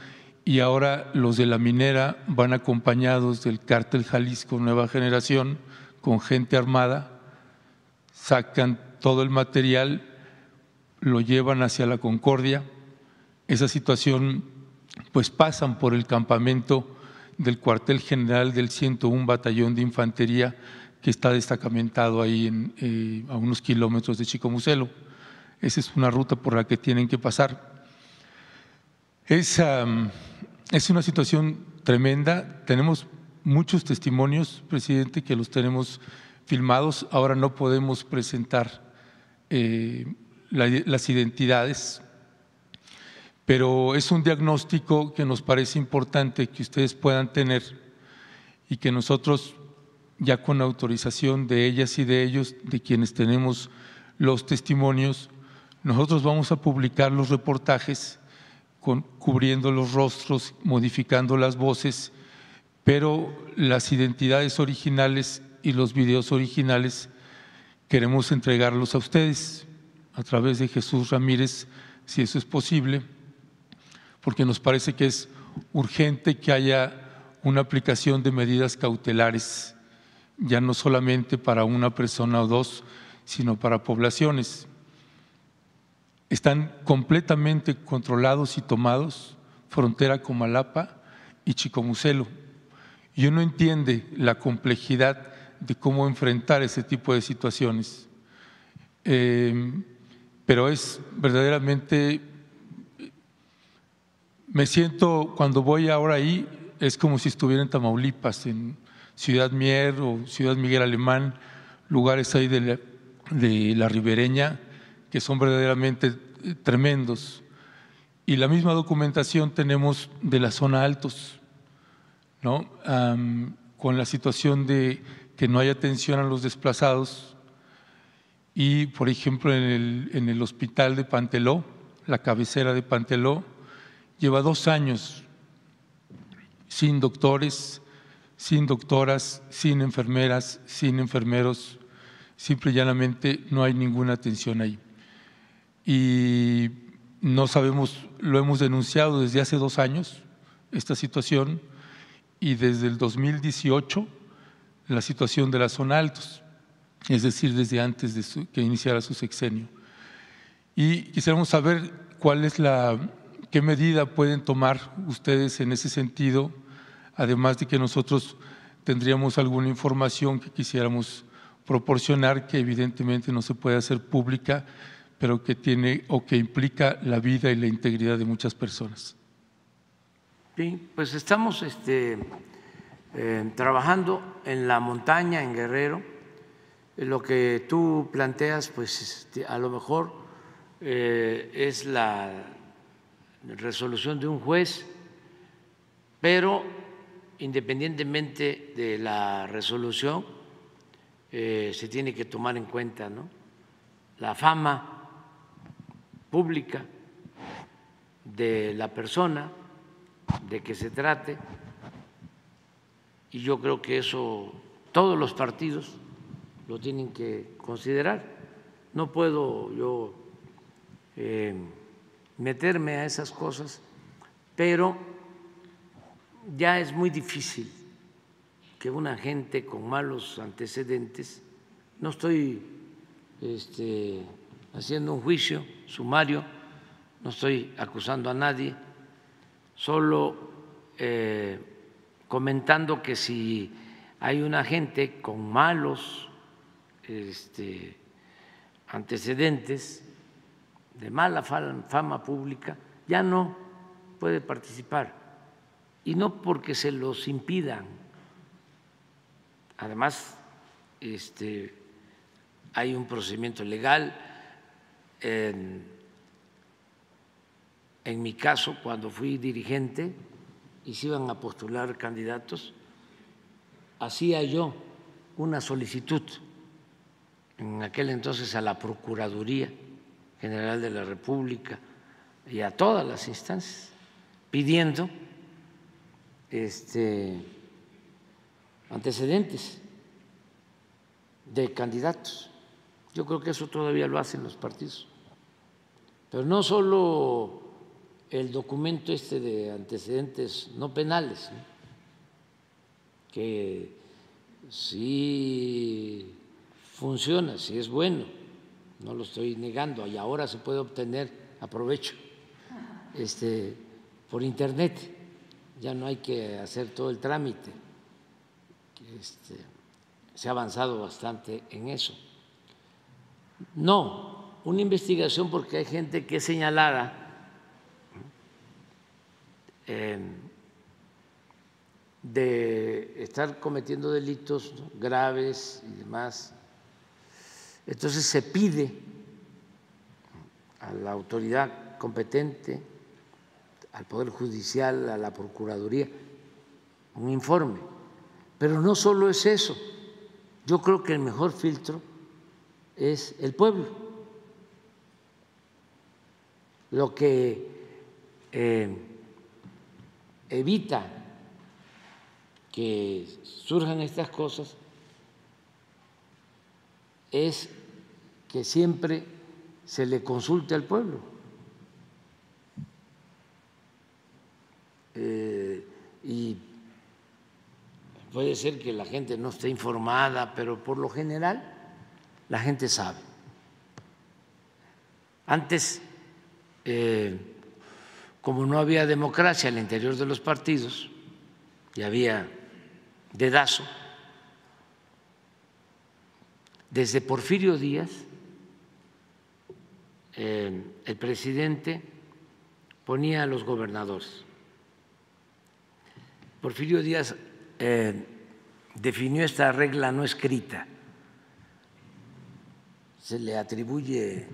y ahora los de la minera van acompañados del cártel Jalisco Nueva Generación con gente armada, sacan todo el material lo llevan hacia la Concordia. Esa situación, pues pasan por el campamento del cuartel general del 101 Batallón de Infantería que está destacamentado ahí eh, a unos kilómetros de Chicomucelo. Esa es una ruta por la que tienen que pasar. Es, es una situación tremenda. Tenemos muchos testimonios, presidente, que los tenemos filmados. Ahora no podemos presentar eh, las identidades, pero es un diagnóstico que nos parece importante que ustedes puedan tener y que nosotros, ya con autorización de ellas y de ellos, de quienes tenemos los testimonios, nosotros vamos a publicar los reportajes cubriendo los rostros, modificando las voces, pero las identidades originales y los videos originales queremos entregarlos a ustedes a través de Jesús Ramírez, si eso es posible, porque nos parece que es urgente que haya una aplicación de medidas cautelares, ya no solamente para una persona o dos, sino para poblaciones. Están completamente controlados y tomados frontera con Malapa y Chicomucelo. Y uno entiende la complejidad de cómo enfrentar ese tipo de situaciones. Eh, pero es verdaderamente, me siento cuando voy ahora ahí, es como si estuviera en Tamaulipas, en Ciudad Mier o Ciudad Miguel Alemán, lugares ahí de la, de la ribereña que son verdaderamente tremendos. Y la misma documentación tenemos de la zona altos, ¿no? con la situación de que no hay atención a los desplazados, y, por ejemplo, en el, en el hospital de Panteló, la cabecera de Panteló, lleva dos años sin doctores, sin doctoras, sin enfermeras, sin enfermeros, simple y llanamente no hay ninguna atención ahí. Y no sabemos, lo hemos denunciado desde hace dos años, esta situación, y desde el 2018 la situación de la zona altos es decir, desde antes de que iniciara su sexenio. Y quisiéramos saber cuál es la, qué medida pueden tomar ustedes en ese sentido, además de que nosotros tendríamos alguna información que quisiéramos proporcionar, que evidentemente no se puede hacer pública, pero que tiene o que implica la vida y la integridad de muchas personas. Bien, pues estamos este, eh, trabajando en la montaña, en Guerrero, lo que tú planteas, pues este, a lo mejor eh, es la resolución de un juez, pero independientemente de la resolución, eh, se tiene que tomar en cuenta la fama pública de la persona de que se trate y yo creo que eso todos los partidos lo tienen que considerar. No puedo yo eh, meterme a esas cosas, pero ya es muy difícil que una gente con malos antecedentes, no estoy este, haciendo un juicio sumario, no estoy acusando a nadie, solo eh, comentando que si hay una gente con malos este, antecedentes, de mala fama pública, ya no puede participar. Y no porque se los impidan. Además, este, hay un procedimiento legal. En, mi caso, cuando fui dirigente y se iban a postular candidatos, hacía yo una solicitud en aquel entonces a la Procuraduría General de la República y a todas las instancias, pidiendo este, antecedentes de candidatos. Yo creo que eso todavía lo hacen los partidos. Pero no solo el documento este de antecedentes no penales, que sí funciona, sí es bueno, no lo estoy negando, y ahora se puede obtener, aprovecho, este, por internet, ya no hay que hacer todo el trámite, este, se ha avanzado bastante en eso. No, una investigación porque hay gente que es señalada de estar cometiendo delitos graves y demás entonces se pide a la autoridad competente, al Poder Judicial, a la Procuraduría, un informe. Pero no solo es eso. Yo creo que el mejor filtro es el pueblo. Lo que eh, evita que surjan estas cosas es que siempre se le consulte al pueblo. Eh, y puede ser que la gente no esté informada, pero por lo general la gente sabe. Antes, eh, como no había democracia al interior de los partidos y había dedazo, desde Porfirio Díaz, eh, el presidente ponía a los gobernadores. Porfirio Díaz eh, definió esta regla no escrita. Se le atribuye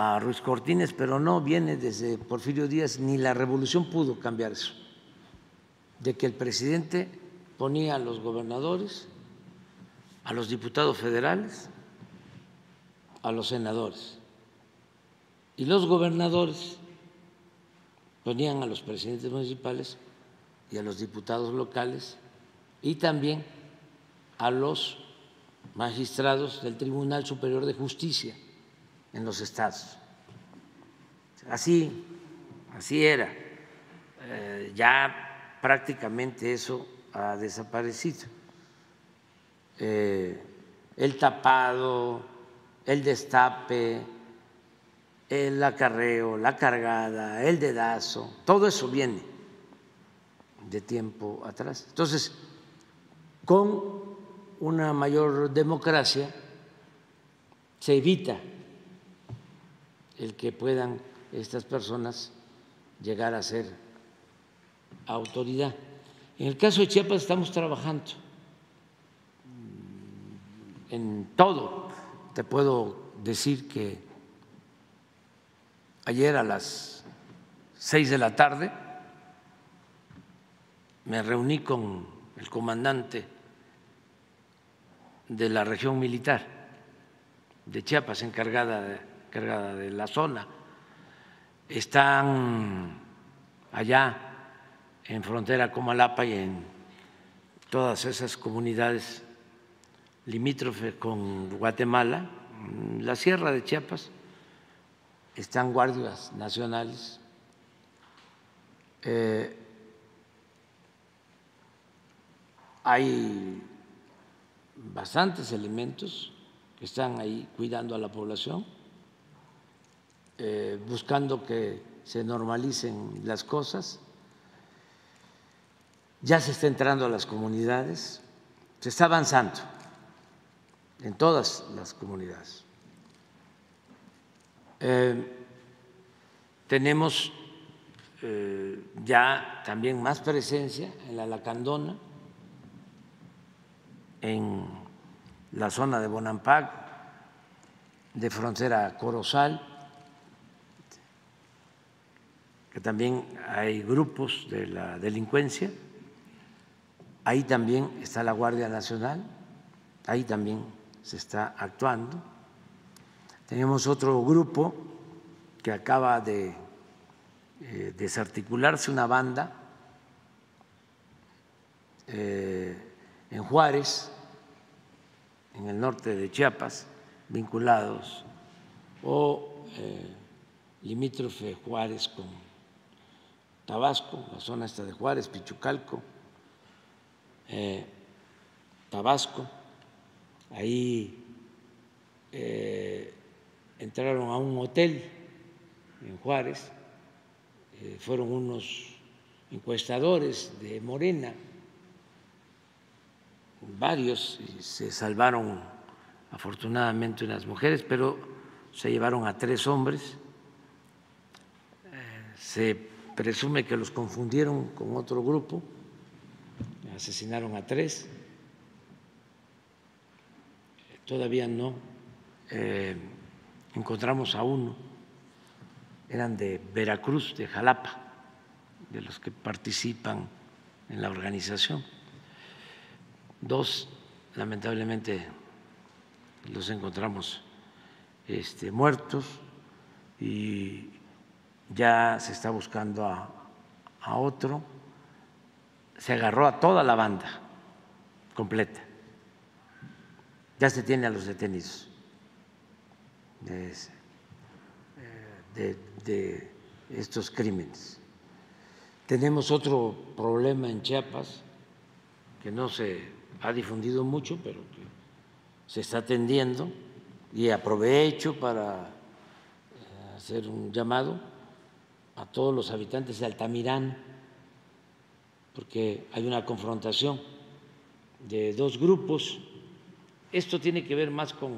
a Ruiz Cortines, pero no viene desde Porfirio Díaz, ni la revolución pudo cambiar eso, de que el presidente ponía a los gobernadores a los diputados federales, a los senadores. Y los gobernadores ponían a los presidentes municipales y a los diputados locales y también a los magistrados del Tribunal Superior de Justicia en los estados. Así, así era. Eh, ya prácticamente eso ha desaparecido. Eh, el tapado, el destape, el acarreo, la cargada, el dedazo, todo eso viene de tiempo atrás. Entonces, con una mayor democracia se evita el que puedan estas personas llegar a ser autoridad. En el caso de Chiapas estamos trabajando en todo. Te puedo decir que ayer a las seis de la tarde me reuní con el comandante de la región militar de Chiapas, encargada encargada de la zona. Están allá en frontera con Malapa y en todas esas comunidades limítrofes con Guatemala, la sierra de Chiapas, están guardias nacionales. Eh, hay bastantes elementos que están ahí cuidando a la población, eh, buscando que se normalicen las cosas. Ya se está entrando a las comunidades, se está avanzando en todas las comunidades. Eh, tenemos eh, ya también más presencia en la Lacandona, en la zona de Bonampac, de frontera Corozal, que también hay grupos de la delincuencia, ahí también está la Guardia Nacional, ahí también se está actuando. Tenemos otro grupo que acaba de eh, desarticularse, una banda eh, en Juárez, en el norte de Chiapas, vinculados, o eh, limítrofe Juárez con Tabasco, la zona esta de Juárez, Pichucalco, Tabasco, ahí entraron a un hotel en Juárez, eh, fueron unos encuestadores de Morena, varios, y se salvaron afortunadamente unas mujeres, pero se llevaron a tres hombres. Eh, se presume que los confundieron con otro grupo, asesinaron a tres. Todavía no. Eh, encontramos a uno, eran de Veracruz, de Jalapa, de los que participan en la organización. Dos, lamentablemente, los encontramos este, muertos y ya se está buscando a, otro. Se agarró a toda la banda completa. Ya se tiene a los detenidos. De, de estos crímenes. Tenemos otro problema en Chiapas que no se ha difundido mucho, pero que se está atendiendo y aprovecho para eh, hacer un llamado a todos los habitantes de Altamirán, porque hay una confrontación de dos grupos. Esto tiene que ver más con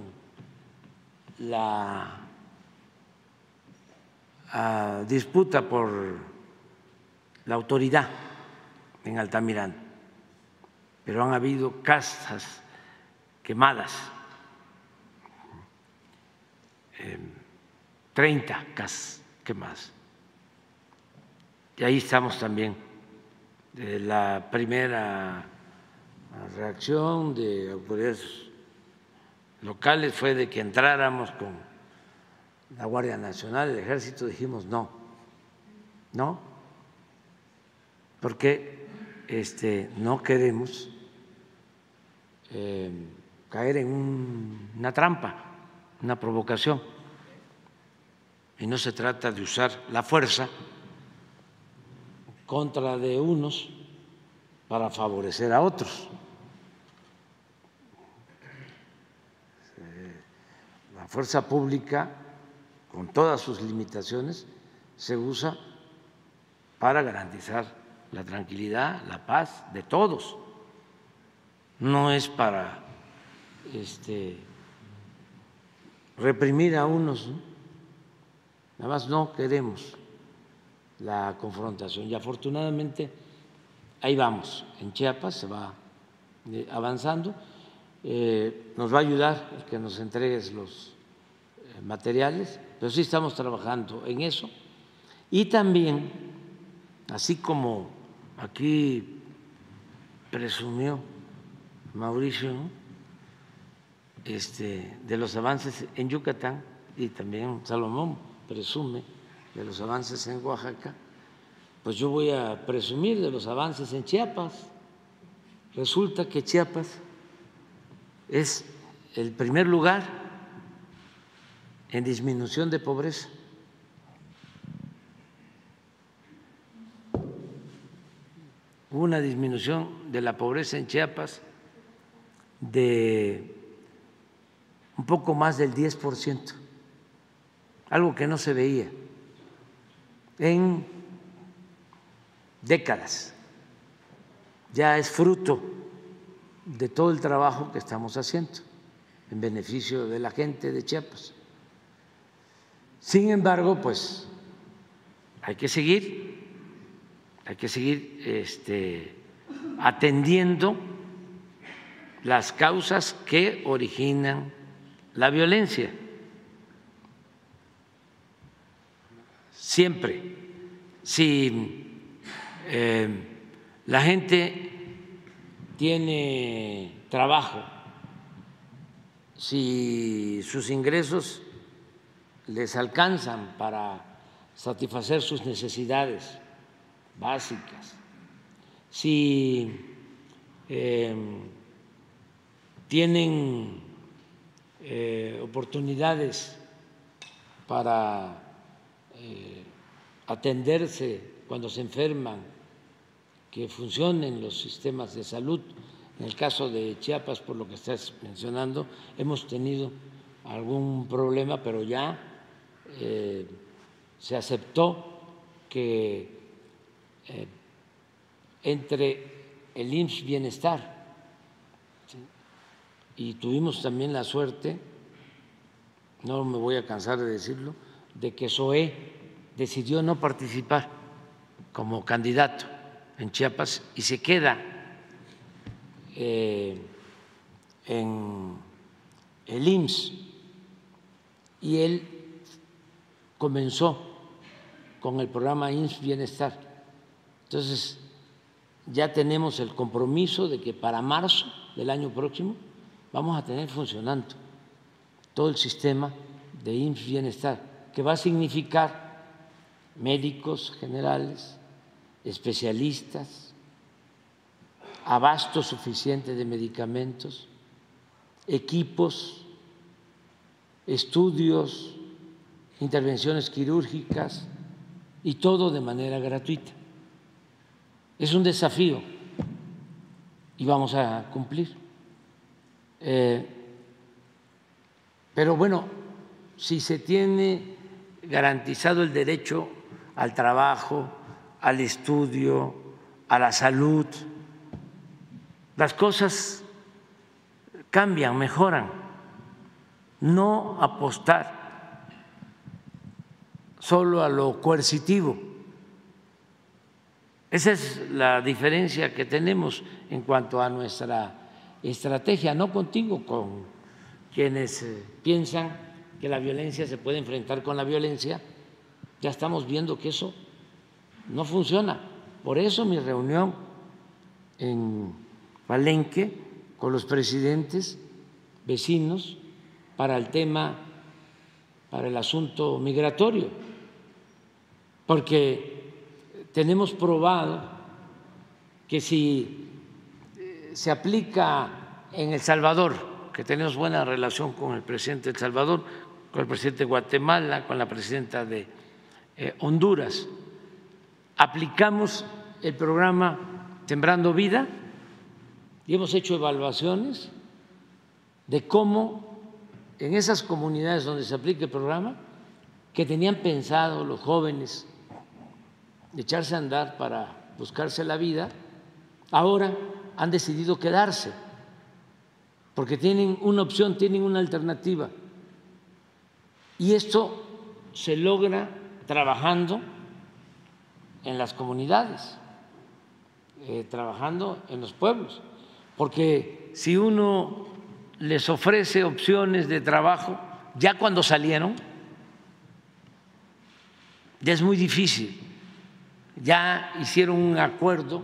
la disputa por la autoridad en Altamirán, pero han habido casas quemadas, 30 em, casas quemadas. Y ahí estamos también. la primera reacción de autoridades locales fue de que entráramos con la Guardia Nacional, el Ejército, dijimos no, no, porque este, no queremos eh, caer en una trampa, una provocación. Y no se trata de usar la fuerza contra de unos para favorecer a otros. La fuerza pública, con todas sus limitaciones, se usa para garantizar la tranquilidad, la paz de todos. No es para este, reprimir a unos. Nada más no queremos la confrontación. Y afortunadamente ahí vamos. En Chiapas se va eh, avanzando. Eh, nos va a ayudar que nos entregues los eh, materiales, pero sí estamos trabajando en eso. Y también, así como aquí presumió Mauricio este, de los avances en Yucatán, y también Salomón presume de los avances en Oaxaca, pues yo voy a presumir de los avances en Chiapas. Resulta que Chiapas es el primer lugar en disminución de pobreza. Hubo una disminución de la pobreza en Chiapas de un poco más del 10%, algo que no se veía en décadas. Ya es fruto de todo el trabajo que estamos haciendo en beneficio de la gente de Chiapas. Sin embargo, pues hay que seguir, hay que seguir este, atendiendo las causas que originan la violencia. Siempre, si eh, la gente tiene trabajo, si sus ingresos les alcanzan para satisfacer sus necesidades básicas, si eh, tienen eh, oportunidades para atenderse cuando se enferman, que funcionen los sistemas de salud. En el caso de Chiapas, por lo que estás mencionando, hemos tenido algún problema, pero ya eh, se aceptó que entre el IMSS Bienestar y tuvimos también la suerte, no me voy a cansar de decirlo, de que SOE decidió no participar como candidato en Chiapas y se queda eh, en el IMSS y él comenzó con el programa IMSS Bienestar. Entonces, ya tenemos el compromiso de que para marzo del año próximo vamos a tener funcionando todo el sistema de IMSS Bienestar, que va a significar médicos generales, especialistas, abasto suficiente de medicamentos, equipos, estudios, intervenciones quirúrgicas y todo de manera gratuita. Es un desafío y vamos a cumplir. Eh, pero bueno, si se tiene garantizado el derecho al trabajo, al estudio, a la salud, las cosas cambian, mejoran. No apostar solo a lo coercitivo. Esa es la diferencia que tenemos en cuanto a nuestra estrategia, no contigo, con quienes eh, piensan que la violencia se puede enfrentar con la violencia. Ya estamos viendo que eso no funciona. Por eso mi reunión en Palenque con los presidentes vecinos para el tema, para el asunto migratorio, porque tenemos probado que si se aplica en El Salvador, que tenemos buena relación con el presidente de El Salvador, con el presidente de Guatemala, con la presidenta de eh, Honduras. Aplicamos el programa Sembrando Vida y hemos hecho evaluaciones de cómo en esas comunidades donde se aplica el programa, que tenían pensado los jóvenes echarse a andar para buscarse la vida, ahora han decidido quedarse, porque tienen una opción, tienen una alternativa. Y esto se logra trabajando en las comunidades, eh, trabajando en los pueblos, porque si uno les ofrece opciones de trabajo, ya cuando salieron, ya es muy difícil, ya hicieron un acuerdo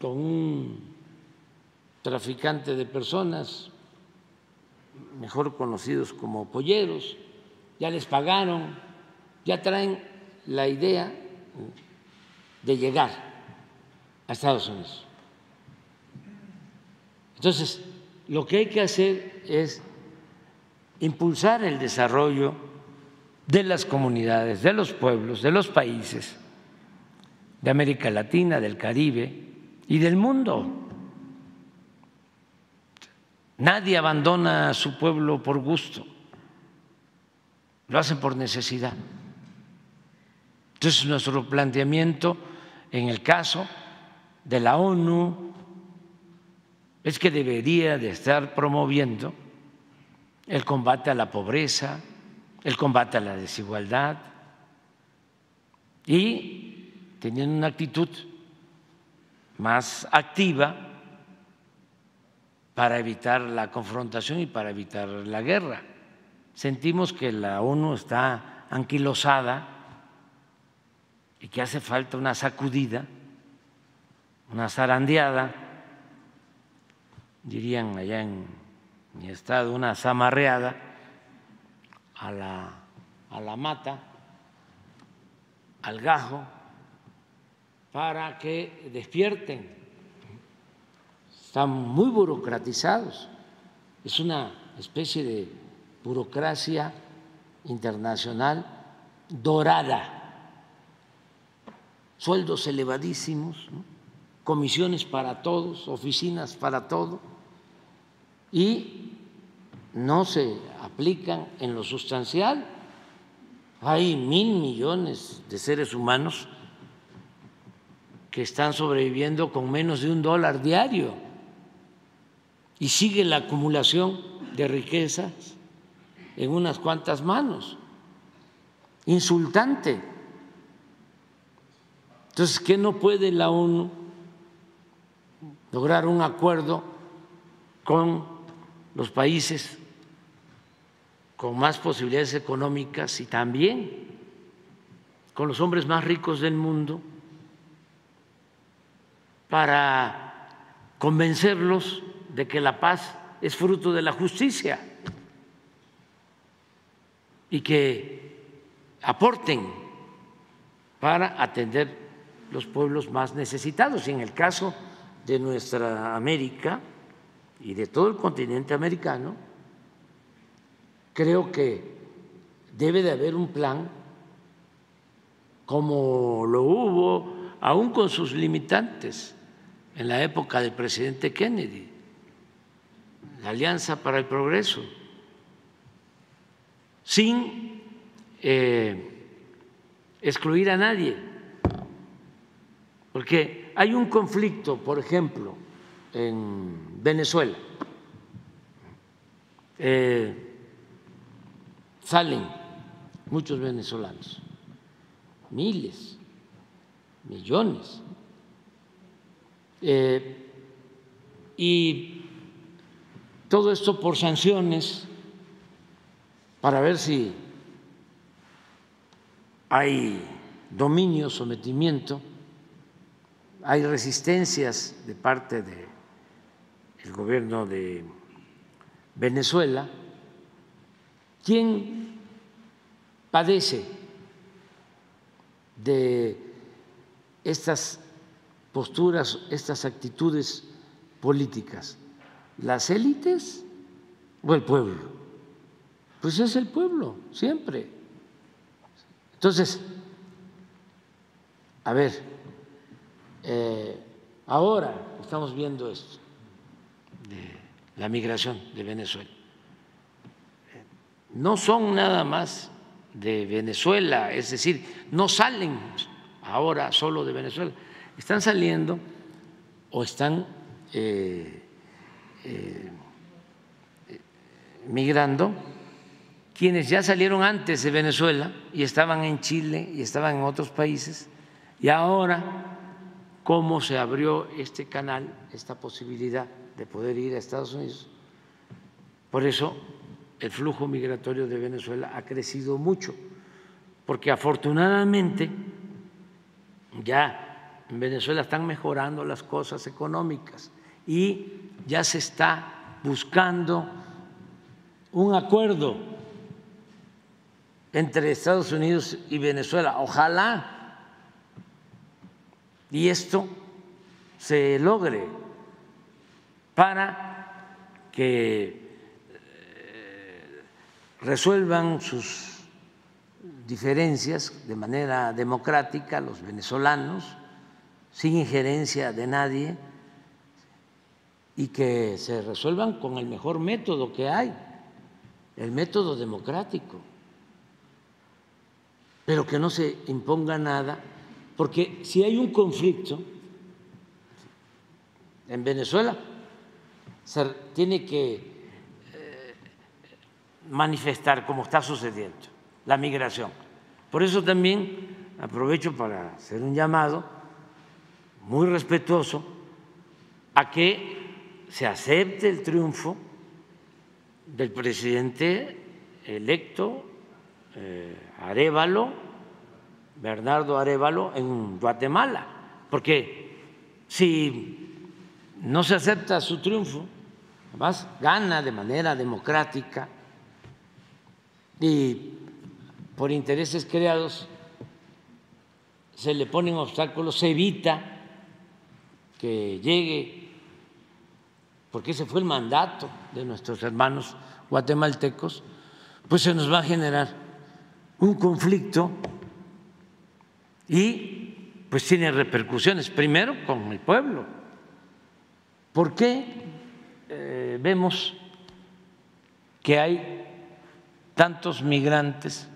con un traficante de personas mejor conocidos como polleros, ya les pagaron, ya traen la idea de llegar a Estados Unidos. Entonces, lo que hay que hacer es impulsar el desarrollo de las comunidades, de los pueblos, de los países de América Latina, del Caribe y del mundo. Nadie abandona a su pueblo por gusto, lo hacen por necesidad. Entonces, nuestro planteamiento en el caso de la ONU es que debería de estar promoviendo el combate a la pobreza, el combate a la desigualdad y teniendo una actitud más activa para evitar la confrontación y para evitar la guerra. Sentimos que la ONU está anquilosada y que hace falta una sacudida, una zarandeada, dirían allá en mi estado una zamarreada a la, a la mata, al gajo, para que despierten. Están muy burocratizados. Es una especie de burocracia internacional dorada. Sueldos elevadísimos, comisiones para todos, oficinas para todo y no se aplican en lo sustancial. Hay mil millones de seres humanos que están sobreviviendo con menos de un dólar diario y sigue la acumulación de riquezas en unas cuantas manos. Insultante. Entonces, ¿qué no puede la ONU lograr un acuerdo con los países con más posibilidades económicas y también con los hombres más ricos del mundo para convencerlos de que la paz es fruto de la justicia y que aporten para atender los pueblos más necesitados. Y en el caso de nuestra América, y de todo el continente americano, creo que debe de haber un plan como lo hubo, aún con sus limitantes, en la época del presidente Kennedy, la Alianza para el Progreso, sin eh, excluir a nadie, porque hay un conflicto, por ejemplo, en Venezuela. Eh, salen muchos venezolanos, miles, millones. Eh, y todo esto por sanciones para ver si hay dominio, sometimiento, hay resistencias de parte de el gobierno de Venezuela, ¿quién padece de estas posturas, estas actitudes políticas? ¿Las élites o el pueblo? Pues es el pueblo, siempre. Entonces, a ver, eh, ahora estamos viendo esto de la migración de Venezuela. No son nada más de Venezuela, es decir, no salen ahora solo de Venezuela, están saliendo o están eh, eh, migrando quienes ya salieron antes de Venezuela y estaban en Chile y estaban en otros países, y ahora, ¿cómo se abrió este canal, esta posibilidad de poder ir a Estados Unidos. Por eso el flujo migratorio de Venezuela ha crecido mucho, porque afortunadamente ya en Venezuela están mejorando las cosas económicas y ya se está buscando un acuerdo entre Estados Unidos y Venezuela. Ojalá y esto se logre para que eh, resuelvan sus diferencias de manera democrática los venezolanos, sin injerencia de nadie, y que se resuelvan con el mejor método que hay, el método democrático, pero que no se imponga nada, porque si hay un conflicto en Venezuela, se tiene que eh, manifestar como está sucediendo la migración. Por eso también aprovecho para hacer un llamado muy respetuoso a que se acepte el triunfo del presidente electo eh, Arevalo, Bernardo Arevalo, en Guatemala, porque si no se acepta su triunfo, además gana de manera democrática y por intereses creados se le ponen obstáculos, se evita que llegue, porque ese fue el mandato de nuestros hermanos guatemaltecos, pues se nos va a generar un conflicto y pues tiene repercusiones, primero con el pueblo. ¿Por qué eh, vemos que hay tantos migrantes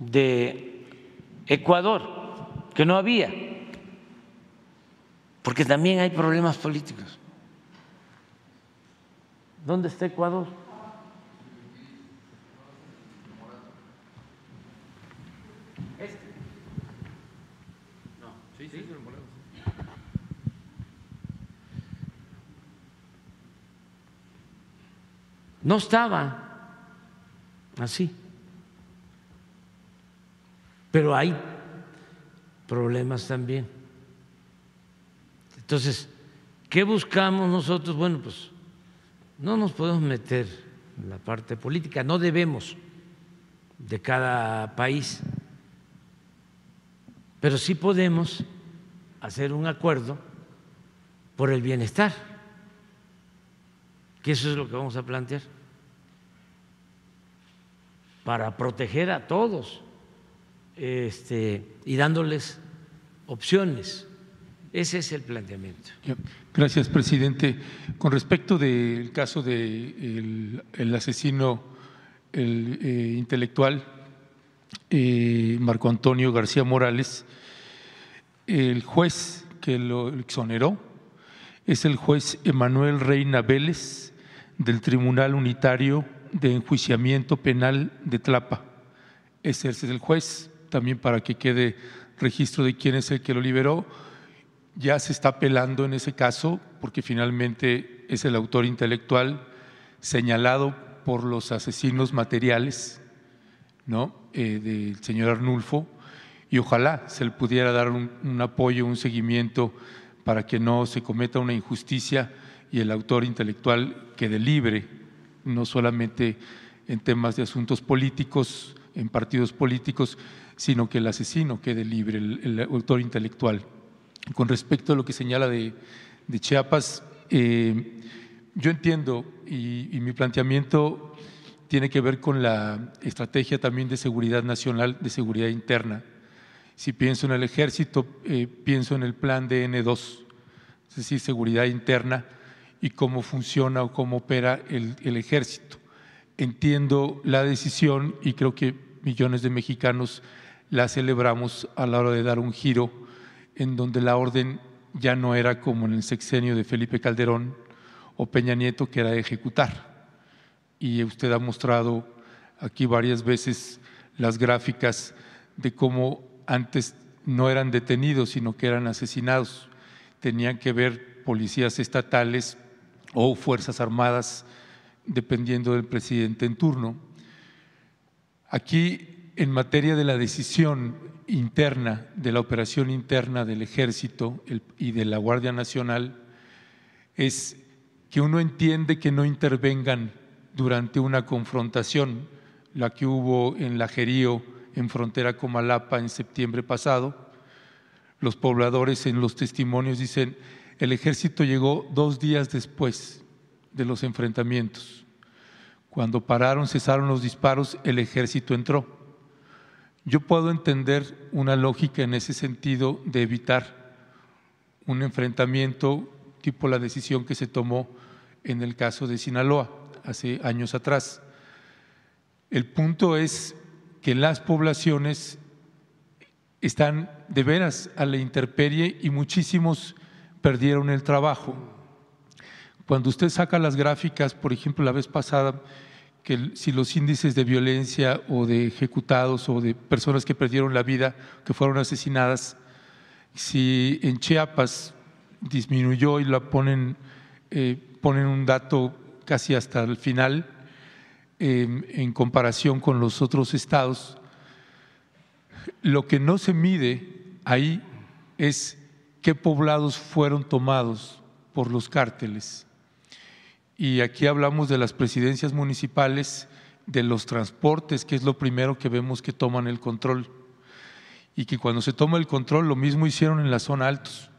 de Ecuador, que no había, porque también hay problemas políticos. ¿Dónde está Ecuador? No estaba así. Pero hay problemas también. Entonces, ¿qué buscamos nosotros? Bueno, pues no nos podemos meter en la parte política, no debemos de cada país, pero sí podemos hacer un acuerdo por el bienestar, que eso es lo que vamos a plantear, para proteger a todos este, y dándoles opciones. Ese es el planteamiento. Gracias, presidente. Con respecto del caso del el asesino el, eh, intelectual eh, Marco Antonio García Morales, el juez que lo exoneró es el juez Emanuel Reina Vélez del Tribunal Unitario de Enjuiciamiento Penal de Tlapa. Ese es el juez también para que quede registro de quién es el que lo liberó. Ya se está apelando en ese caso porque finalmente es el autor intelectual señalado por los asesinos materiales ¿no? Eh, del señor Arnulfo y ojalá se le pudiera dar un, un apoyo, un seguimiento para que no se cometa una injusticia y el autor intelectual quede libre, no solamente en temas de asuntos políticos, en partidos políticos, sino que el asesino quede libre, el, autor intelectual. Con respecto a lo que señala de, Chiapas, eh, yo entiendo y, mi planteamiento tiene que ver con la estrategia también de seguridad nacional, de seguridad interna. Si pienso en el ejército, eh, pienso en el plan de N2, es decir, seguridad interna y cómo funciona o cómo opera el, el ejército. Entiendo la decisión y creo que millones de mexicanos la celebramos a la hora de dar un giro en donde la orden ya no era como en el sexenio de Felipe Calderón o Peña Nieto, que era ejecutar. Y usted ha mostrado aquí varias veces las gráficas de cómo antes no eran detenidos, sino que eran asesinados. Tenían que ver policías estatales o fuerzas armadas, dependiendo del presidente en turno. Aquí en materia de la decisión interna, de la operación interna del ejército y de la Guardia Nacional, es que uno entiende que no intervengan durante una confrontación, la que hubo en Lajerío, en frontera con Malapa, en septiembre pasado. Los pobladores en los testimonios dicen, el ejército llegó dos días después de los enfrentamientos. Cuando pararon, cesaron los disparos, el ejército entró. Yo puedo entender una lógica en ese sentido de evitar un enfrentamiento tipo la decisión que se tomó en el caso de Sinaloa hace años atrás. El punto es que las poblaciones están de veras a la intemperie y muchísimos perdieron el trabajo. Cuando usted saca las gráficas, por ejemplo, la vez pasada, que si los índices de violencia o de ejecutados o de personas que perdieron la vida, que fueron asesinadas, si en Chiapas disminuyó y la ponen, eh, ponen un dato casi hasta el final em, en comparación con los otros estados, lo que no se mide ahí es qué poblados fueron tomados por los cárteles. Y aquí hablamos de las presidencias municipales, de los transportes, que es lo primero que vemos que toman el control. Y que cuando se toma el control, lo mismo hicieron en la zona altos,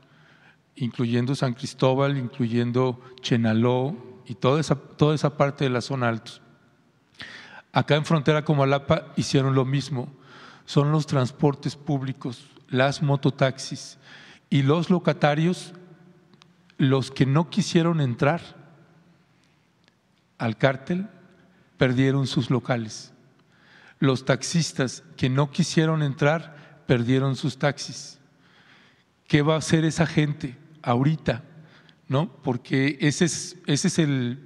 incluyendo San Cristóbal, incluyendo Chenaló y toda esa, toda esa parte de la zona altos. Acá en frontera con Malapa hicieron lo mismo. Son los transportes públicos, las mototaxis y los locatarios los que no quisieron entrar al cártel perdieron sus locales. Los taxistas que no quisieron entrar perdieron sus taxis. ¿Qué va a hacer esa gente ahorita? ¿No? Porque ese es, ese es el,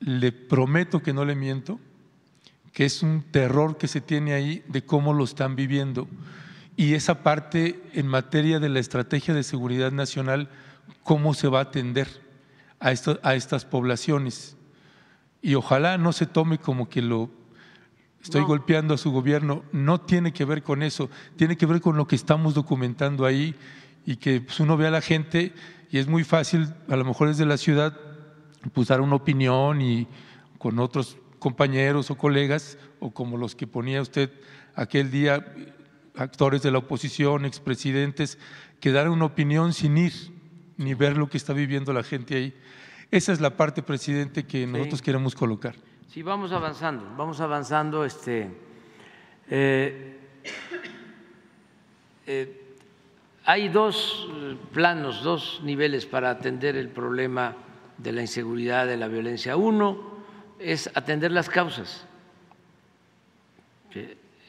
le prometo que no le miento, que es un terror que se tiene ahí de cómo lo están viviendo. Y esa parte en materia de la estrategia de seguridad nacional, ¿cómo se va a atender? a, a estas poblaciones. Y ojalá no se tome como que lo estoy golpeando a su gobierno. No tiene que ver con eso, tiene que ver con lo que estamos documentando ahí y que pues, uno ve a la gente y es muy fácil, a lo mejor desde la ciudad, pues dar una opinión y con otros compañeros o colegas, o como los que ponía usted aquel día, actores de la oposición, expresidentes, que dar una opinión sin ir ni ver lo que está viviendo la gente ahí. Esa es la parte, presidente, que nosotros queremos colocar. Sí, vamos avanzando, vamos avanzando. Este, eh, eh, hay dos planos, dos niveles para atender el problema de la inseguridad, de la violencia. Uno es atender las causas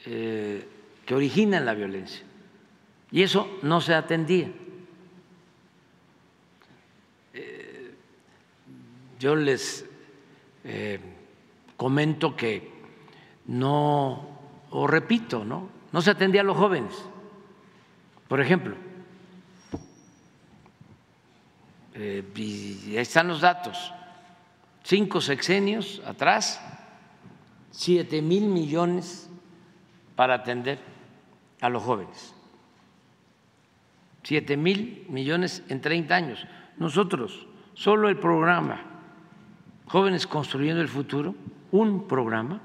eh, que originan la violencia. Y eso no se atendía. Yo les eh, comento que no, o repito, ¿no? No se atendía a los jóvenes. Por ejemplo, eh, ahí están los datos, cinco sexenios atrás, siete mil millones para atender a los jóvenes. Siete mil millones en 30 años. Nosotros, solo el programa Jóvenes Construyendo el Futuro, un programa,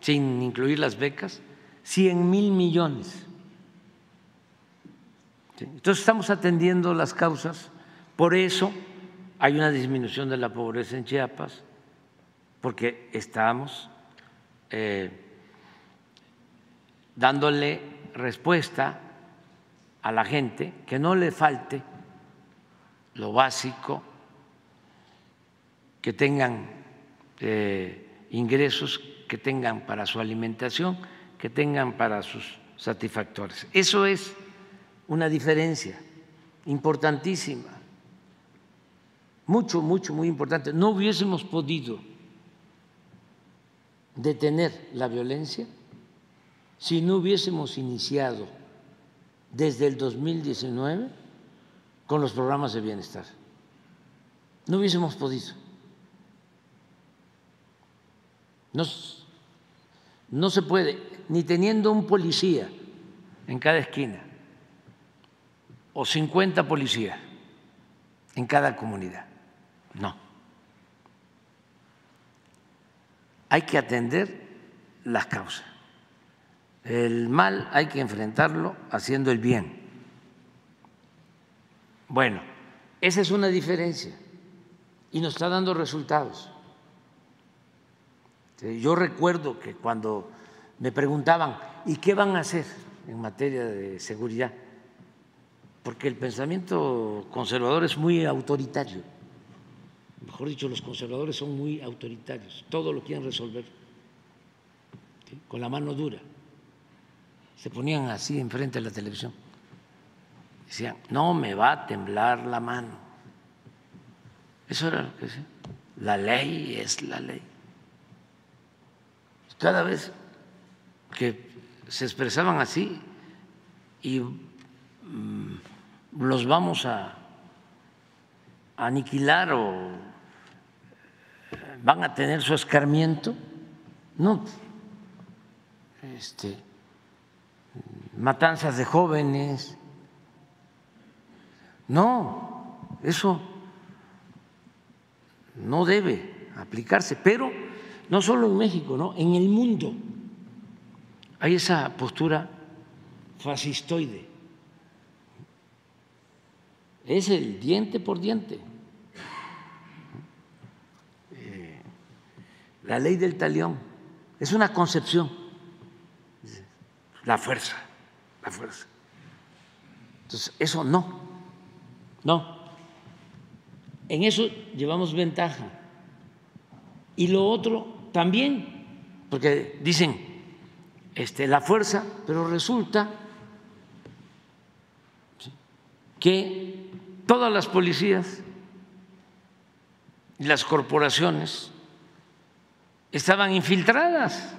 sin incluir las becas, 100 mil millones. Entonces estamos atendiendo las causas, por eso hay una disminución de la pobreza en Chiapas, porque estamos eh, dándole respuesta a la gente que no le falte lo básico que tengan eh, ingresos, que tengan para su alimentación, que tengan para sus satisfactores. Eso es una diferencia importantísima, mucho, mucho, muy importante. No hubiésemos podido detener la violencia si no hubiésemos iniciado desde el 2019 con los programas de bienestar. No hubiésemos podido. No, no se puede, ni teniendo un policía en cada esquina o 50 policías en cada comunidad. No. hay que atender las causas. El mal hay que enfrentarlo haciendo el bien. Bueno, esa es una diferencia y nos está dando resultados. Yo recuerdo que cuando me preguntaban, ¿y qué van a hacer en materia de seguridad? Porque el pensamiento conservador es muy autoritario. Mejor dicho, los conservadores son muy autoritarios. Todo lo quieren resolver con la mano dura. Se ponían así enfrente de la televisión. Decían, no me va a temblar la mano. Eso era lo que decía. La ley es la ley. Cada vez que se expresaban así y mm, los vamos a aniquilar o van a tener su escarmiento, no, este, matanzas de jóvenes, no, eso no debe aplicarse, pero no solo en México, ¿no? en el mundo hay esa postura fascistoide. Es el diente por diente. Eh, la ley del talión es una concepción. La fuerza, la fuerza. Entonces, eso no, no. En eso llevamos ventaja. Y lo otro también, porque dicen, este, la fuerza, pero resulta que todas las policías y las corporaciones estaban infiltradas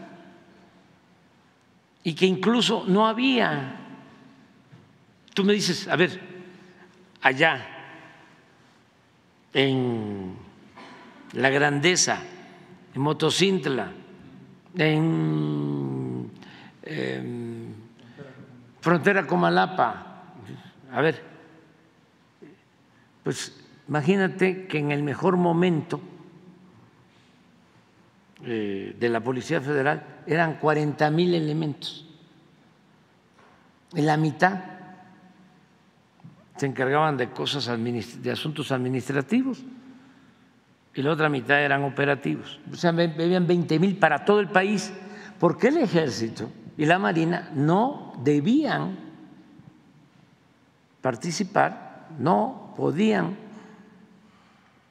y que incluso no había, tú me dices, a ver, allá en la grandeza, en Motocintla, en eh, frontera Comalapa. A ver, pues imagínate que en el mejor momento de la Policía Federal eran 40 mil elementos. En la mitad se encargaban de cosas de asuntos administrativos y la otra mitad eran operativos. O sea, habían 20 mil para todo el país. ¿Por qué el ejército y la Marina no debían participar, no podían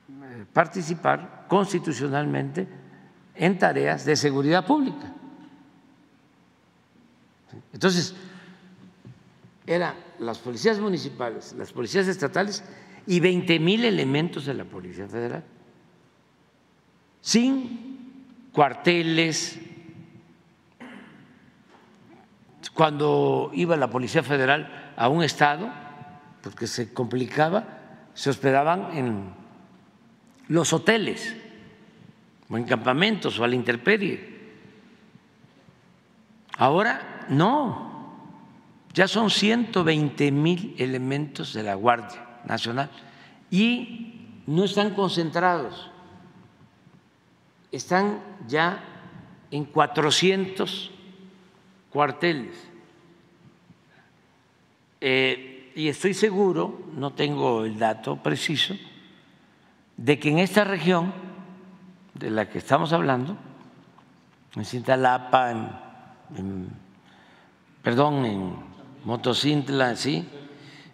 eh, participar constitucionalmente en tareas de seguridad pública. Entonces, eran las policías municipales, las policías estatales y 20 mil elementos de la Policía Federal, sin cuarteles, cuando iba la Policía Federal a un estado, porque se complicaba, se hospedaban en los hoteles o en campamentos o a la intemperie. Ahora no, ya son 120 mil elementos de la Guardia Nacional y no están concentrados, están ya en 400 cuarteles. Eh, y estoy seguro, no tengo el dato preciso, de que en esta región de la que estamos hablando, en Cintalapa, en, perdón, en Motocintla, ¿sí?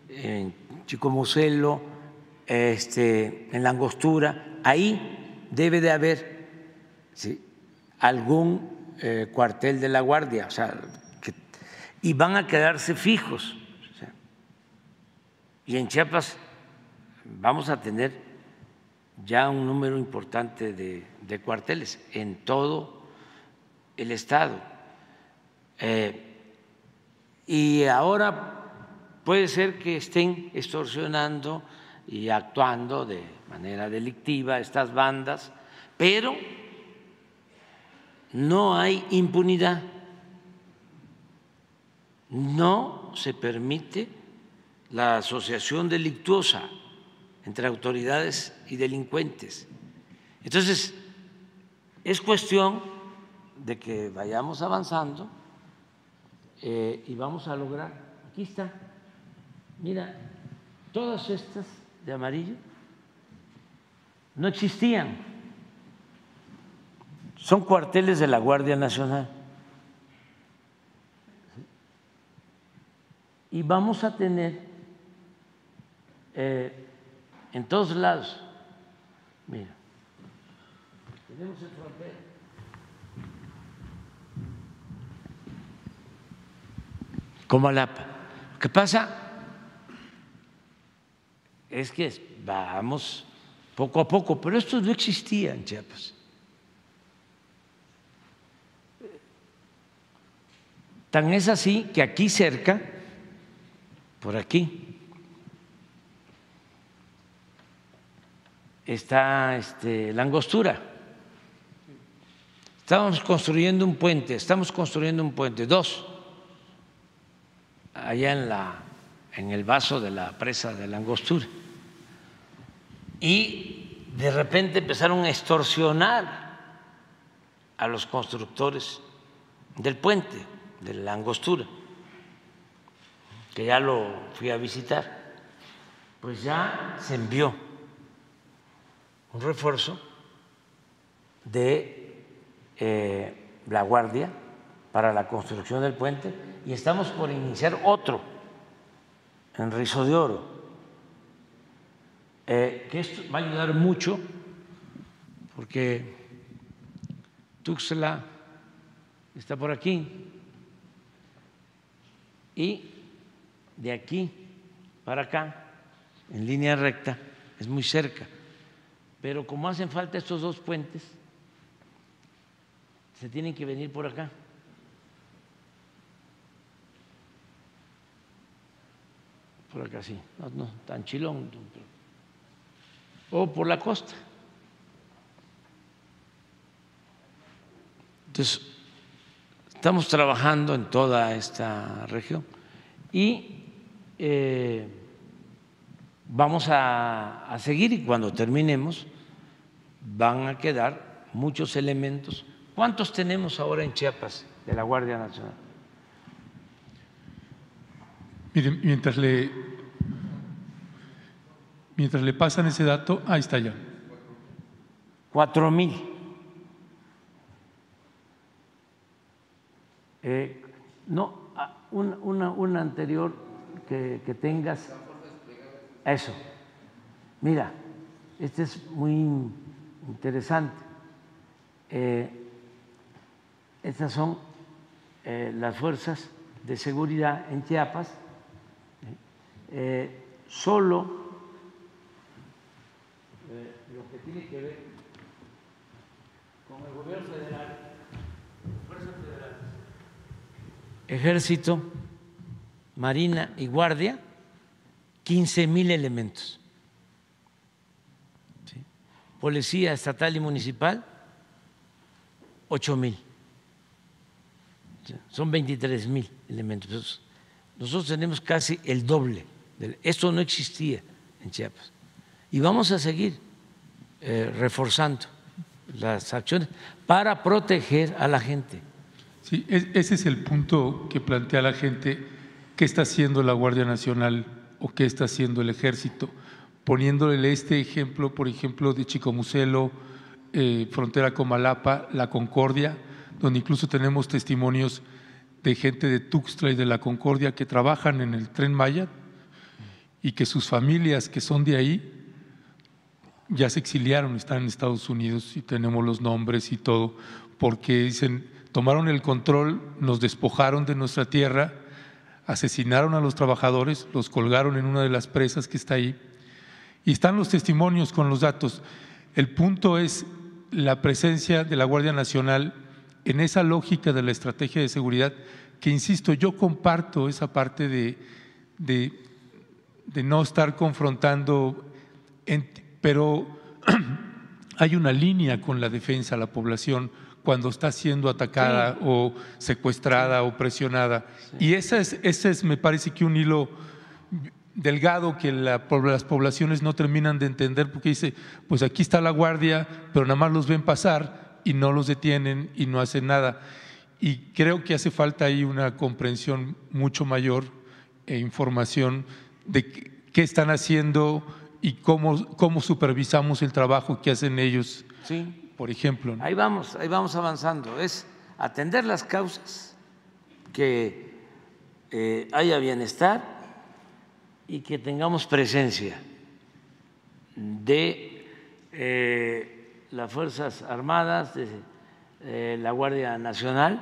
en Chicomucelo, este, en Langostura, ahí debe de haber algún eh, cuartel de la Guardia, o sea, y van a quedarse fijos. y en Chiapas vamos a tener ya un número importante de, cuarteles en todo el estado. Eh, y ahora puede ser que estén extorsionando y actuando de manera delictiva estas bandas, pero no hay impunidad, no se permite la asociación delictuosa entre autoridades y delincuentes. Entonces, es cuestión de que vayamos avanzando eh, y vamos a lograr. Aquí está. Mira, todas estas de amarillo no existían. Son cuarteles de la Guardia Nacional. Y vamos a tener eh, en todos lados, mira, tenemos el frontera. Como la, ¿Qué pasa? Es que vamos poco a poco, pero esto no existía en Chiapas. Tan es así que aquí cerca, por aquí, está este, la angostura. Estamos construyendo un puente, estamos construyendo un puente, dos, allá en, la, en el vaso de la presa de la angostura y de repente empezaron a extorsionar a los constructores del puente, de la angostura, que ya lo fui a visitar. Pues ya se envió un refuerzo de eh, la Guardia para la construcción del puente y estamos por iniciar otro en Rizo de Oro eh, que esto va a ayudar mucho porque Tuxtla está por aquí y de aquí para acá, en línea recta, es muy cerca. Pero como hacen falta estos dos puentes, se tienen que venir por acá. Por acá sí, no, no tan chilón o por la costa. Entonces, estamos trabajando en toda esta región y eh, vamos a, a seguir y cuando terminemos van a quedar muchos elementos. ¿Cuántos tenemos ahora en Chiapas de la Guardia Nacional? Miren, mientras le Mientras le pasan ese dato, ahí está ya. Cuatro mil. Eh, no, una, una, anterior que, que, tengas. Eso. Mira, este es muy interesante. Eh, estas son eh, las fuerzas de seguridad en Chiapas. solo tiene que ver con el gobierno federal, fuerzas federales, ejército, marina y guardia, 15 mil elementos. Policía estatal y municipal, 8 mil. Son 23 mil elementos. Nosotros tenemos casi el doble. Esto no existía en Chiapas. Y vamos a seguir eh, reforzando las acciones para proteger a la gente. Sí, ese es el punto que plantea la gente, qué está haciendo la Guardia Nacional o qué está haciendo el Ejército, poniéndole este ejemplo, por ejemplo, de Chicomucelo, eh, frontera con Malapa, La Concordia, donde incluso tenemos testimonios de gente de Tuxtla y de La Concordia que trabajan en el tren Maya y que sus familias que son de ahí ya se exiliaron, están en Estados Unidos y tenemos los nombres y todo, porque dicen, tomaron el control, nos despojaron de nuestra tierra, asesinaron a los trabajadores, los colgaron en una de las presas que está ahí, y están los testimonios con los datos. El punto es la presencia de la Guardia Nacional en esa lógica de la estrategia de seguridad, que insisto, yo comparto esa parte de, de, de no estar confrontando pero hay una línea con la defensa a la población cuando está siendo atacada o secuestrada o presionada. Y ese es, ese es, me parece que un hilo delgado que las poblaciones no terminan de entender porque dice, pues aquí está la guardia, pero nada más los ven pasar y no los detienen y no hacen nada. Y creo que hace falta ahí una comprensión mucho mayor e información de qué están haciendo y cómo, cómo supervisamos el trabajo que hacen ellos, Sí, por ejemplo. ¿no? ahí vamos, ahí vamos avanzando. Es atender las causas, que eh, haya bienestar y que tengamos presencia de eh, las Fuerzas Armadas, de eh, la Guardia Nacional,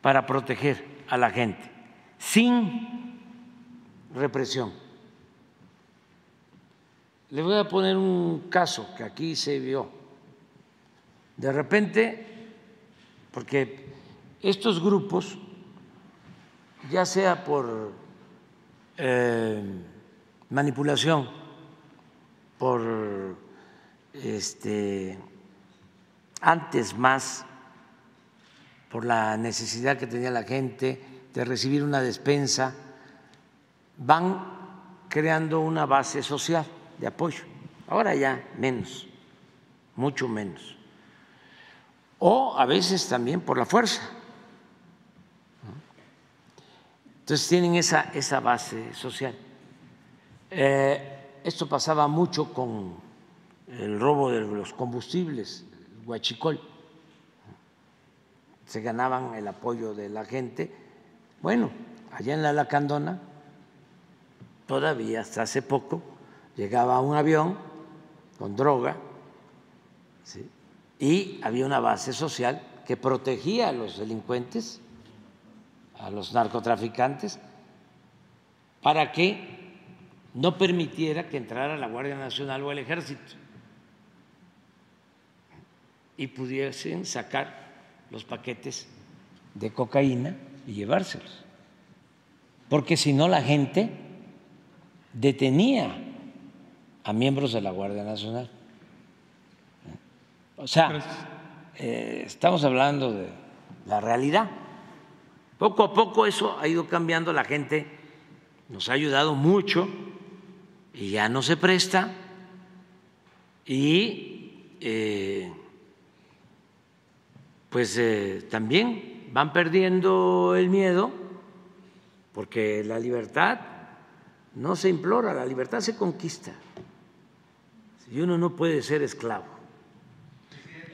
para proteger a la gente, sin represión. Le voy a poner un caso que aquí se vio. De repente, porque estos grupos, ya sea por eh, manipulación, por este antes más por la necesidad que tenía la gente de recibir una despensa, van creando una base social de apoyo. Ahora ya menos, mucho menos. O a veces también por la fuerza. Entonces tienen esa, esa base social. Eh, esto pasaba mucho con el robo de los combustibles, el huachicol. Se ganaban el apoyo de la gente. Bueno, allá en la Lacandona, todavía hasta hace poco, llegaba un avión con droga y había una base social que protegía a los delincuentes, a los narcotraficantes, para que no permitiera que entrara la Guardia Nacional o el Ejército y pudiesen sacar los paquetes de cocaína y llevárselos. Porque si no la gente detenía a miembros de la Guardia Nacional. O sea, eh, estamos hablando de la realidad. Poco a poco eso ha ido cambiando, la gente nos ha ayudado mucho y ya no se presta y eh, pues eh, también van perdiendo el miedo porque la libertad no se implora, la libertad se conquista y uno no puede ser esclavo.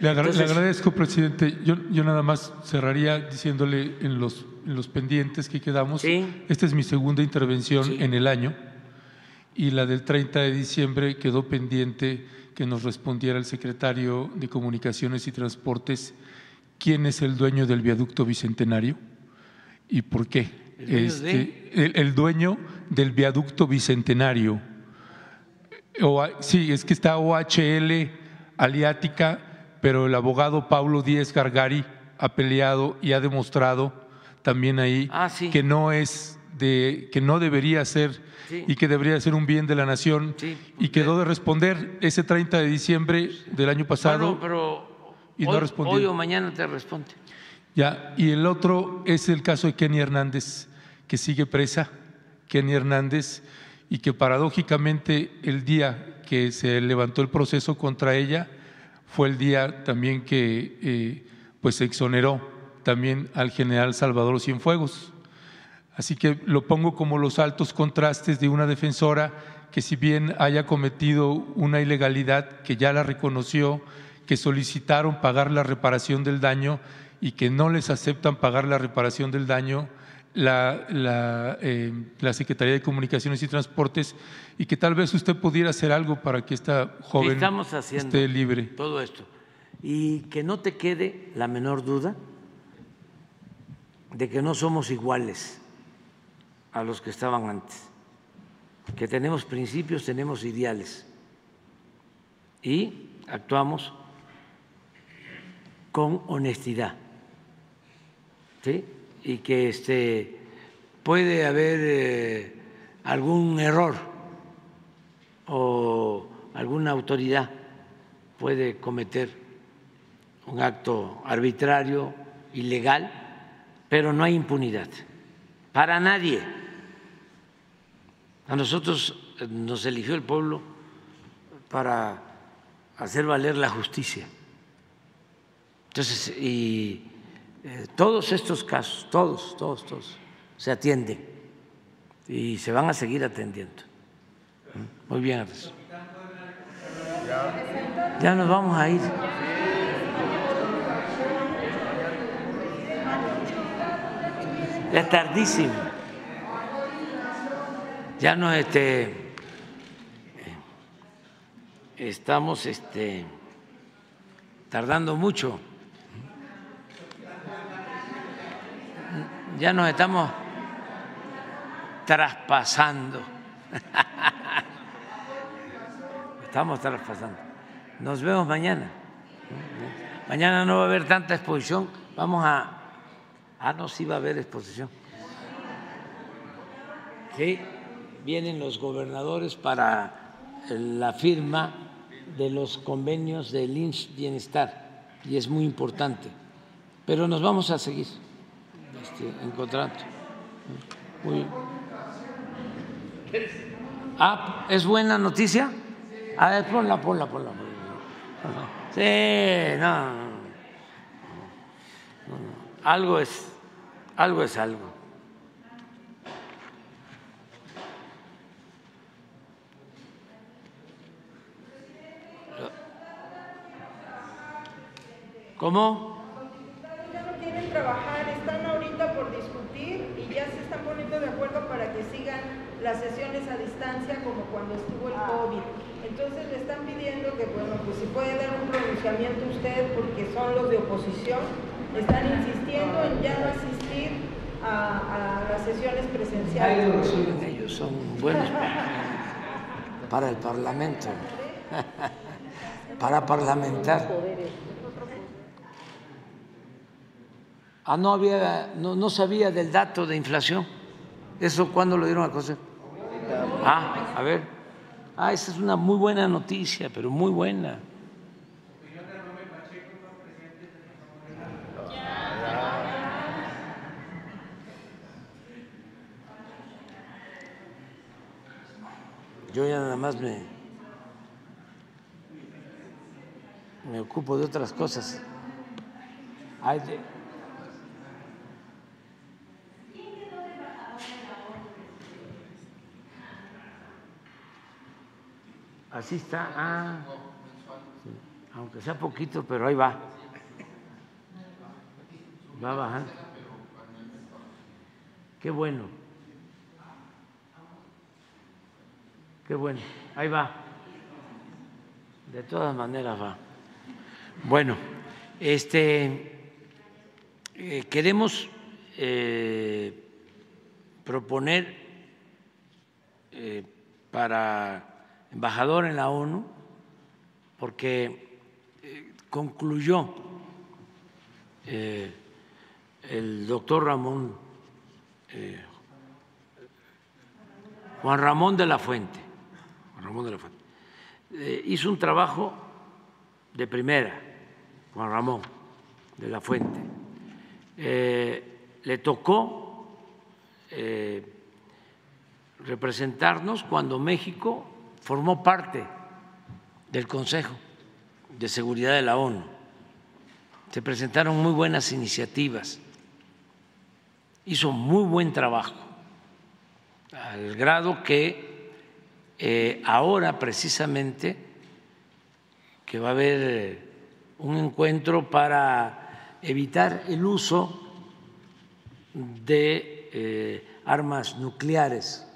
Le, le agradezco, presidente. Yo, yo nada más cerraría diciéndole en los, los pendientes que quedamos. Esta es mi segunda intervención en el año y la del 30 de diciembre quedó pendiente que nos respondiera el secretario de Comunicaciones y Transportes quién es el dueño del viaducto bicentenario y por qué. ¿El dueño Este, el, el dueño del viaducto bicentenario. O- sí, es que está OHL Aliática, pero el abogado Paulo Díez Gargari ha peleado y ha demostrado también ahí Ah, sí. que no es de que no debería ser Sí. y que debería ser un bien de la nación y quedó de responder ese 30 de diciembre del año pasado Bueno, pero y no hoy, respondió. hoy o mañana te responde. Ya, y el otro es el caso de Kenny Hernández, que sigue presa, Kenny Hernández, y que paradójicamente el día que se levantó el proceso contra ella fue el día también que eh, pues se exoneró también al general Salvador Cienfuegos. Así que lo pongo como los altos contrastes de una defensora que si bien haya cometido una ilegalidad, que ya la reconoció, que solicitaron pagar la reparación del daño y que no les aceptan pagar la reparación del daño la, la, eh, la Secretaría de Comunicaciones y Transportes y que tal vez usted pudiera hacer algo para que esta joven Estamos esté libre. todo esto. Y que no te quede la menor duda de que no somos iguales a los que estaban antes, que tenemos principios, tenemos ideales y actuamos con honestidad. ¿sí? Y que este, puede haber eh, algún error o alguna autoridad puede cometer un acto arbitrario, ilegal, pero no hay impunidad para nadie. A nosotros eh, nos eligió el pueblo para hacer valer la justicia. Entonces, y eh, todos estos casos, todos, todos, todos, se atienden y se van a seguir atendiendo. Muy bien. Ya nos vamos a ir. Ya es tardísimo. Ya no este estamos este tardando mucho. Ya nos estamos traspasando. Estamos traspasando. Nos vemos mañana. Mañana no va a haber tanta exposición. Vamos a. Ah, no, sí va a haber exposición. Sí, vienen los gobernadores para la firma de los convenios del INS Bienestar y es muy importante. Pero nos vamos a seguir este, encontrando. Muy Ah, ¿es buena noticia? A ver, ponla, ponla, ponla. Sí, no, no, Algo es, algo es algo. ¿Cómo? Ya no quieren trabajar, están ahorita por discutir y ya se están poniendo de acuerdo para que sigan las sesiones a distancia como cuando estuvo el COVID. Entonces le están pidiendo que, bueno, pues si puede dar un pronunciamiento usted, porque son los de oposición, están insistiendo en ya no asistir a, las sesiones presenciales. Ellos son buenos para el Parlamento, para parlamentar. Ah, no había, no, no sabía del dato de inflación. ¿Eso cuándo lo dieron a conocer? Ah, a ver. Ah, esa es una muy buena noticia, pero muy buena. Yo ya nada más me, me ocupo de otras cosas. Así está. Ah, aunque sea poquito, pero ahí va. Va bajando. Qué bueno. Qué bueno. Ahí va. De todas maneras va. Bueno, este eh, queremos eh, proponer eh, para embajador en la ONU, porque concluyó el doctor Ramón, Juan Ramón de la Fuente, Ramón de la Fuente, hizo un trabajo de primera, Juan Ramón de la Fuente. le tocó representarnos cuando México formó parte del Consejo de Seguridad de la ONU. Se presentaron muy buenas iniciativas, hizo muy buen trabajo, al grado que eh, ahora precisamente que va a haber un encuentro para evitar el uso de eh, armas nucleares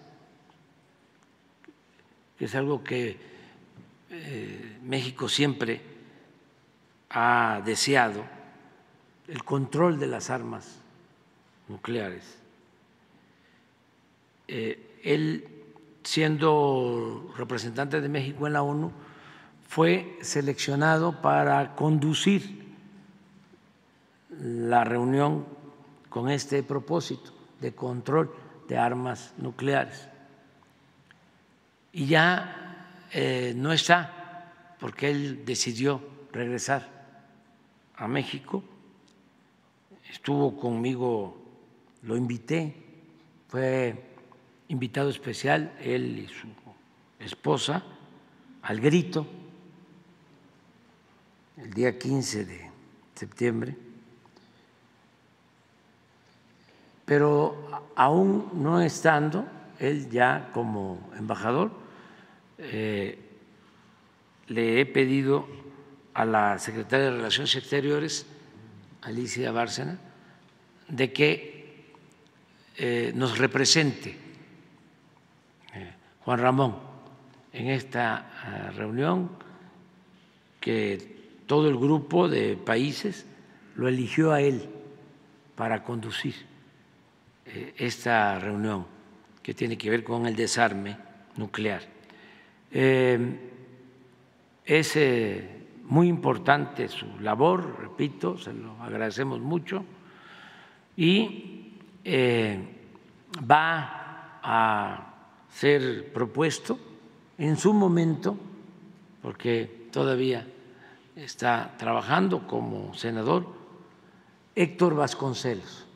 que es algo que eh, México siempre ha deseado, el control de las armas nucleares. Eh, él, siendo representante de México en la ONU, fue seleccionado para conducir la reunión con este propósito de control de armas nucleares y ya eh, no está porque él decidió regresar a México. Estuvo conmigo, lo invité, fue invitado especial, él y su esposa, al grito, el día 15 de septiembre. Pero aún no estando él ya como embajador, eh, le he pedido a la secretaria de Relaciones Exteriores, Alicia Bárcena, de que eh, nos represente Juan Ramón en esta reunión, que todo el grupo de países lo eligió a él para conducir esta reunión que tiene que ver con el desarme nuclear. es muy importante su labor, repito, se lo agradecemos mucho, y eh, va a ser propuesto en su momento, porque todavía está trabajando como senador, Héctor Vasconcelos.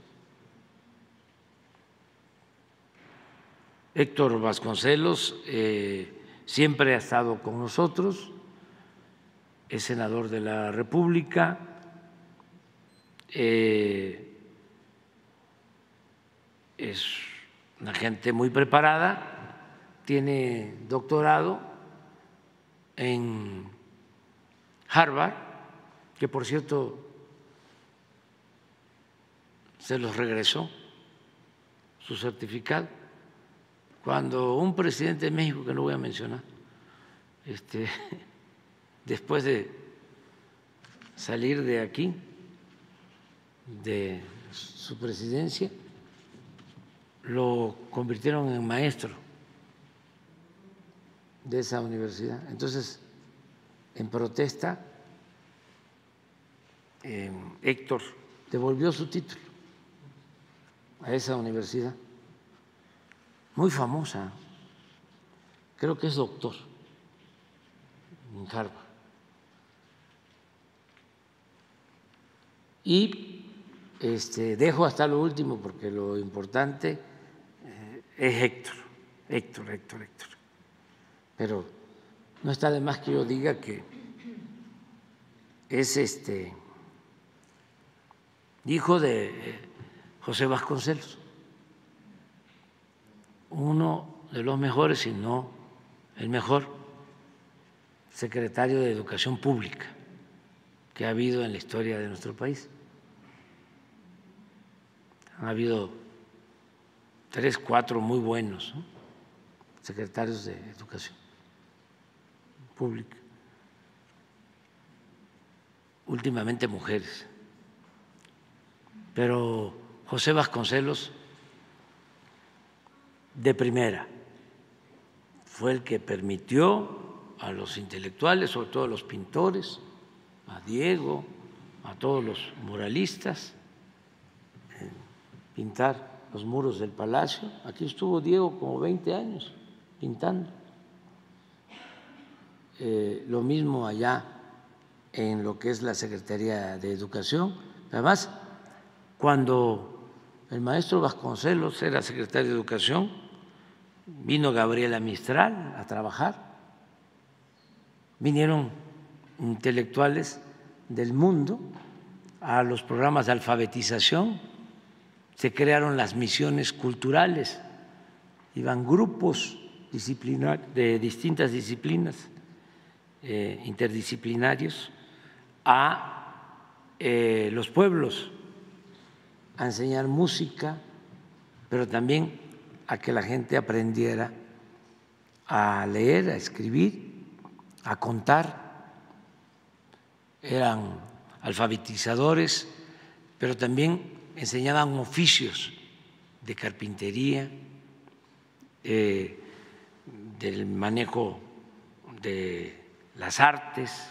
Héctor Vasconcelos eh, siempre ha estado con nosotros, es senador de la República, eh, es una gente muy preparada, tiene doctorado en Harvard, que por cierto se los regresó su certificado, cuando un presidente de México, que no voy a mencionar, este, después de salir de aquí, de su presidencia, lo convirtieron en maestro de esa universidad. Entonces, en protesta, eh, Héctor devolvió su título a esa universidad, muy famosa, creo que es doctor en Harvard. Y este, dejo hasta lo último porque lo importante eh, es Héctor, Héctor, Héctor, Héctor. Pero no está de más que yo diga que es este hijo de José Vasconcelos, uno de los mejores, si no el mejor secretario de Educación Pública que ha habido en la historia de nuestro país. Ha habido tres, cuatro muy buenos secretarios de Educación Pública, últimamente mujeres. Pero José Vasconcelos, de primera, fue el que permitió a los intelectuales, sobre todo a los pintores, a Diego, a todos los muralistas, pintar los muros del palacio. Aquí estuvo Diego como 20 años pintando. Eh, lo mismo allá en lo que es la Secretaría de Educación. Además, cuando el maestro Vasconcelos era secretario de Educación, vino Gabriela Mistral a trabajar. Vinieron intelectuales del mundo a los programas de alfabetización, se crearon las misiones culturales, iban grupos de distintas disciplinas eh, interdisciplinarios a eh, los pueblos a enseñar música, pero también a que la gente aprendiera a leer, a escribir a contar, eran alfabetizadores, pero también enseñaban oficios de carpintería, eh, del manejo de las artes.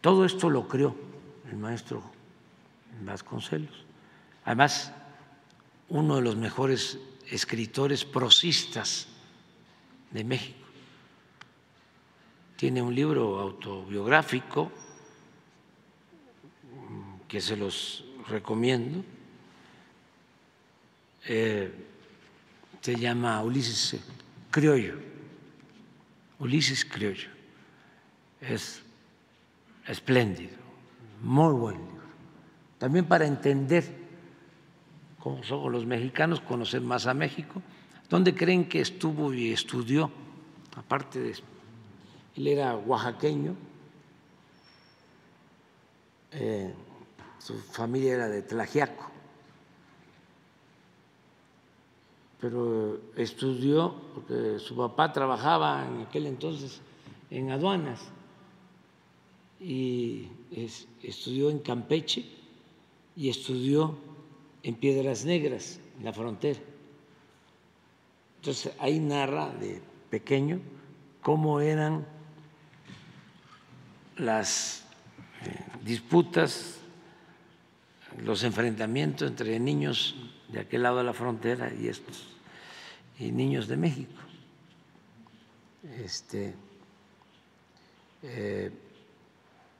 Todo esto lo creó el maestro Vasconcelos. Además, uno de los mejores escritores prosistas de México tiene un libro autobiográfico que se los recomiendo. Eh, se llama Ulises Criollo. Ulises Criollo. Es espléndido, muy buen libro. también para entender cómo somos los mexicanos, conocer más a México. ¿Dónde creen que estuvo y estudió? Aparte de él era oaxaqueño, eh, su familia era de Tlajiaco, pero estudió, porque su papá trabajaba en aquel entonces en aduanas y estudió en Campeche y estudió en Piedras Negras, en la frontera. Entonces ahí narra de pequeño cómo eran las eh, disputas, los enfrentamientos entre niños de aquel lado de la frontera y estos, y niños de México. Este, eh,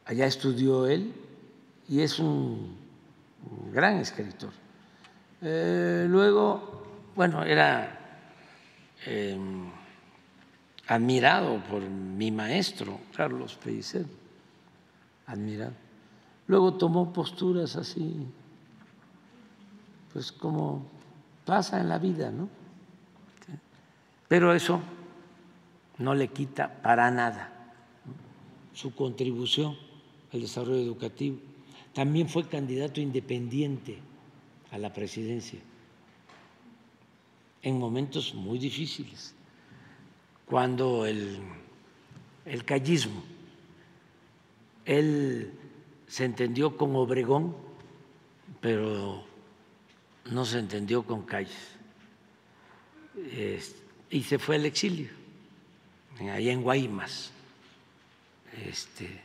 allá estudió él y es un, gran escritor. Eh, luego, bueno, era em, admirado por mi maestro, Carlos Pellicer, admirado. Luego tomó posturas así, pues como pasa en la vida, ¿no? Pero eso no le quita para nada su contribución al desarrollo educativo. También fue candidato independiente a la presidencia en momentos muy difíciles cuando el, el callismo, él se entendió con Obregón, pero no se entendió con Calles. y se fue al exilio, allá en Guaymas. Este,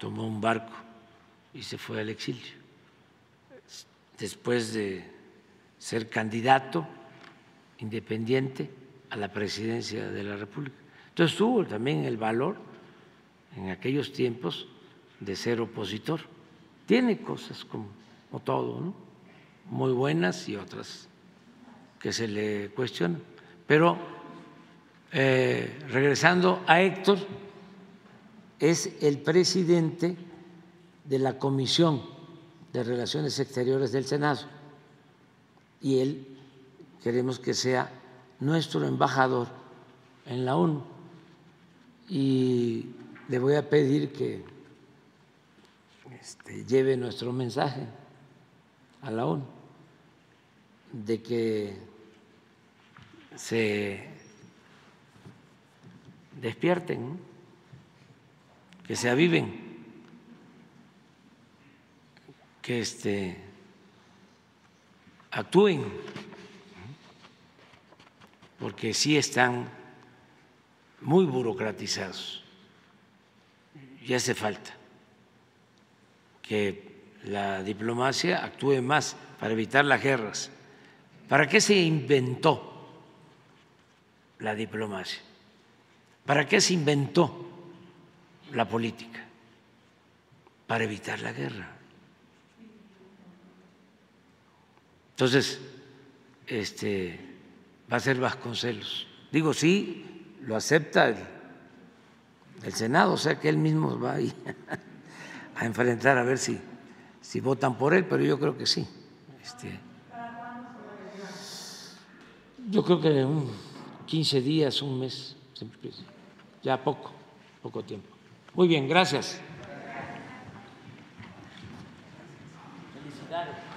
tomó un barco y se fue al exilio. Después de ser candidato independiente a la presidencia de la República. Entonces tuvo también el valor en aquellos tiempos de ser opositor. Tiene cosas como, todo, ¿no? muy buenas y otras que se le cuestionan. Pero eh, regresando a Héctor, es el presidente de la Comisión de Relaciones Exteriores del Senado. Y él queremos que sea nuestro embajador en la ONU. Y le voy a pedir que este, lleve nuestro mensaje a la ONU de que se despierten, que se aviven, que este, actúen porque sí están muy burocratizados y hace falta que la diplomacia actúe más para evitar las guerras. ¿Para qué se inventó la diplomacia? ¿Para qué se inventó la política? Para evitar la guerra. Entonces, este va a ser Vasconcelos. Digo, sí, lo acepta el, Senado, o sea que él mismo va a, enfrentar a ver si, si votan por él, pero yo creo que sí. Este, yo creo que un 15 días, un mes, ya poco, poco tiempo. Muy bien, gracias. Felicidades.